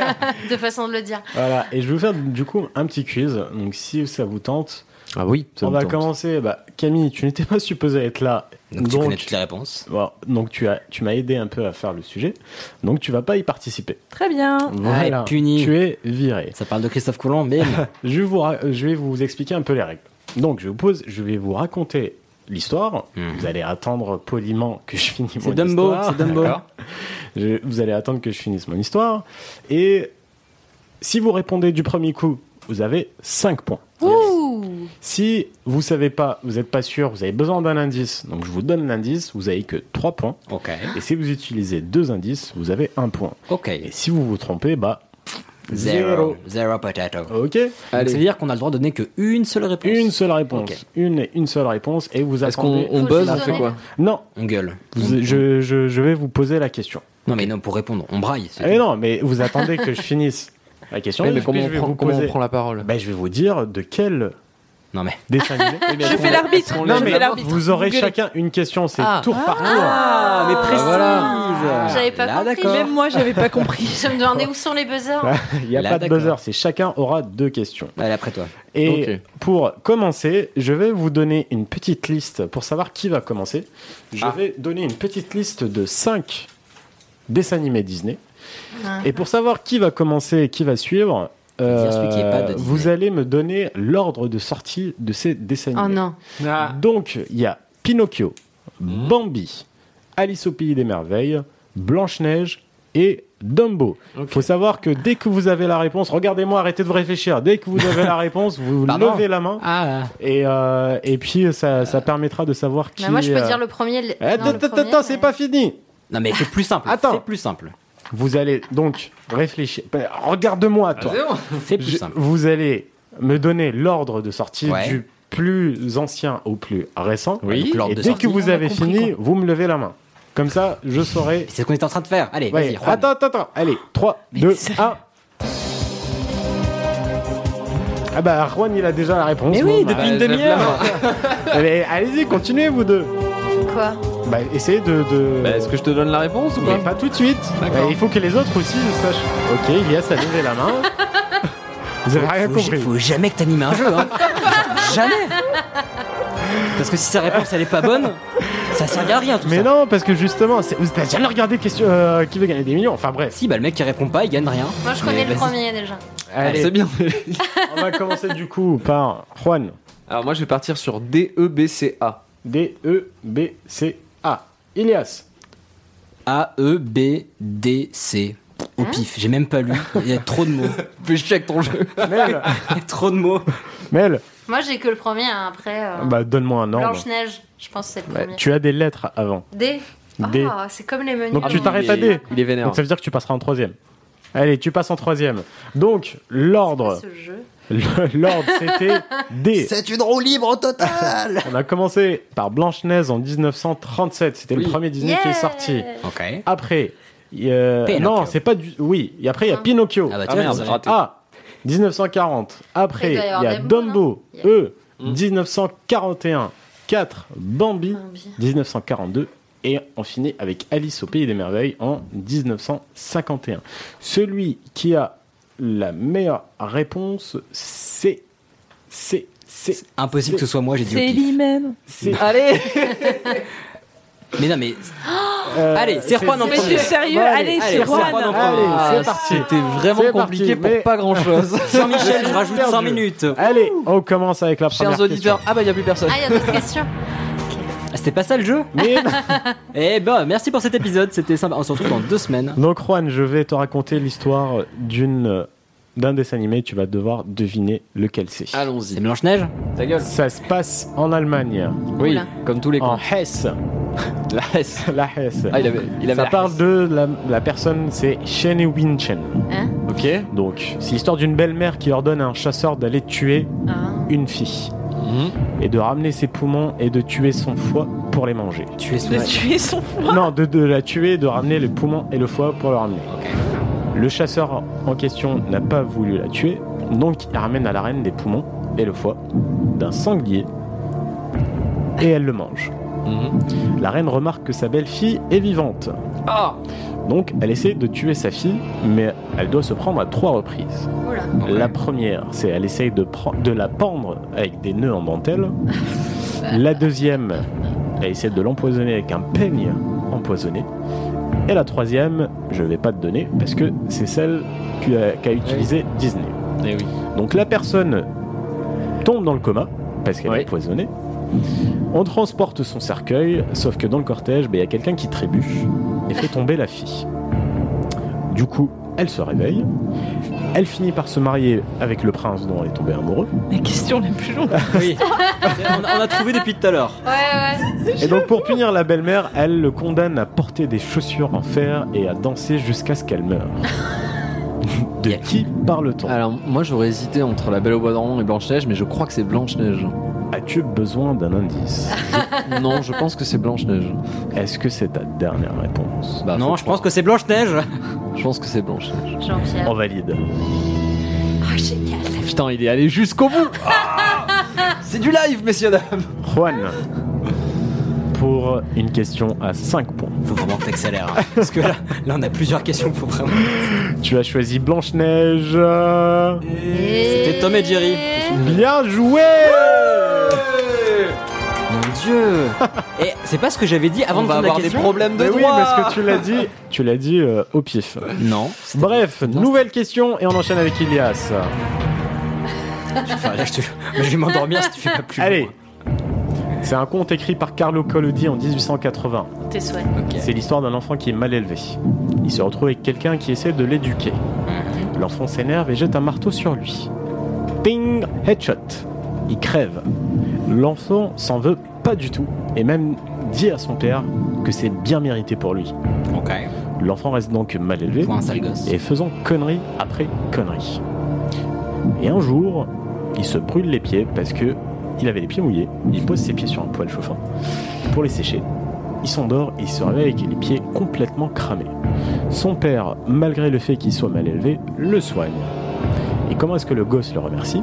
S7: de façon de le dire.
S6: Voilà, et je vais vous faire du coup un petit quiz. Donc si ça vous tente,
S2: Ah oui, ça
S6: on va
S2: tente.
S6: commencer. Bah, Camille, tu n'étais pas supposée être là.
S1: Donc, tu connais toutes les réponses.
S6: Bon, donc tu as, tu m'as aidé un peu à faire le sujet. Donc tu vas pas y participer.
S5: Très bien.
S6: Voilà.
S1: puni.
S6: Tu es viré.
S1: Ça parle de Christophe Colomb, mais
S6: Je vais vous, je vais vous expliquer un peu les règles. Donc je vous pose, je vais vous raconter l'histoire.
S1: Mhm.
S6: Vous allez attendre poliment que je finisse mon
S1: Dumbo,
S6: histoire.
S1: c'est Dumbo.
S6: Je- vous allez attendre que je finisse mon histoire. Et si vous répondez du premier coup, vous avez 5 points.
S7: Ouh.
S6: Si vous savez pas, vous n'êtes pas sûr, vous avez besoin d'un indice, donc je vous donne l'indice, vous avez que 3 points.
S1: Ok.
S6: Et si vous utilisez deux indices, vous avez un point.
S1: Ok.
S6: Et si vous vous trompez, bah.
S1: Zéro. Zéro potato.
S6: Ok
S1: Donc, Ça veut dire qu'on a le droit de donner qu'une seule réponse.
S6: Une seule réponse. Une, une seule réponse et vous
S2: Est-ce
S6: attendez.
S2: qu'on on
S7: Faut
S2: buzz, on fait quoi?
S6: Non,
S1: On gueule.
S6: vous- je, je, je vais vous poser la question.
S1: Non, mais non, pour répondre, on braille. c'est
S6: Eh
S1: tout.
S6: non, mais vous attendez que je finisse la question.
S2: Mais
S6: puis
S2: comment
S6: je
S2: on
S6: vais
S2: prend-
S6: vous
S2: comment on
S6: poser-
S2: prend la parole
S6: Ben, je vais vous dire de quel
S1: Non, mais.
S6: dessin animé.
S5: Je fais l'arbitre.
S6: Non, mais
S5: l'arbitre.
S6: vous aurez chacun une question, c'est
S2: Ah.
S6: tour par tour.
S1: Ah, mais précise.
S2: voilà.
S7: J'avais pas
S1: Là,
S7: compris.
S5: Même moi, j'avais pas compris.
S7: Je me demandais où sont les buzzers.
S6: Il n'y a
S1: Là,
S6: pas de buzzer, c'est chacun aura deux questions.
S1: Allez, après toi.
S6: Et pour commencer, je vais vous donner une petite liste pour savoir qui va commencer. Je
S2: Ah.
S6: vais donner une petite liste de 5 dessins animés Disney.
S7: Ah.
S6: Et pour savoir qui va commencer et qui va suivre,
S1: Disney.
S6: vous allez me donner l'ordre de sortie de ces dessins
S7: Oh non.
S2: Ah.
S6: Donc, il y a Pinocchio, Bambi, Alice au pays des merveilles, Blanche-Neige et Dumbo. Il faut savoir que dès que vous avez la réponse, regardez-moi, arrêtez de réfléchir. Dès que vous avez la réponse, vous
S1: Pardon
S6: levez la main
S1: Ah,
S6: et, euh, et puis ça, ça permettra de savoir qui.
S7: Bah, moi, je peux
S6: euh,
S7: dire le premier.
S6: Attends,
S7: premier,
S6: c'est
S7: mais-
S6: pas fini.
S1: non, mais c'est plus simple.
S6: Attends.
S1: C'est plus simple.
S6: Vous allez donc réfléchir. Ben, Regarde-moi, toi.
S1: C'est plus
S6: Je-
S1: simple.
S6: vous allez me donner l'ordre de sortie
S1: Ouais.
S6: du plus ancien au plus récent.
S1: Oui. Donc, l'ordre
S6: Et
S1: de
S6: dès
S1: sortie.
S6: que vous
S5: On a
S6: avez
S5: compris,
S6: fini, vous me levez la main. Comme ça, je saurai.
S1: C'est ce qu'on est en train de faire. Allez,
S6: Ouais.
S1: vas-y. Juan.
S6: Attends, attends, attends. Allez, 3,
S5: Mais
S6: 2,
S5: sérieux
S6: 1. Ah bah, Juan, il a déjà la réponse.
S1: Mais oui,
S6: bah,
S1: depuis une demi-heure.
S6: allez, Allez-y, continuez, vous deux.
S7: Quoi?
S6: Bah, essayez de. de...
S2: Bah, Est-ce que je te donne la réponse ou
S6: Mais
S2: pas
S6: pas tout de suite.
S2: D'accord.
S6: Bah, il faut que les autres aussi le sachent. Ok, Ilias a levé la main. Vous avez rien
S1: faut,
S6: compris.
S1: faut jamais que t'animes un jeu. Hein. jamais. Parce que si sa réponse elle est pas bonne, ça sert à rien tout
S6: Mais
S1: ça.
S6: non, parce que justement, vous avez jamais regardé question, euh, qui veut gagner des millions? Enfin bref.
S1: Si, bah le mec qui répond pas, il gagne rien.
S7: Moi, je
S1: Mais
S7: connais le premier déjà.
S2: Ah,
S6: Allez,
S2: C'est bien.
S6: on va commencer du coup par Juan.
S2: Alors moi je vais partir sur D E B C A.
S6: D, E, B, C, A. Ilias.
S1: A, E, B, D, C. Au pif, j'ai même pas lu. Il y a trop de mots.
S2: Chier avec ton jeu.
S6: Mel.
S1: Il y a trop de mots.
S6: Mel.
S7: Moi, j'ai que le premier. hein, Après, euh,
S6: Bah, donne-moi un ordre.
S7: Blanche-Neige. Je pense que c'est le
S6: Ouais,
S7: premier.
S6: tu as des lettres avant.
S7: D.
S6: D.
S7: Ah, c'est comme les menus.
S6: Donc tu
S7: Ah,
S6: t'arrêtes à D.
S2: Il est vénère.
S6: Donc ça veut dire que tu passeras en troisième. Allez, tu passes en troisième. Donc, l'ordre.
S7: Ce jeu.
S6: L'ordre, c'était D.
S1: C'est une roue libre au total.
S6: On a commencé par Blanche-Neige en 1937. C'était
S2: Oui.
S6: le premier Disney qui est sorti.
S1: Ok.
S6: Après, il y a-
S1: Pinocchio.
S6: non, c'est pas du. Oui, et après il y a Pinocchio.
S1: Ah bah
S2: Ah
S1: ça-
S2: j'ai raté.
S6: Ah, 1940. Après,
S7: Il y
S6: a
S7: Dumbo, a-
S6: E.
S2: Hmm.
S6: 1941. 4. Bambi.
S7: Bambi.
S6: 1942. Et on finit avec Alice au Pays des Merveilles en 1951. Celui qui a la meilleure réponse, c'est. C'est. C'est.
S1: Impossible que ce soit moi, j'ai dit
S5: C'est lui-même.
S6: c'est-
S1: Allez Mais non, mais
S6: euh,
S1: Allez, c'est Juan en
S5: Mais
S1: premier.
S5: c'est sérieux,
S6: Bon,
S5: allez,
S1: allez,
S5: c'est Juan.
S6: Allez,
S2: Ah,
S6: c'est parti.
S2: C'était vraiment compliqué
S6: parti,
S2: pour
S6: mais-
S2: pas grand chose.
S1: Jean-Michel, je rajoute
S6: Perdu.
S1: 5 minutes.
S6: Allez, on commence avec la première
S2: Chers auditeurs, ah bah y a plus personne.
S7: Ah, il y a d'autres questions.
S1: Ah, C'était pas ça le jeu.
S6: Mais-
S1: Eh ben, merci pour cet épisode, c'était sympa. On se retrouve dans deux semaines.
S6: Donc Juan, je vais te raconter l'histoire d'une d'un dessin animé. Tu vas devoir deviner lequel c'est.
S1: C'est
S2: Allons-y.
S1: Blanche-Neige
S2: Ta gueule.
S6: Ça se passe en Allemagne,
S2: Oui,
S7: Oula.
S2: comme tous les
S6: en
S2: cons.
S6: Hesse.
S2: La S.
S6: La Hesse.
S2: Ah, il avait, il avait
S6: Ça
S2: la
S6: parle de la, la personne, c'est Shane Winchen.
S7: Hein
S2: Ok.
S6: Donc, c'est l'histoire d'une belle-mère qui ordonne à un chasseur d'aller tuer
S7: Ah.
S6: une fille
S2: Mhm.
S6: et de ramener ses poumons et de tuer son foie pour les manger.
S5: De tuer son foie.
S6: Non, de, de la tuer, de ramener les poumons et le foie pour le ramener. Le chasseur en question n'a pas voulu la tuer, donc il ramène à la reine les poumons et le foie d'un sanglier et elle le mange.
S2: Mhm.
S6: La reine remarque que sa belle-fille est vivante.
S2: Ah
S6: Donc elle essaie de tuer sa fille, mais elle doit se prendre à trois reprises.
S7: Oula.
S6: La première, c'est elle essaye de, la pendre avec des nœuds en dentelle. la deuxième, elle essaie de l'empoisonner avec un peigne empoisonné. Et la troisième, je vais pas te donner parce que c'est celle qu'a utilisée Disney.
S2: Eh oui.
S6: Donc la personne tombe dans le coma parce qu'elle
S2: Oui.
S6: est empoisonnée. On transporte son cercueil, sauf que dans le cortège, ben, il y a quelqu'un qui trébuche et fait tomber la fille. Du coup, elle se réveille. Elle finit par se marier avec le prince dont elle est tombée amoureuse.
S5: La question la plus longue.
S1: Oui. on, a, on a trouvé depuis tout à l'heure.
S7: Ouais, ouais.
S6: Et donc pour punir la belle-mère, elle le condamne à porter des chaussures en fer et à danser jusqu'à ce qu'elle meure. De qui parle-t-on?
S2: Alors, moi j'aurais hésité entre la Belle au Bois dormant et Blanche-Neige, mais je crois que c'est Blanche-Neige.
S6: As-tu besoin d'un indice
S2: non, je pense que c'est Blanche-Neige.
S6: Est-ce que c'est ta dernière réponse
S2: Bah,
S1: non, je pense que c'est Blanche-Neige.
S2: Je pense que c'est Blanche-Neige.
S7: Jean-Pierre.
S6: On valide.
S7: Oh, génial.
S2: Putain, il est allé jusqu'au bout Ah C'est du live, messieurs dames
S6: Juan, pour une question à 5 points.
S1: Faut vraiment que t'accélères. hein. Parce que là, là, on a plusieurs questions. Faut vraiment.
S6: Tu as choisi Blanche-Neige.
S1: C'était Tom et Jerry.
S6: Bien joué
S1: Mon dieu Et c'est pas ce que j'avais dit avant
S2: On
S1: de
S2: va
S1: la
S2: avoir des problèmes de
S6: Mais oui,
S2: droit
S6: parce que tu l'as dit, tu l'as dit euh, au pif.
S1: Non.
S6: Bref, nouvelle question et on enchaîne avec Ilias.
S1: Enfin, là, je, te... je vais m'endormir si tu fais pas plus.
S6: Allez. C'est un conte écrit par Carlo Collodi en 1880.
S7: Tes souhaits.
S1: Ok.
S6: C'est l'histoire d'un enfant qui est mal élevé. Il se retrouve avec quelqu'un qui essaie de l'éduquer. L'enfant s'énerve et jette un marteau sur lui. Ping Headshot. Il crève. L'enfant s'en veut pas du tout et même dit à son père que c'est bien mérité pour lui. L'enfant reste donc mal élevé
S1: Pour un sale gosse.
S6: et faisant connerie après connerie. Et un jour, il se brûle les pieds parce que il avait les pieds mouillés. Il pose ses pieds sur un poêle chauffant pour les sécher. Il s'endort et il se réveille avec les pieds complètement cramés. Son père, malgré le fait qu'il soit mal élevé, le soigne. Et comment est-ce que le gosse le remercie?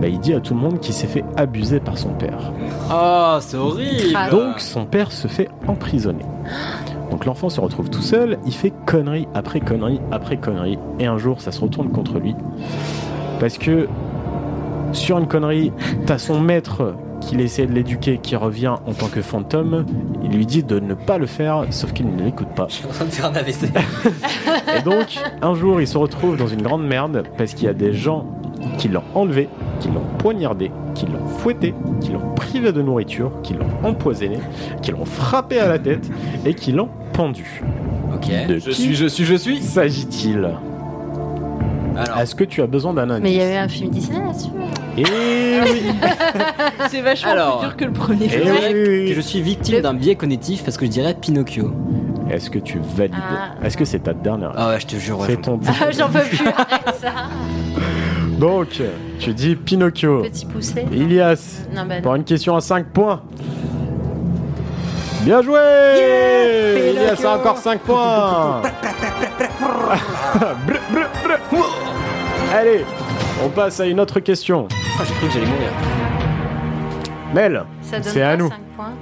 S6: Bah, Il dit à tout le monde qu'il s'est fait abuser par son père.
S1: Oh, c'est horrible.
S7: Ah.
S6: Donc son père se fait emprisonner. Donc l'enfant se retrouve tout seul, il fait connerie après connerie après connerie, et un jour ça se retourne contre lui. Parce que sur une connerie, t'as son maître qu'il essaie de l'éduquer qui revient en tant que fantôme, il lui dit de ne pas le faire, sauf qu'il ne l'écoute pas.
S1: Je suis en train de faire un AVC.
S6: Et donc, un jour, il se retrouve dans une grande merde parce qu'il y a des gens qui l'ont enlevé, qui l'ont poignardé, qui l'ont fouetté, qui l'ont privé de nourriture, qui l'ont empoisonné, qui l'ont frappé à la tête et qui l'ont pendu.
S1: Ok.
S6: De
S2: Je
S6: qui
S2: suis, je suis, je suis
S6: s'agit-il?
S1: Alors,
S6: Est-ce que tu as besoin d'un indice
S7: Mais il y avait un film Disney là-dessus.
S6: Eh oui
S5: C'est vachement
S1: Alors.
S5: plus dur que le premier.
S6: Eh
S1: je
S6: oui,
S1: que suis victime d'un biais cognitif parce que je dirais Pinocchio.
S6: Est-ce que tu valides
S7: Ah.
S6: Est-ce que c'est ta dernière
S1: Ah ouais, je te jure. ouais,
S6: C'est ton
S7: Ah, J'en peux plus, arrête ça.
S6: Donc, tu dis Pinocchio.
S7: Petit poussé.
S6: Ilias,
S7: Non, bah
S6: pour
S7: non.
S6: une question à 5 points. Bien joué Ilias a encore 5 points. Allez, on passe à une autre question.
S1: Ah, j'ai cru que j'allais mourir.
S6: Mel,
S7: Ça donne
S6: c'est à nous.
S7: 5 points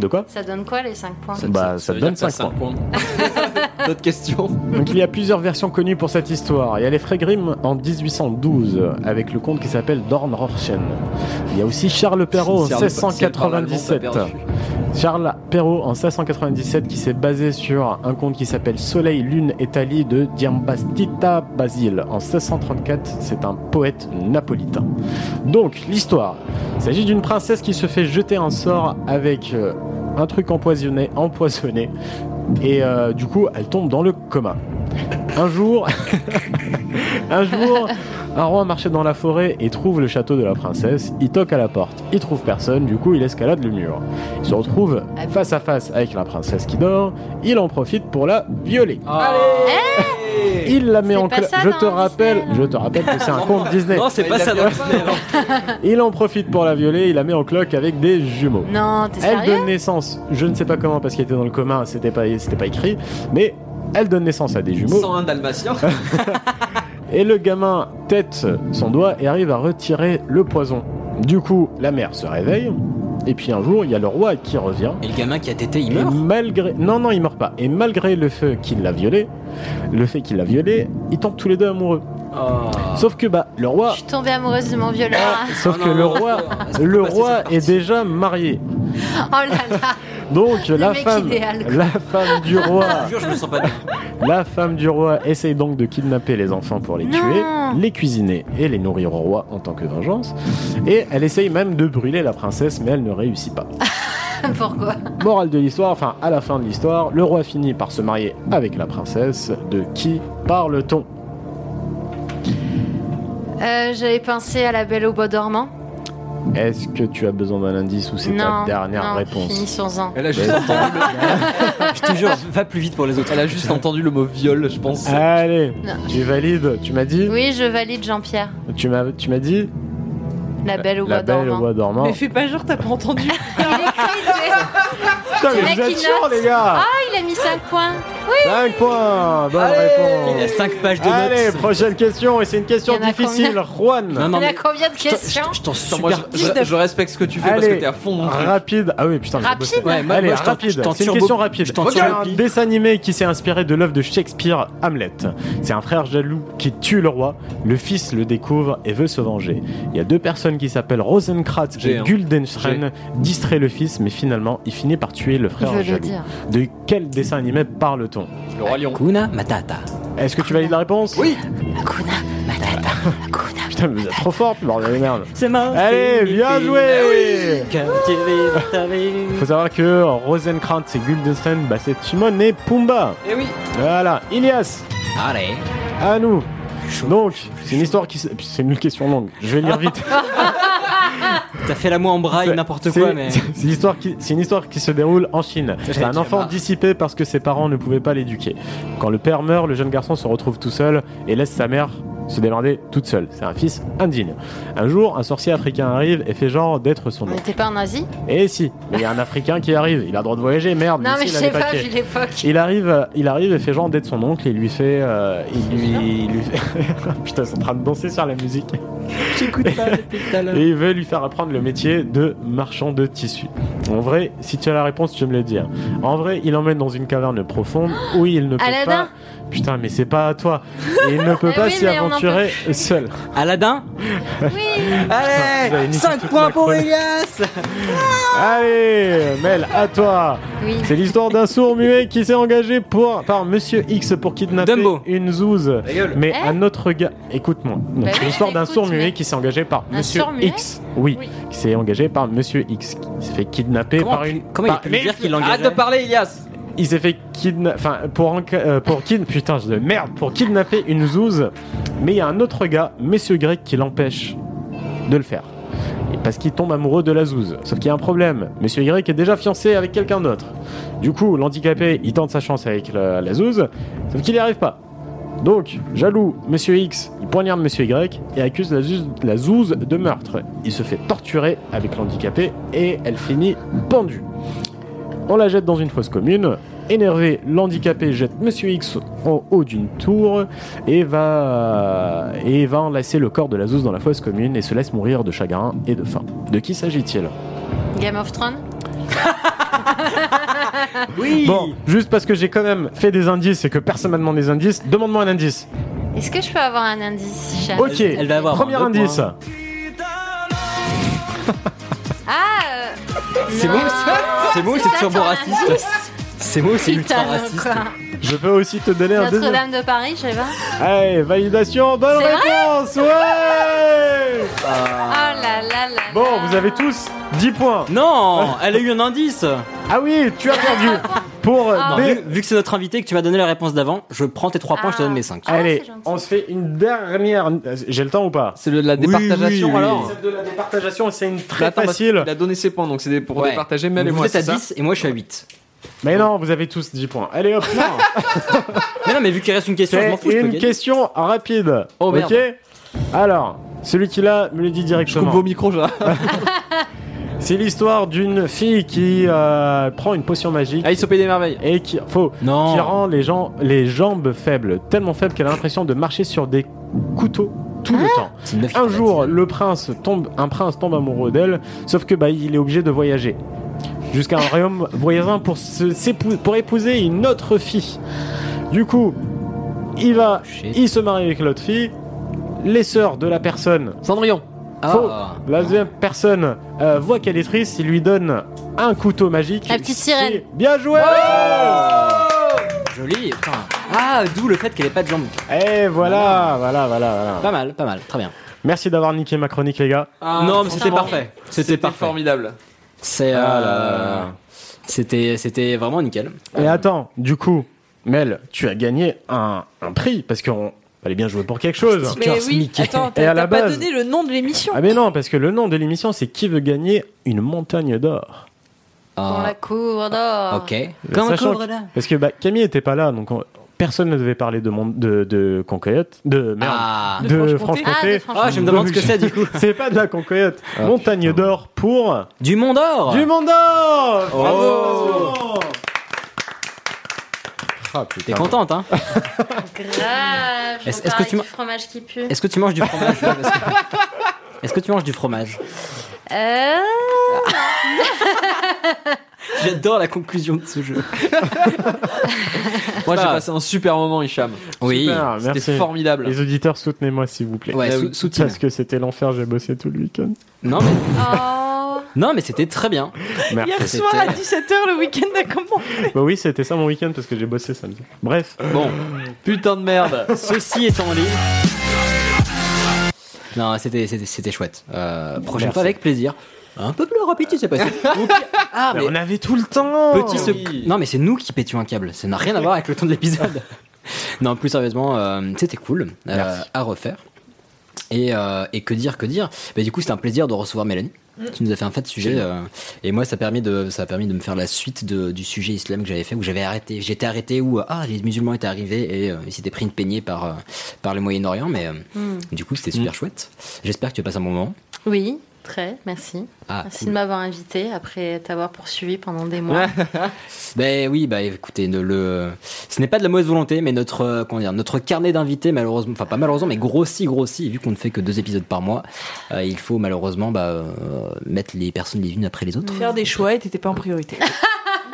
S6: De quoi
S7: Ça donne quoi les 5 points
S6: Bah, ça donne
S2: dire que
S6: 5
S2: t'as
S6: points.
S2: D'autres questions
S6: Donc il y a plusieurs versions connues pour cette histoire. Il y a les Frères Grimm en 1812 avec le conte qui s'appelle Dornröschen. Il y a aussi Charles Perrault en
S2: Si elle- si elle parle allemand,
S6: 1697.
S2: t'as perdu.
S6: Charles Perrault en 1697 qui s'est basé sur un conte qui s'appelle Soleil, Lune et Thalie de Giambattista Basile. En 1634, c'est un poète napolitain. Donc l'histoire, il s'agit d'une princesse qui se fait jeter un sort avec euh, un truc empoisonné, empoisonné et euh, du coup elle tombe dans le coma. Un jour, un jour, un roi marchait dans la forêt et trouve le château de la princesse. Il toque à la porte, il trouve personne, du coup il escalade le mur. Il se retrouve face à face avec la princesse qui dort. Il en profite pour la violer. Il la met en cloque.
S7: ça
S6: Je te rappelle,
S7: Disney,
S6: je te rappelle que c'est un conte Disney.
S1: Non, c'est pas ça dans Disney. non.
S6: Il en profite pour la violer. Il la met en cloque avec des jumeaux.
S7: Non, t'es
S6: Elle donne naissance, je ne sais pas comment parce qu'elle était dans le commun, c'était pas, c'était pas écrit, mais elle donne naissance à des jumeaux
S2: 101 dalmatiens
S6: et le gamin tête son doigt et arrive à retirer le poison. Du coup, la mère se réveille et puis un jour, il y a le roi qui revient.
S1: Et le gamin qui a tété, il
S6: Et
S1: meurt.
S6: malgré non non, il meurt pas. Et malgré le fait qu'il l'a violé, le fait qu'il l'a violé, ils tombent tous les deux amoureux.
S1: Oh.
S6: Sauf que bah le roi
S7: Je suis tombée amoureuse de mon violeur.
S6: Sauf
S1: Oh
S6: que
S1: non,
S6: le roi,
S1: peut
S6: le roi est déjà marié.
S7: Oh là là.
S6: Donc la femme,
S7: idéal, quoi.
S6: la femme du roi,
S1: Je te jure, je me sens pas bien.
S6: la femme du roi essaye donc de kidnapper les enfants pour les
S7: Non.
S6: tuer, les cuisiner et les nourrir au roi en tant que vengeance. Et elle essaye même de brûler la princesse, mais elle ne réussit pas.
S7: Pourquoi?
S6: Morale de l'histoire, enfin à la fin de l'histoire, le roi finit par se marier avec la princesse. De qui parle-t-on?
S7: Euh, J'avais pensé à la Belle au bois dormant.
S6: Est-ce que tu as besoin d'un indice ou c'est ta dernière
S7: non,
S6: réponse
S7: finissons-en.
S2: Elle a juste entendu le...
S1: Je te jure, va plus vite pour les autres.
S2: Elle a juste entendu le mot viol, je pense.
S6: Allez,
S7: Non.
S6: tu valides. Tu m'as dit
S7: Oui, je valide Jean-Pierre.
S6: Tu m'as tu m'as dit
S7: La Belle au
S6: La
S7: bois
S6: belle au
S7: dormant.
S6: bois dormant.
S5: Mais fais pas genre, t'as pas entendu.
S6: Putain, mais
S7: Le mec
S6: vous êtes
S7: qui
S6: chiants, les gars
S7: Ah, il a mis 5 points.
S6: 5 points Bonne
S1: Il y a
S6: réponse
S1: 5 pages de
S6: Allez,
S1: notes.
S6: prochaine question, et c'est une question
S7: Il y en a
S6: difficile. Juan
S1: Non, non,
S7: Il y a
S1: mais
S7: combien de questions
S1: je t'en
S2: Attends, moi,
S1: super.
S2: je, je- je respecte ce que tu fais parce que
S6: Allez,
S2: t'es à fond dans le truc.
S6: rapide. Ah oui, putain, j'ai
S7: Rapide
S6: bossé.
S1: Ouais, moi-
S6: Allez,
S1: moi, je t'en-
S6: rapide.
S1: t'en
S6: C'est une question rapide.
S1: je t'en
S6: C'est un dessin animé qui s'est inspiré de l'œuvre de Shakespeare, Hamlet. C'est un frère jaloux qui tue le roi. Le fils le découvre et veut se venger. Il y a deux personnes qui s'appellent Rosencrantz
S2: J'ai
S6: et
S2: un.
S6: Guldenstern distrait le fils, mais finalement, il finit par tuer le frère
S7: le
S6: jaloux.
S7: dire.
S6: De quel dessin animé parle-t-on?
S2: Le roi lion.
S1: Kuna Matata.
S6: Est-ce que tu valides la réponse?
S2: Oui.
S7: Hakuna Matata.
S6: Putain, mais vous êtes trop fort, bordel de merde.
S1: C'est ma
S6: Allez, bien joué
S1: joué
S6: Faut savoir que Rosencrantz et Guildenstern, bah c'est Timon et Pumba.
S2: Eh oui.
S6: Voilà, Ilias,
S1: Allez.
S6: à nous. Donc, c'est une histoire qui. s- puis C'est une question longue. Je vais lire vite.
S1: T'as fait la moue en braille,
S6: C'est-
S1: n'importe
S6: c'est-
S1: quoi, mais.
S6: C'est une, histoire qui, c'est une histoire qui se déroule en Chine. C'est un enfant dissipé parce que ses parents ne pouvaient pas l'éduquer. Quand le père meurt, le jeune garçon se retrouve tout seul et laisse sa mère se démerder toute seule. C'est un fils indigne. Un jour, un sorcier africain arrive et fait genre d'être son
S7: On
S6: oncle.
S7: n'était pas en Asie?
S6: Et si, mais il y a un africain qui arrive. Il a le droit de voyager, merde.
S7: Non, mais
S6: si,
S7: je sais pas, vu l'époque.
S6: Il arrive, il arrive et fait genre d'être son oncle et il lui fait, euh, il lui, il lui fait, putain, ils sont en train de danser sur la musique.
S1: J'écoute pas depuis tout à l'heure.
S6: Et il veut lui faire apprendre le métier de marchand de tissu. En vrai, si tu as la réponse, tu me le dis. hein. En vrai, il emmène dans une caverne profonde où il ne peut
S7: Aladin
S6: pas. Putain, mais c'est pas à toi. Et il ne peut
S7: Eh
S6: pas
S7: oui,
S6: s'y
S7: mais
S6: aventurer seul.
S1: Aladdin
S7: Oui.
S1: Allez
S6: niqué
S1: 5
S6: toute
S1: points pour. Elias
S6: Allez, Mel, à toi.
S7: Oui.
S6: C'est l'histoire d'un sourd muet qui s'est engagé pour, par Monsieur X pour kidnapper
S1: Dumbo.
S6: une zouze. Mais
S7: Eh
S6: un autre gars, écoute-moi.
S7: Bah
S6: c'est l'histoire d'un sourd muet
S7: mais-
S6: qui s'est engagé par
S7: Un
S6: Monsieur X. Oui,
S7: Oui.
S6: qui s'est engagé par Monsieur X, qui s'est fait kidnapper
S1: Comment,
S6: par une.
S1: comment il pu lui dire qu'il
S2: Arrête
S1: l'engageait
S2: de parler, Ilias.
S6: Il s'est fait kidnapper, pour euh, pour putain je de merde, pour kidnapper une zouze. Mais il y a un autre gars, Monsieur Grec, qui l'empêche de le faire. Et parce qu'il tombe amoureux de la zouze. Sauf qu'il y a un problème. Monsieur Y est déjà fiancé avec quelqu'un d'autre. Du coup, l'handicapé, il tente sa chance avec la, zouze, sauf qu'il n'y arrive pas. Donc, jaloux, Monsieur X, il poignarde Monsieur Y et accuse la la zouze de meurtre. Il se fait torturer avec l'handicapé et elle finit pendue. On la jette dans une fosse commune. Énervé, l'handicapé jette Monsieur X en haut d'une tour et va, et va enlacer le corps de la zouze dans la fosse commune et se laisse mourir de chagrin et de faim. De qui s'agit-il?
S7: Game of Thrones
S1: Oui
S6: Bon, juste parce que j'ai quand même fait des indices et que personne m'a demandé des indices, demande-moi un indice.
S7: Est-ce que je peux avoir un indice, chat
S6: Ok,
S1: Elle va avoir
S6: premier
S1: deux
S6: indice.
S7: Ah euh,
S1: C'est
S7: non.
S1: moi C'est moi ou c'est
S7: ça,
S1: turbo raciste C'est moi ou c'est ultra raciste.
S6: Je peux aussi te donner un deuxième.
S7: Notre-Dame de Paris, je sais pas.
S6: Allez, validation, bonne réponse Ouais
S7: Oh là là là.
S6: Bon, vous avez tous 10 points.
S1: Non Elle a eu un indice
S6: Ah oui, tu as perdu. Pour euh,
S7: Ah.
S1: Non, vu, vu que c'est notre invité et que tu m'as donné la réponse d'avant, je prends tes 3 points, je te donne mes 5.
S7: Ah,
S6: Allez,
S7: c'est gentil.
S6: on se fait une dernière. J'ai le temps ou pas?
S2: C'est de la départageation
S1: oui, oui.
S2: alors.
S6: Celle de la départageation, c'est une
S2: Mais
S6: très
S2: attends, parce
S6: facile.
S2: qu'il a donné ses points, donc c'est pour
S1: Ouais.
S2: départager et
S1: vous
S2: moi.
S1: êtes à
S2: c'est ça
S1: 10 et moi je suis à 8.
S6: Mais non, vous avez tous 10 points. Allez hop,
S1: Mais non, mais vu qu'il reste une question, je m'en
S6: c'est
S1: fous, je peux
S6: une
S1: gagner.
S6: question rapide.
S2: Oh, merde.
S6: ok? Alors, celui qui l'a me le dit
S2: Je coupe
S6: directement.
S2: vos micros, là.
S6: C'est l'histoire d'une fille qui euh, prend une potion magique
S2: Alice au pays des merveilles.
S6: et qui, faux,
S1: Non.
S6: qui rend les, gens, les jambes faibles, tellement faibles qu'elle a l'impression de marcher sur des couteaux tout le temps.
S1: C'est une meuf qui
S6: Un jour, le prince tombe, un prince tombe amoureux d'elle, sauf que bah il est obligé de voyager jusqu'à un royaume voisin pour se- s'épou- pour épouser une autre fille. Du coup, il va,
S1: Shit.
S6: il se marie avec l'autre fille. Les sœurs de la personne,
S2: Cendrillon.
S6: Faux.
S1: Ah.
S6: La deuxième personne euh, voit qu'elle est triste, il lui donne un couteau magique.
S7: La petite sirène.
S6: Et- Bien joué
S1: Joli. putain. Ah, d'où le fait qu'elle ait pas de jambes.
S6: Et voilà, voilà, voilà, voilà.
S1: Pas mal, pas mal, très bien.
S6: Merci d'avoir niqué ma chronique, les gars.
S1: non, mais c'était parfait. C'était parfait.
S2: formidable.
S1: C'est.
S6: Ah
S1: euh. C'était, c'était vraiment nickel.
S6: Et attends, du coup, Mel, tu as gagné un, un prix parce qu'on Fallait bien jouer pour quelque chose.
S5: Mais oui, attends, t'as pas
S6: base-
S5: donné le nom de l'émission.
S6: Ah mais non, parce que le nom de l'émission, c'est Qui veut gagner une montagne d'or
S7: Pour la cour d'or.
S1: Ok.
S6: Parce que bah, Camille était pas là, donc on- personne ne devait parler de, mon, de, de Concoyote. De merde.
S1: Ah.
S6: de,
S1: De
S6: Franche-Comté.
S1: Ah, de. Ah, je me demande ce que c'est, du coup.
S6: c'est pas de la Concoyote.
S1: Ah,
S6: montagne d'or pour.
S1: Du Mont d'Or
S6: Du Mont d'Or
S1: Oh.
S6: Ah.
S1: T'es contente, hein
S7: Grave.
S1: Est-ce- que tu
S7: avec
S1: m'as-
S7: du fromage qui pue.
S1: Est-ce que tu manges du fromage là, parce que- Est-ce que tu manges du fromage
S7: Euh...
S1: J'adore la conclusion de ce jeu.
S2: Moi, j'ai
S1: Ah.
S2: passé un super moment, Hicham.
S1: Oui,
S2: C'était
S6: merci.
S2: formidable.
S6: Les auditeurs, soutenez-moi s'il vous plaît.
S1: Ouais,
S6: Ah
S1: sou- soutien.
S6: Parce que c'était l'enfer, j'ai bossé tout le week-end.
S1: Non mais,
S7: Oh.
S1: Non, mais c'était très bien.
S6: Merci.
S5: Hier soir à 17h, le week-end a commencé.
S6: Bah oui, c'était ça mon week-end parce que j'ai bossé samedi. Bref.
S1: Bon,
S2: Putain de merde.
S1: ceci étant dit. Non, c'était c'était c'était chouette. Euh, prochaine fois avec plaisir. Un peu plus rapide, c'est passé. Ah,
S6: Mais
S1: mais
S6: on avait tout le temps
S1: petit sec- Non, mais c'est nous qui pétions un câble. Ça n'a rien à voir avec le temps de l'épisode. non, plus sérieusement, euh, c'était cool euh,
S6: Merci.
S1: à refaire. Et, euh, et que dire, que dire bah, Du coup, c'était un plaisir de recevoir Mélanie. Tu nous as fait un fait de sujet. euh, et moi, ça a permis de, ça a permis de me faire la suite de- du sujet islam que j'avais fait, où j'avais arrêté. J'étais arrêté où euh, ah, les musulmans étaient arrivés et euh, ils s'étaient pris une peignée par, euh, par le Moyen-Orient. Mais
S7: Hmm.
S1: du coup, c'était super chouette. J'espère que tu as passé un bon moment.
S7: Oui, très, merci.
S1: Ah,
S7: merci
S1: cool.
S7: de m'avoir invité après t'avoir poursuivi pendant des mois.
S1: Ben oui, bah écoutez, ne le, ce n'est pas de la mauvaise volonté, mais notre, euh, comment dire, notre carnet d'invités, malheureusement, enfin pas malheureusement, mais grossi, grossi, vu qu'on ne fait que deux épisodes par mois, euh, il faut malheureusement bah, euh, mettre les personnes les unes après les autres.
S5: Faire des choix et t'étais pas en priorité.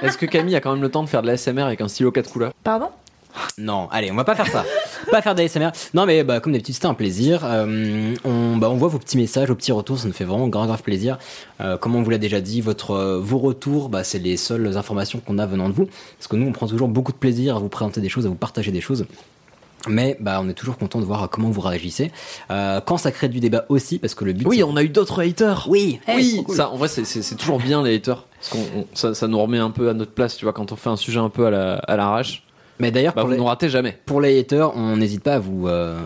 S2: Est-ce que Camille a quand même le temps de faire de la SMR avec un stylo 4 couleurs?
S5: Pardon?
S1: Non, allez, on va pas faire ça. pas faire d'ASMR. Non, mais bah, comme d'habitude, c'était un plaisir. Euh, on, bah, on voit vos petits messages, vos petits retours, ça nous fait vraiment grave, grave plaisir. Euh, comme on vous l'a déjà dit, votre, euh, vos retours, bah, c'est les seules informations qu'on a venant de vous. Parce que nous, on prend toujours beaucoup de plaisir à vous présenter des choses, à vous partager des choses. Mais bah, on est toujours content de voir comment vous réagissez. Euh, quand ça crée du débat aussi, parce que le but.
S2: Oui, on a eu d'autres haters.
S1: Oui, eh,
S2: oui.
S1: cool.
S2: Ça, en vrai, c'est- toujours bien les haters. Parce qu'on ça, ça nous remet un peu à notre place, tu vois, quand on fait un sujet un peu à la- à l'arrache.
S1: Mais d'ailleurs,
S2: bah,
S1: pour
S2: vous
S1: les-
S2: ratez jamais.
S1: Pour les haters, on n'hésite pas à vous, euh,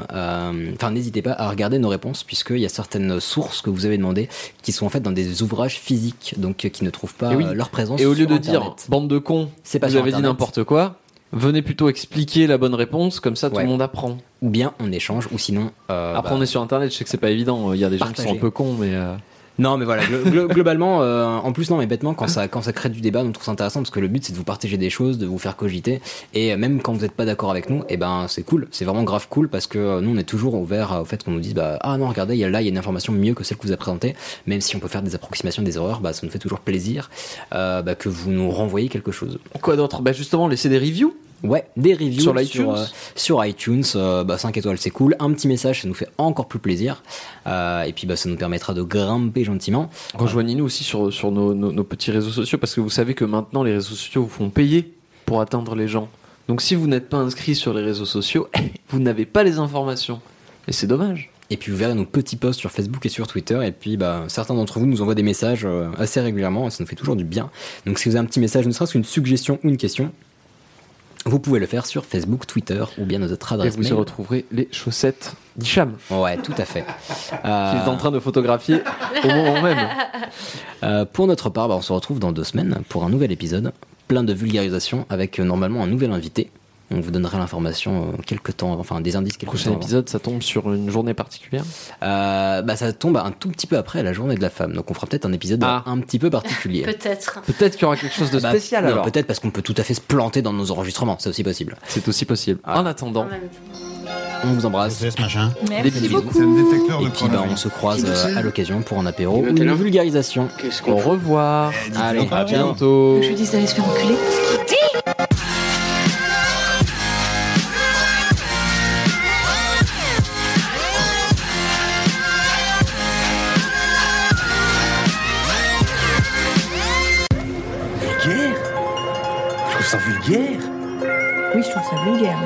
S1: enfin n'hésitez pas à regarder nos réponses puisqu'il y a certaines sources que vous avez demandées qui sont en fait dans des ouvrages physiques, donc euh, qui ne trouvent pas
S2: Et oui.
S1: euh, leur présence.
S2: Et au lieu de
S1: Internet.
S2: dire bande de cons,
S1: C'est pas
S2: vous avez dit n'importe quoi, venez plutôt expliquer la bonne réponse, comme ça tout le monde apprend.
S1: ou bien on échange, ou sinon. euh,
S2: Après,
S1: bah,
S2: on est sur internet, je sais que c'est pas évident, il y a des gens qui sont un peu cons, mais. euh,
S1: Non, mais voilà, glo- glo- globalement, euh, en plus, non, mais bêtement, quand ça, quand ça crée du débat, on trouve ça intéressant parce que le but c'est de vous partager des choses, de vous faire cogiter, et même quand vous n'êtes pas d'accord avec nous, et ben c'est cool, c'est vraiment grave cool parce que euh, nous on est toujours ouvert au fait qu'on nous dise, bah ah non, regardez, là, il y a une information mieux que celle que vous avez présentée, même si on peut faire des approximations, des erreurs, bah ça nous fait toujours plaisir euh, bah, que vous nous renvoyez quelque chose.
S2: Quoi d'autre? Bah justement, laissez des reviews.
S1: Ouais, des reviews
S2: Sur l'iTunes
S1: sur, euh, sur iTunes, euh, bah, 5 étoiles c'est cool, un petit message ça nous fait encore plus plaisir, Euh, et puis bah, ça nous permettra de grimper gentiment.
S2: Rejoignez-nous aussi sur, sur nos, nos- nos petits réseaux sociaux parce que vous savez que maintenant les réseaux sociaux vous font payer pour atteindre les gens. Donc si vous n'êtes pas inscrit sur les réseaux sociaux, vous n'avez pas les informations. Et c'est dommage.
S1: Et puis vous verrez nos petits posts sur Facebook et sur Twitter. Et puis bah, certains d'entre vous nous envoient des messages euh, assez régulièrement et ça nous fait toujours du bien. Donc si vous avez un petit message, ne serait-ce qu'une suggestion ou une question, vous pouvez le faire sur Facebook, Twitter ou bien notre
S2: Et
S1: adresse
S2: vous y retrouverez les chaussettes d'Hicham.
S1: Ouais, tout à fait.
S2: Qu'il
S1: Euh,
S2: est en train de photographier au moment même.
S1: euh, pour notre part, bah, on se retrouve dans deux semaines pour un nouvel épisode, plein de vulgarisation avec euh, normalement un nouvel invité. On vous donnera l'information euh, quelques temps, enfin des indices quelques
S2: prochain
S1: temps. avant.
S2: épisode, ça tombe sur une journée particulière.
S1: Euh, bah, ça tombe un tout petit peu après la journée de la femme, donc on fera peut-être un épisode
S2: Ah.
S1: un petit peu particulier.
S7: Peut-être.
S2: Peut-être qu'il y aura quelque chose de
S1: Bah,
S2: spécial alors.
S1: Peut-être parce qu'on peut tout à fait se planter dans nos enregistrements, c'est aussi possible.
S2: C'est aussi possible.
S1: Ah.
S2: En attendant.
S1: On vous embrasse.
S3: Machin.
S5: Merci
S1: bisous.
S5: beaucoup.
S3: C'est un détecteur de
S1: Et puis bah, on se croise euh, à l'occasion pour un apéro
S4: Et
S1: ou une vulgarisation.
S4: Qu'est-ce
S2: au
S4: qu'on
S2: revoir.
S1: Allez,
S2: À
S1: ciao.
S2: bientôt.
S10: Je lui dis d'aller se faire enculer.
S11: Vulgaire.
S10: Oui, je trouve ça vulgaire.